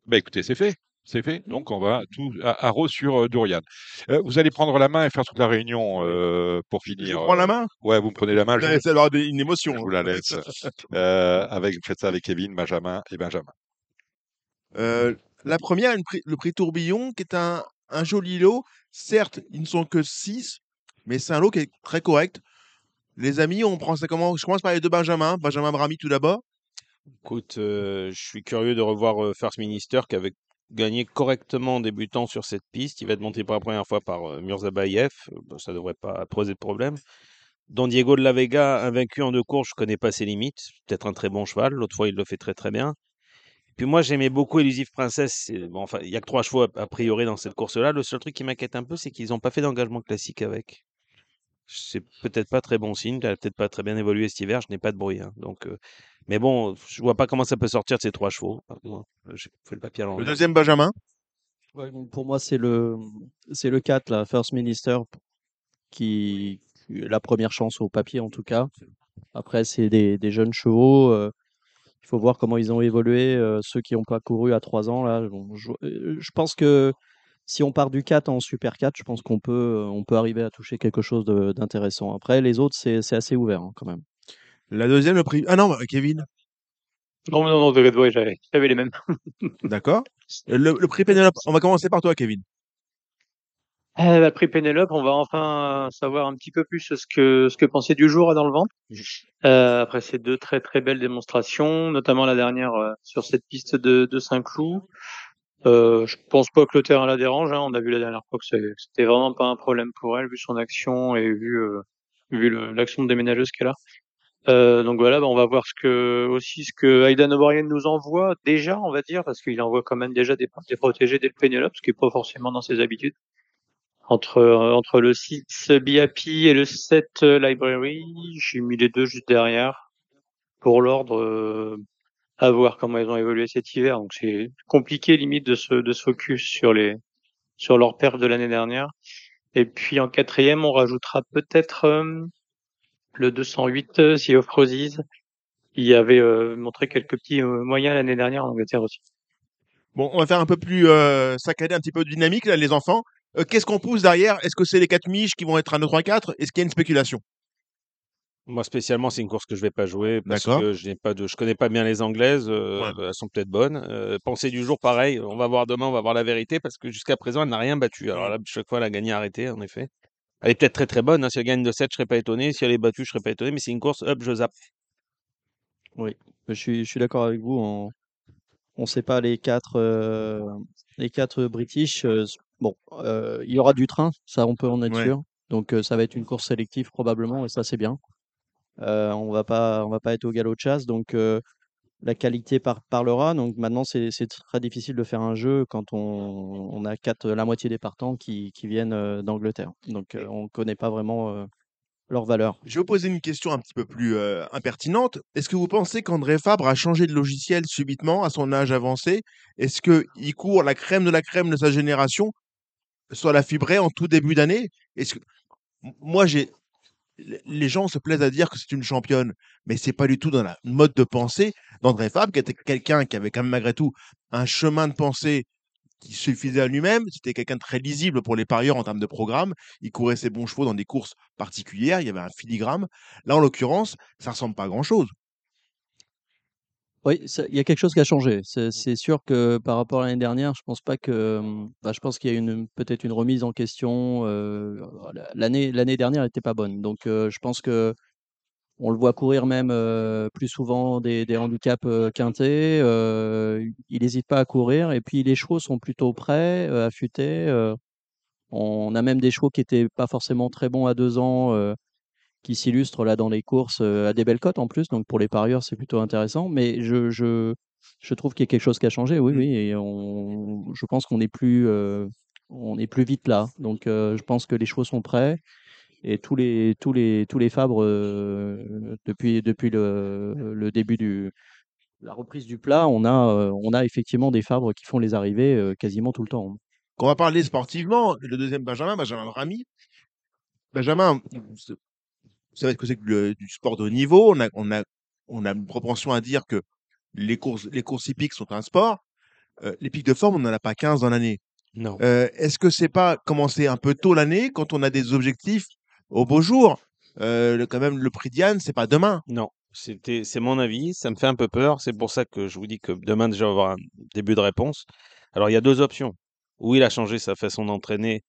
Bah écoutez, c'est fait. C'est fait. Donc on va tout à, à sur euh, Dorian. Euh, vous allez prendre la main et faire toute la réunion euh, pour Je finir. prends la euh, main? Ouais, vous me prenez la main. Je, Vous allez avoir une émotion. je vous hein. la [LAUGHS] laisse. Euh, avec, faites ça avec Kevin, Benjamin et Benjamin. Euh, la première, une prix- le prix Tourbillon, qui est un, un joli lot. Certes, ils ne sont que 6, mais c'est un lot qui est très correct. Les amis, on prend ça comment Je commence par les deux Benjamin. Benjamin Brami tout d'abord. Écoute, euh, je suis curieux de revoir euh, First Minister qui avait gagné correctement en débutant sur cette piste. Il va être monté pour la première fois par euh, Murzabayev. Euh, bon, ça devrait pas poser de problème. Don Diego de la Vega, invaincu en deux courses, je connais pas ses limites. Peut-être un très bon cheval. L'autre fois, il le fait très très bien. Puis moi, j'aimais beaucoup Elusive Princess. Bon, enfin, il y a que trois chevaux a, priori dans cette course-là. Le seul truc qui m'inquiète un peu, c'est qu'ils n'ont pas fait d'engagement classique avec. C'est peut-être pas très bon signe. Elle a peut-être pas très bien évolué cet hiver. Je n'ai pas de bruit. hein. Donc, euh, mais bon, je vois pas comment ça peut sortir de ces trois chevaux. Hein. J'ai fait le papier à Le deuxième Benjamin? Ouais, donc pour moi, c'est le, c'est le 4, la First Minister, qui, qui est la première chance au papier en tout cas. Après, c'est des, des jeunes chevaux. euh, il faut voir comment ils ont évolué. euh, ceux qui n'ont pas couru à 3 ans, là, bon, je, euh, je pense que si on part du 4 en Super 4, je pense qu'on peut, euh, on peut arriver à toucher quelque chose d'intéressant. Après, les autres, c'est c'est assez ouvert hein, quand même. La deuxième, le prix. Ah non, Kevin. Non, non, non, de ouais, j'avais j'avais les mêmes. [LAUGHS] D'accord. Le, le prix Pénélope. On va commencer par toi, Kevin. Euh, bah, le prix Pénélope, on va enfin savoir un petit peu plus ce que ce que pensait du jour dans le ventre. Euh, après ces deux très très belles démonstrations, notamment la dernière euh, sur cette piste de, de Saint-Cloud. Euh, je pense pas que le terrain la dérange. hein. On a vu la dernière fois que c'était vraiment pas un problème pour elle vu son action et vu euh, vu le- l'action de déménageuse qu'elle a. Euh, donc voilà, bah, on va voir ce que aussi ce que Aidan O'Brien nous envoie déjà, on va dire, parce qu'il envoie quand même déjà des, protégés dès le Pénélope, ce qui est pas forcément dans ses habitudes. Entre, euh, entre le 6 BAP et le 7 euh, Library, j'ai mis les deux juste derrière. Pour l'ordre, euh, à voir comment ils ont évolué cet hiver. Donc c'est compliqué limite de se, de se focus sur les sur leur perte de l'année dernière. Et puis en quatrième, on rajoutera peut-être euh, le 208 euh, Sea of Roses. Il avait euh, montré quelques petits euh, moyens l'année dernière en Angleterre aussi. Bon, on va faire un peu plus euh, saccadé, un petit peu de dynamique, là, les enfants. Euh, Qu'est-ce qu'on pousse derrière? Est-ce que c'est les 4 miches qui vont être à 9-3-4 Est-ce qu'il y a une spéculation? Moi, spécialement, c'est une course que je vais pas jouer parce D'accord. que je n'ai pas de, je connais pas bien les anglaises. euh, Ouais. Elles sont peut-être bonnes. Euh, pensée du jour, pareil. On va voir demain, on va voir la vérité parce que jusqu'à présent, elle n'a rien battu. Alors là, chaque fois, elle a gagné arrêté, en effet. Elle est peut-être très très bonne. hein. Si elle gagne de 7, je serais pas étonné. Si elle est battue, je serais pas étonné. Mais c'est une course, hop, je zappe. Oui, je suis, je suis d'accord avec vous. On ne sait pas les quatre, euh, les quatre British. euh, bon, euh, il y aura du train, ça on peut en être Ouais. sûr. Donc ça va être une course sélective probablement, et ça c'est bien. On va pas, on va pas être au galop de chasse, donc la qualité par- parlera. Donc maintenant c'est très difficile de faire un jeu quand on, on a quatre, la moitié des partants qui, qui viennent d'Angleterre. Donc on ne connaît pas vraiment leur valeur. Je vais vous poser une question un petit peu plus euh, impertinente. Est-ce que vous pensez qu'André Fabre a changé de logiciel subitement à son âge avancé? Est-ce qu'il court la crème de la crème de sa génération sur la fibrée en tout début d'année? Est-ce que M- moi j'ai les gens se plaisent à dire que c'est une championne, mais c'est pas du tout dans la mode de pensée d'André Fabre, qui était quelqu'un qui avait quand même malgré tout un chemin de pensée qui suffisait à lui-même. C'était quelqu'un très lisible pour les parieurs en termes de programme. Il courait ses bons chevaux dans des courses particulières. Il y avait un filigrane. Là, en l'occurrence, ça ressemble pas à grand-chose. Oui, il y a quelque chose qui a changé. C'est c'est sûr que par rapport à l'année dernière, je pense pas que, hum, bah, je pense qu'il y a une peut-être une remise en question. euh, la- l'année l'année dernière n'était pas bonne, donc euh, je pense que on le voit courir même euh, plus souvent des, des handicaps euh, quintés. euh, il n'hésite pas à courir, et puis les chevaux sont plutôt prêts, euh, affûtés. euh, on a même des chevaux qui étaient pas forcément très bons à deux ans. euh, qui s'illustre là dans les courses euh, à des belles cotes en plus. Donc pour les parieurs, c'est plutôt intéressant. Mais je, je, je trouve qu'il y a quelque chose qui a changé. Oui, Mm. oui. Et on, je pense qu'on est plus, euh, on est plus vite là. Donc euh, je pense que les chevaux sont prêts. Et tous les, tous les, tous les fabres, euh, depuis, depuis le, le début du, la reprise du plat, on a, euh, on a effectivement des fabres qui font les arrivées euh, quasiment tout le temps. Quand on va parler sportivement, le deuxième Benjamin, Benjamin Ramy. Benjamin, vous savez ce que c'est que du sport de haut niveau. On a, on, a, on a une propension à dire que les courses, les courses hippiques sont un sport. Euh, les pics de forme, on n'en a pas 15 dans l'année. Non. Euh, Est-ce que c'est pas commencer un peu tôt l'année quand on a des objectifs au beau jour? Euh, le- Quand même, le prix Diane, c'est pas demain. Non, c'était, c'est mon avis, ça me fait un peu peur. C'est pour ça que je vous dis que demain déjà on va avoir un début de réponse. Alors il y a deux options. Ou il a changé sa façon d'entraîner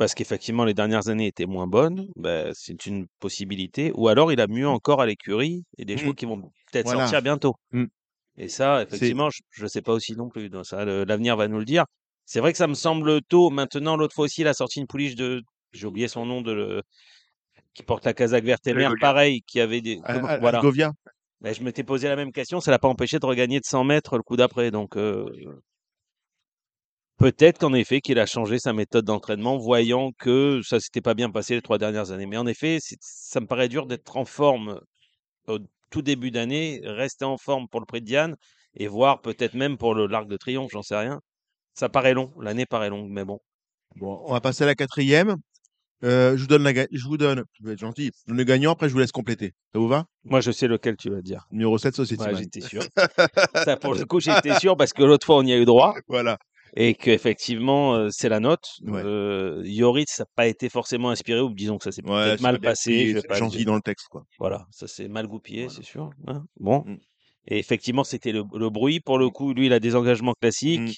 parce qu'effectivement les dernières années étaient moins bonnes, ben, c'est une possibilité. Ou alors il a mieux encore à l'écurie et des chevaux Mm. qui vont peut-être Voilà. sortir bientôt. Mm. Et ça, effectivement, je ne sais pas aussi non plus. Donc ça, l'avenir va nous le dire. C'est vrai que ça me semble tôt. Maintenant, l'autre fois aussi, il a sorti une pouliche de, j'ai oublié son nom de le, qui porte la casaque verte et mère, pareil, qui avait des, comment- Al- voilà. Algovia. Ben, je m'étais posé la même question, ça l'a pas empêché de regagner de 100 mètres le coup d'après. Donc, euh, peut-être qu'en effet, qu'il a changé sa méthode d'entraînement, voyant que ça s'était pas bien passé les trois dernières années. Mais en effet, ça me paraît dur d'être en forme au tout début d'année, rester en forme pour le prix de Diane et voir peut-être même pour le l'Arc de Triomphe, j'en sais rien. Ça paraît long, l'année paraît longue, mais bon. Bon, on va passer à la quatrième. Euh, je vous donne la, ga- je vous donne, je vais être gentil, le gagnant, après je vous laisse compléter. Ça vous va? Moi, je sais lequel tu vas dire. Numéro 7, Society Ouais, j'étais sûr. [LAUGHS] Ça, pour le coup, j'étais sûr parce que l'autre fois, on y a eu droit. Voilà. Et qu'effectivement, euh, c'est la note. Ouais. Euh, Yoritz, ça n'a pas été forcément inspiré, ou disons que ça s'est Ouais, peut-être mal passé. gentil dans le texte, quoi. Voilà, ça s'est mal goupillé, Voilà. c'est sûr. hein. Bon. Mm. Et effectivement, c'était le, le bruit. Pour le coup, lui, il a des engagements classiques. Mm.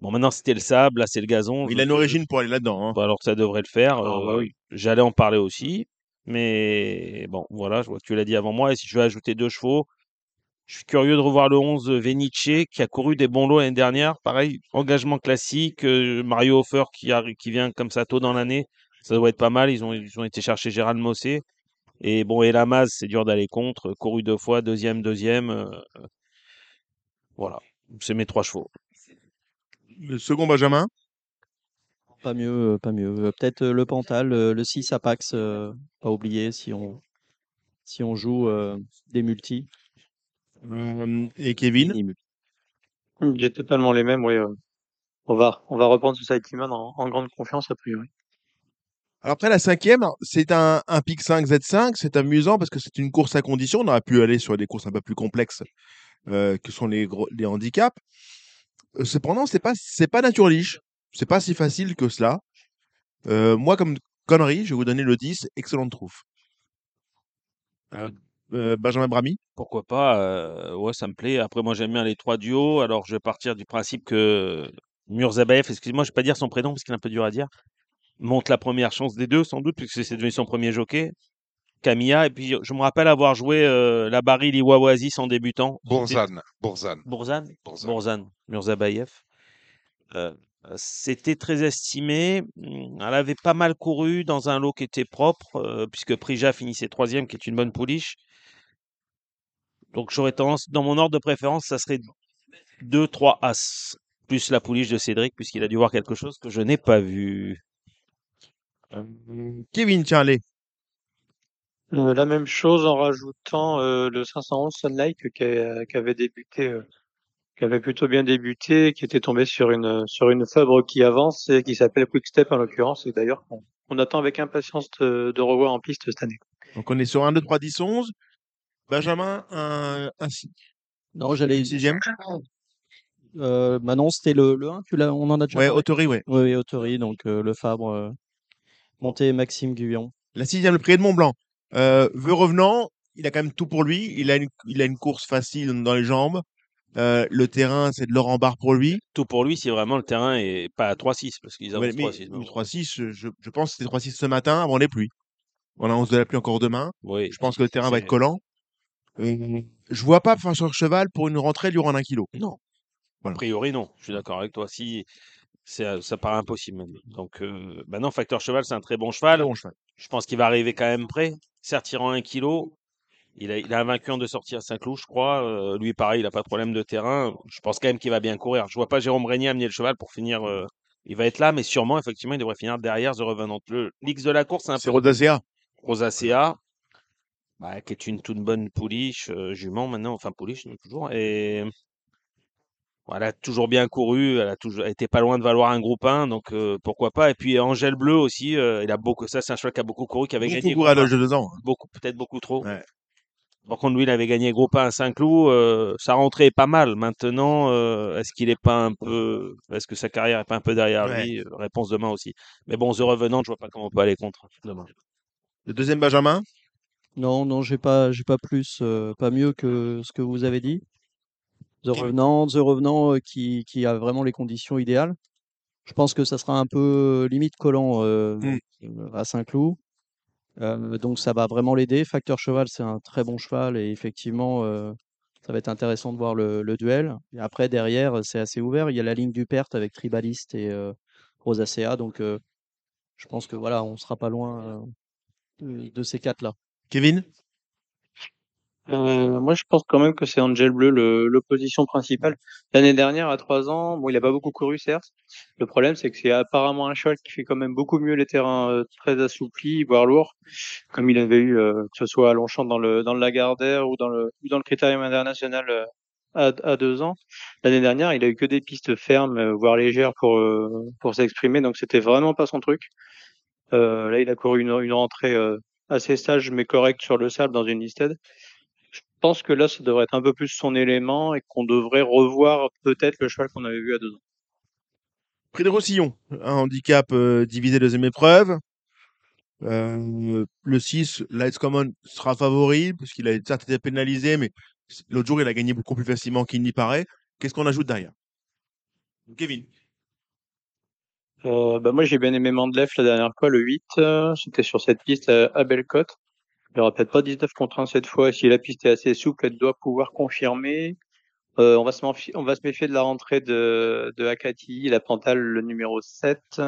Bon, maintenant, c'était le sable, là, c'est le gazon. Il a une origine pour aller là-dedans. hein. Alors que ça devrait le faire. Ah, bah euh, oui. J'allais en parler aussi. Mais bon, voilà, je vois que tu l'as dit avant moi. Et si je vais ajouter deux chevaux, je suis curieux de revoir le 11 Venice qui a couru des bons lots l'année dernière. Pareil, engagement classique. euh, Mario Hofer qui, vient comme ça tôt dans l'année. Ça doit être pas mal. Ils ont, ils ont été chercher Gérald Mossé. Et bon, et Lamaz, c'est dur d'aller contre. Couru deux fois, deuxième, deuxième. euh, voilà, c'est mes trois chevaux. Le second Benjamin? pas mieux, euh, pas mieux. Peut-être le Pantal, le 6 Apax, euh, pas oublier si on, si on joue euh, des multis. Euh, et Kevin? J'ai totalement les mêmes, oui. euh. On va, on va reprendre Society Man en, en grande confiance, a priori. Alors après la cinquième, c'est un, un Pic 5 Z5, c'est amusant parce que c'est une course à condition. On aurait pu aller sur des courses un peu plus complexes euh, que sont les, gros- les handicaps. Euh, Cependant, c'est pas c'est pas naturliche. C'est pas si facile que cela. Euh, moi, comme connerie, je vais vous donner le 10, excellente trouve. Euh, Benjamin Brami. Pourquoi pas euh, Ouais, ça me plaît. Après, moi, j'aime bien les trois duos. Alors, je vais partir du principe que Murzabaev, excusez-moi, je vais pas dire son prénom parce qu'il est un peu dur à dire, monte la première chance des deux, sans doute, puisque c'est devenu son premier jockey. Camilla, et puis je me rappelle avoir joué euh, la Baril Iwawazis en débutant. Bourzane. Bourzane Bourzane. Bourzane, Murzabayev. Euh, C'était très estimé. Hum, Elle avait pas mal couru dans un lot qui était propre, euh, puisque Prija finissait troisième, qui est une bonne pouliche. Donc j'aurais tendance, dans mon ordre de préférence, ça serait 2-3 As, plus la pouliche de Cédric, puisqu'il a dû voir quelque chose que je n'ai pas vu. Euh, Kevin, tiens, allez. Euh, la même chose en rajoutant euh, le 511 Sunlight qui, a- qui avait débuté, euh, qui avait plutôt bien débuté, qui était tombé sur une sur une Fabre qui avance et qui s'appelle Quickstep en l'occurrence. Et d'ailleurs, on, on attend avec impatience de, de revoir en piste cette année. Donc on est sur 1, 2, 3, 10, 11. Benjamin, un, un six- Non, j'allais. sixième. Euh, bah non, c'était le, le 1, tu l'as, on en a déjà Ouais, parlé Autori, ouais. Oui, oui, Autori, donc euh, le Fabre, euh, monté Maxime Guyon. La sixième, le prix de Mont Blanc. Euh, Vœu revenant, il a quand même tout pour lui. Il a une, il a une course facile dans les jambes. Euh, le terrain, c'est de l'or en barre pour lui. Tout pour lui, si vraiment le terrain est pas à 3-6, parce qu'ils mais 3-6. mais mais bon. 3-6, je, je pense que c'était 3-6 ce matin avant les pluies. On annonce de la pluie encore demain. Oui, Je pense que le terrain va être collant. Euh, je vois pas sur cheval pour une rentrée durant un kilo. Non. Voilà. A priori, non. Je suis d'accord avec toi. Si, c'est- ça paraît impossible même. Donc, euh, bah non, Facteur Cheval, c'est un très bon cheval. Bon cheval. Je pense qu'il va arriver quand même prêt. Certes, il rend un kilo. Il a, il a un vaincu en de sortie à Saint-Cloud, je crois. Euh, lui, pareil, il n'a pas de problème de terrain. Je pense quand même qu'il va bien courir. Je vois pas Jérôme Régnier amener le cheval pour finir. euh, il va être là, mais sûrement, effectivement, il devrait finir derrière The Revenant. Le l'X de la course, c'est un C'est peu Rosacea. Rosacea, bah, qui est une toute bonne pouliche, euh, jument maintenant, enfin pouliche toujours. Et voilà, elle a toujours bien couru, elle a toujours elle était pas loin de valoir un groupe 1, donc euh, pourquoi pas. Et puis Angèle Bleu aussi, euh, il a beaucoup, ça c'est un cheval qui a beaucoup couru, qui avait Beaucoup gagné couru à groupe 1. l'âge de ans. beaucoup, peut-être beaucoup trop. Ouais. Par contre, lui, il avait gagné groupe 1 à Saint-Cloud, euh, sa rentrée est pas mal. Maintenant, euh, est-ce qu'il est pas un peu, est-ce que sa carrière est pas un peu derrière Ouais. lui? Euh, Réponse demain aussi. Mais bon, The Revenant, je vois pas comment on peut aller contre demain. Le deuxième Benjamin? Non, non, j'ai pas, j'ai pas plus, pas mieux que ce que vous avez dit. The. Revenant, The Revenant qui, qui a vraiment les conditions idéales. Je pense que ça sera un peu limite collant euh, Mm. euh, à Saint-Cloud. Donc ça va vraiment l'aider. Facteur Cheval, c'est un très bon cheval et effectivement, ça va être intéressant de voir le, le duel. Et après, derrière, c'est assez ouvert. Il y a la ligne du Perte avec Tribaliste et Rosacea. Donc je pense que voilà, on sera pas loin de ces quatre-là. Kevin? Euh, moi, je pense quand même que c'est Angel Bleu le- l'opposition principale. L'année dernière, à trois ans, bon, il a pas beaucoup couru, certes. Le problème, c'est que c'est apparemment un cheval qui fait quand même beaucoup mieux les terrains euh, très assouplis, voire lourds, comme il avait eu, euh, que ce soit à Longchamp dans le dans le Lagardère ou dans le ou dans le Critérium international euh, à, à deux ans. L'année dernière, il a eu que des pistes fermes, euh, voire légères pour euh, pour s'exprimer, donc c'était vraiment pas son truc. Là, il a couru une, une rentrée assez sage mais correcte sur le sable dans une listed. Je pense que là, ça devrait être un peu plus son élément et qu'on devrait revoir peut-être le cheval qu'on avait vu à deux ans. Prix de Rossillon. Un handicap euh, divisé deuxième épreuve. Euh, le 6, Lights Common sera favori, parce qu'il a été pénalisé, mais l'autre jour, il a gagné beaucoup plus facilement qu'il n'y paraît. Qu'est-ce qu'on ajoute derrière? Kevin. Euh, bah moi, j'ai bien aimé Mandlef la dernière fois, le 8. euh, C'était sur cette piste à, à Bellecote. Il aura peut-être pas 19 contre 1 cette fois. Si la piste est assez souple, elle doit pouvoir confirmer. Euh, on, va se méfier, on va se méfier de la rentrée de, de Akati, la Pantale, le numéro 7.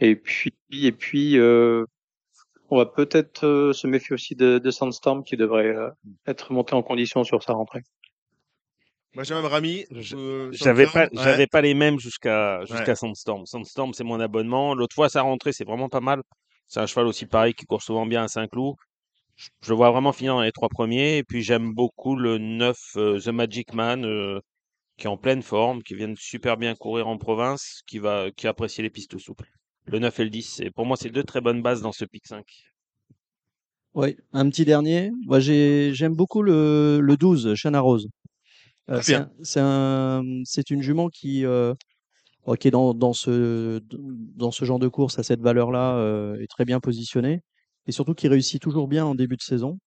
Et puis, et puis euh, on va peut-être se méfier aussi de, de Sandstorm qui devrait être monté en condition sur sa rentrée. Benjamin Brami, Je- euh, J'avais pas, ouais. j'avais pas les mêmes jusqu'à Ouais. jusqu'à Sandstorm. Sandstorm, c'est mon abonnement. L'autre fois, sa rentrée, c'est vraiment pas mal. C'est un cheval aussi pareil qui court souvent bien à Saint-Cloud. Je le vois vraiment finir dans les trois premiers. Et puis j'aime beaucoup le 9 euh, The Magic Man euh, qui est en pleine forme, qui vient de super bien courir en province, qui va qui apprécie les pistes souples. Le 9 et le 10, c'est pour moi c'est deux très bonnes bases dans ce pic 5. Oui, un petit dernier. Moi, j'ai, j'aime beaucoup le, le 12, Chana Rose. Euh, c'est un- c'est une jument qui, euh, bon, qui est dans, dans ce, dans ce genre de course à cette valeur-là, euh, est très bien positionnée. Et surtout qui réussit toujours bien en début de saison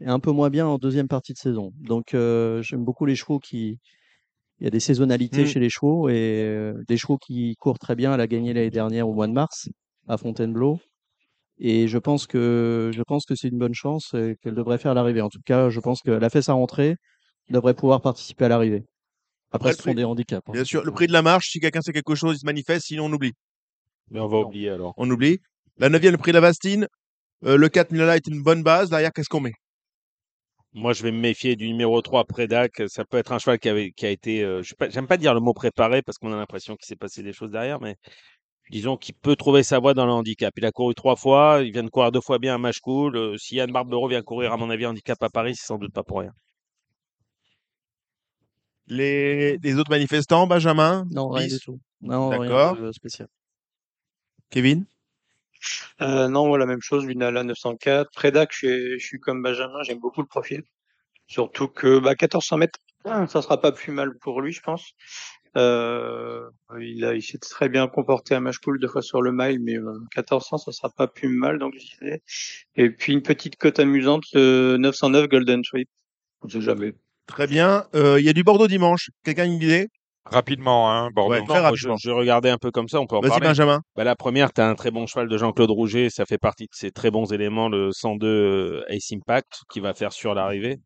et un peu moins bien en deuxième partie de saison. Donc, euh, j'aime beaucoup les chevaux qui. Il y a des saisonnalités Mm. chez les chevaux et euh, des chevaux qui courent très bien. Elle a gagné l'année dernière au mois de mars à Fontainebleau. Et je pense que je pense que c'est une bonne chance et qu'elle devrait faire l'arrivée. En tout cas, je pense qu'elle a fait sa rentrée, devrait pouvoir participer à l'arrivée. Après, ce sont des handicaps. hein. Bien sûr, le prix de la marche, si quelqu'un sait quelque chose, il se manifeste, sinon on oublie. Mais on va oublier alors. On oublie. La neuvième, le prix de la Vastine. Euh, le 4 Milala est une bonne base. Derrière, qu'est-ce qu'on met? Moi, je vais me méfier du numéro 3 Prédac. Ça peut être un cheval qui, avait, qui a été. euh, je sais pas- J'aime pas dire le mot préparé parce qu'on a l'impression qu'il s'est passé des choses derrière, mais disons qu'il peut trouver sa voie dans le handicap. Il a couru trois fois, il vient de courir deux fois bien à Match Cool. Euh, si Yann Barbero vient courir, à mon avis, handicap à Paris, c'est sans doute pas pour rien. Les, les autres manifestants, Benjamin? Non, rien Bis du tout. Non, rien D'accord. de spécial. Kevin? Euh, non, moi, la même chose, Lunala 904. Prédac, je suis, je suis comme Benjamin, j'aime beaucoup le profil. Surtout que bah, 1400 mètres, ça sera pas plus mal pour lui, je pense. Euh, il a, il s'est très bien comporté à match cool deux fois sur le mile, mais euh, 1400, ça sera pas plus mal, donc. Et puis une petite cote amusante, le 909 Golden Sweep. On sait jamais. Très bien. Euh, Il y a du Bordeaux dimanche. Quelqu'un a une idée? Rapidement, hein, Bordeaux. Ouais, très moi, je, rapidement. je regardais un peu comme ça, on peut en Vas-y, parler. Benjamin. Bah, la première, tu as un très bon cheval de Jean-Claude Rouget, ça fait partie de ses très bons éléments, le 102 euh, Ace Impact, qui va faire sur l'arrivée.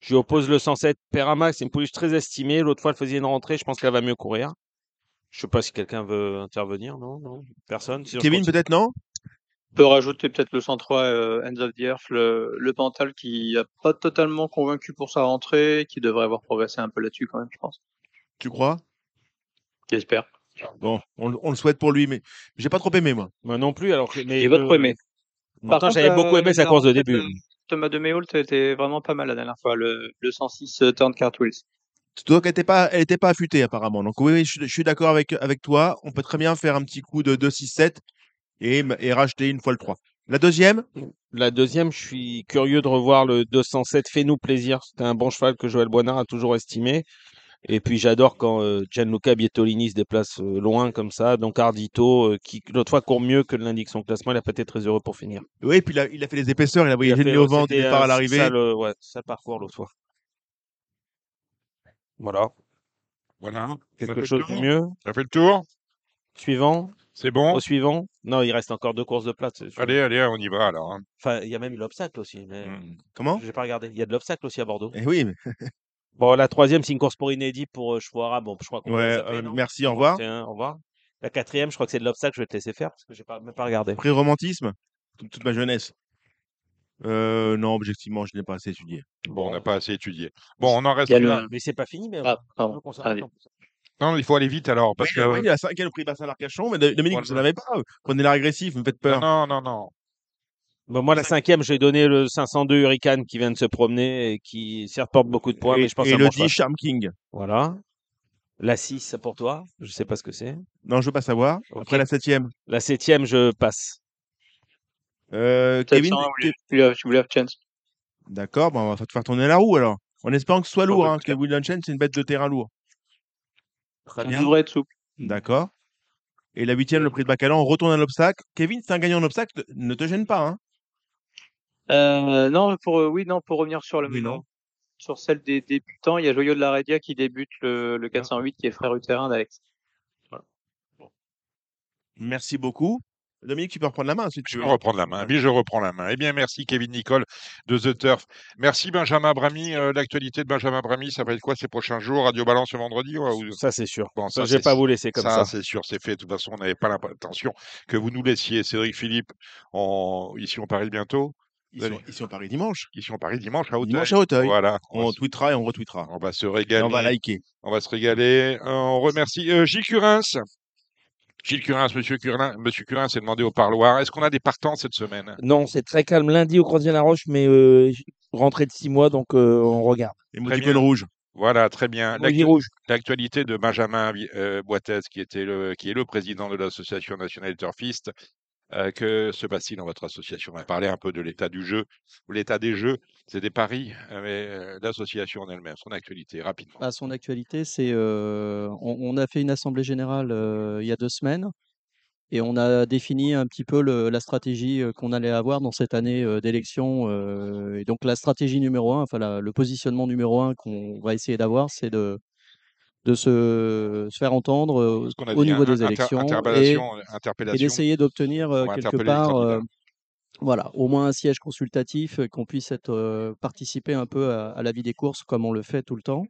Je lui oppose le 107 Peramax, c'est une pouliche très estimée. L'autre fois, elle faisait une rentrée, je pense qu'elle va mieux courir. Je sais pas si quelqu'un veut intervenir, non, non, personne. Kevin, peut-être non? On peut rajouter peut-être le 103 euh, Ends of the Earth, le, le Pantal qui a pas totalement convaincu pour sa rentrée, qui devrait avoir progressé un peu là-dessus quand même, je pense. Tu crois? J'espère. Bon, on, le- on le souhaite pour lui, mais j'ai pas trop aimé, moi. Moi non plus, alors que. Mais J'ai pas trop aimé. Par Pourtant, contre, j'avais beaucoup euh, aimé sa course de début. de Thomas de Méholt était vraiment pas mal la dernière fois, le, le 106 euh, Turn Cartwheels. Donc, elle n'était pas, elle était pas affûtée, apparemment. Donc, oui, oui, je, suis- je suis d'accord avec, avec toi. On peut très bien faire un petit coup de 2-6-7 et, et racheter une fois le 3. La deuxième? La deuxième, je suis curieux de revoir le 207 Fais-nous plaisir. C'était un bon cheval que Joël Boinard a toujours estimé. Et puis j'adore quand euh, Gianluca Bietolini se déplace euh, loin comme ça. Donc Ardito, euh, qui l'autre fois court mieux que l'indique son classement, il a pas été très heureux pour finir. Oui, puis il a, il a fait les épaisseurs. Il a voyagé nez au vent du départ à l'arrivée. sale, euh, ouais, sale parcours l'autre fois. Voilà. Voilà. Ça Quelque le chose de mieux? Ça fait le tour? Suivant. C'est bon? Au suivant. Non, il reste encore deux courses de plate. Allez, allez, on y va alors. hein. Enfin, il y a même eu l'obstacle aussi. Mais... Mm. Comment? J'ai pas regardé. Il y a de l'obstacle aussi à Bordeaux. Eh oui, mais- [LAUGHS] Bon, la troisième, c'est une course pour inédit pour euh, arabes. Bon, je crois qu'on peut ouais, la zapper, euh, non? merci, au revoir. C'est un- au revoir. La quatrième, je crois que c'est de l'obstacle. Je vais te laisser faire parce que j'ai pas, même pas regardé. Prix romantisme toute, toute ma jeunesse. Euh, non, objectivement, je n'ai pas assez étudié. Bon, on n'a pas assez étudié. Bon, on en reste Il y a là. le- Mais c'est pas fini, mais Ah, on pardon. peut qu'on Allez. s'arrête. Non, il faut aller vite alors. Parce oui, que... oui, la cinquième, le prix Bassin d'Arcachon. Mais Dominique, Voilà. vous n'en avez pas. Prenez l'air agressif, vous me faites peur. Non, non, non. Bon, moi, la cinquième, j'ai donné le 502 Hurricane qui vient de se promener et qui certes porte beaucoup de poids, et mais je pense et le mon 10, cheval. Charm King. Voilà. La 6, c'est pour toi. Je sais pas ce que c'est. Non, je veux pas savoir. Après la septième. La septième, je passe. Euh, Kevin, 700, Ke- vous voulez- si vous voulez have chance. D'accord, bon, on va te faire tourner la roue alors. En espérant que ce soit lourd, bah, hein, parce que William Chen, c'est une bête de terrain lourd. Très Ça bien. devrait être souple. D'accord. Et la huitième, le prix de Bacalan, on retourne à l'obstacle. Kevin, c'est un gagnant en obstacle, ne te gêne pas. Hein. Euh, non, pour euh, oui, non, pour revenir sur le Oui, non. sur celle des débutants, il y a Joyeux de la Redia qui débute le, le 408 qui est frère utérin d'Alex. Merci beaucoup. Dominique, tu peux reprendre la main si tu Je veux. peux reprendre la main. Oui, je reprends la main. Eh bien, merci Kevin Nicole de The Turf. Merci Benjamin Brami. Euh, L'actualité de Benjamin Brami, ça va être quoi ces prochains jours? Radio Balance ce vendredi ou- Ça, c'est sûr. Bon, Ça, ça, je vais pas vous laisser comme Ça, ça. c'est sûr, c'est fait. De toute façon, on n'avait pas l'intention que vous nous laissiez. Cédric Philippe, on... ici on Paris bientôt. Ils sont, ils sont à Paris dimanche. Ils sont à Paris dimanche à Auteuil. Dimanche à Auteuil. Voilà. On tweetera et on retweetera. On va se Et régaler. on va liker. On va se régaler. Euh, on remercie euh, Gilles Curins. Gilles Curins, Monsieur Curins, Monsieur Curins s'est demandé au parloir. Est-ce qu'on a des partants cette semaine? Non, c'est très calme lundi au Croisier-la-Roche, mais euh, rentrée de six mois, donc euh, on regarde. Et bien. rouge. Voilà, très bien. L'actualité de Benjamin euh, Boitez, qui, était le, qui est le président de l'Association nationale des turfistes. Euh, que se passe-t-il dans votre association On va parler un peu de l'état du jeu, ou l'état des jeux. C'est des paris, euh, mais euh, l'association en elle-même, son actualité, rapidement. À son actualité, c'est euh, on, a fait une assemblée générale il y a deux semaines et on a défini un petit peu la stratégie qu'on allait avoir dans cette année d'élection. et donc la stratégie numéro un, enfin le positionnement numéro un qu'on va essayer d'avoir, c'est de de se, se faire entendre euh, Ce a au niveau hein, des inter- élections et, interpellation d'essayer d'obtenir euh, quelque part euh, voilà, au moins un siège consultatif, euh, qu'on puisse être, euh, participer un peu à, à la vie des courses comme on le fait tout le temps.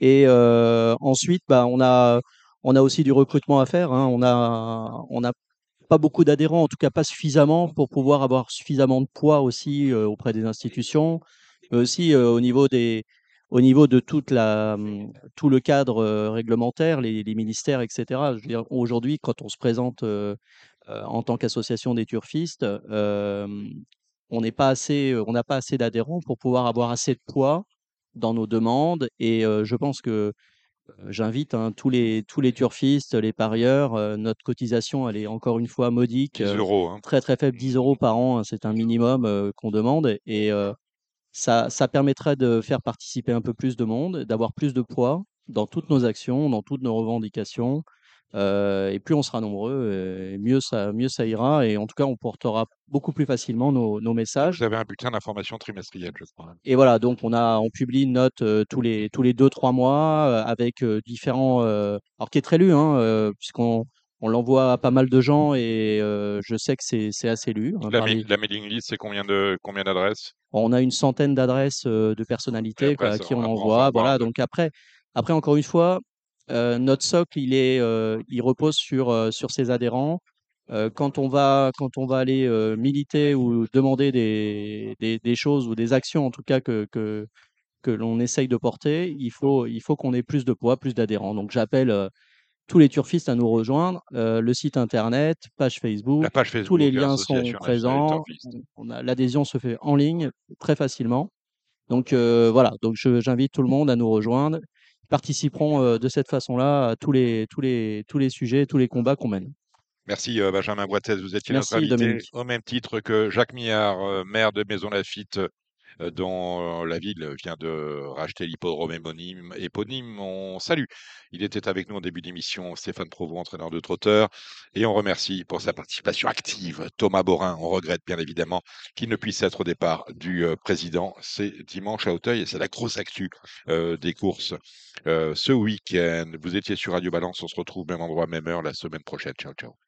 Et euh, ensuite, bah, on a, on a aussi du recrutement à faire. hein. On a, on n'a pas beaucoup d'adhérents, en tout cas pas suffisamment pour pouvoir avoir suffisamment de poids aussi euh, auprès des institutions, mais aussi euh, au niveau des, au niveau de toute la, tout le cadre euh, réglementaire, les, les ministères, etc. Aujourd'hui, quand on se présente euh, en tant qu'association des turfistes, euh, on n'est pas assez, on n'a pas assez d'adhérents pour pouvoir avoir assez de poids dans nos demandes. Et euh, je pense que j'invite hein, tous les tous les turfistes, les parieurs. euh, notre cotisation, elle est encore une fois modique, 10 euh, euros. hein. très très faible, 10 euros par an. hein, c'est un minimum euh, qu'on demande. Et euh, ça, ça permettrait de faire participer un peu plus de monde, d'avoir plus de poids dans toutes nos actions, dans toutes nos revendications. Euh, et plus on sera nombreux, et mieux ça, mieux ça ira. Et en tout cas, on portera beaucoup plus facilement nos, nos messages. Vous avez un bulletin d'information trimestriel, je crois. Et voilà, donc on a, on publie une note euh, tous les tous les deux trois mois euh, avec différents, alors qui est très lu, hein, puisqu'on on l'envoie à pas mal de gens et euh, je sais que c'est c'est assez lu. hein, La, mailing list, c'est combien de combien d'adresses? On a une centaine d'adresses euh, de personnalités Et après, quoi, à qui on on envoie. Voilà, donc après, après encore une fois, euh, notre socle, il est, il repose sur sur ses adhérents. Quand on va quand on va aller militer ou demander des, des des choses ou des actions en tout cas que que que l'on essaye de porter, il faut il faut qu'on ait plus de poids, plus d'adhérents. Donc j'appelle tous les turfistes à nous rejoindre. Euh, le site internet, page Facebook, tous les liens sont présents. On a l'adhésion se fait en ligne très facilement. Donc euh, voilà, donc j'invite tout le monde à nous rejoindre. Ils participeront euh, de cette façon-là à tous les tous les tous les sujets, tous les combats qu'on mène. Merci Benjamin Boitez, vous étiez Merci, notre invité Dominique. au même titre que Jacques Millard, maire de Maison Lafitte, dont euh, la ville vient de racheter l'hippodrome éponyme, éponyme. On salue. Il était avec nous en début d'émission, Stéphane Provost, entraîneur de trotteur, et on remercie pour sa participation active Thomas Borin. On regrette bien évidemment qu'il ne puisse être au départ du euh, président. C'est dimanche à Auteuil et c'est la grosse actu euh, des courses ce week-end. Vous étiez sur Radio Balance, on se retrouve même endroit, même heure la semaine prochaine. Ciao, ciao.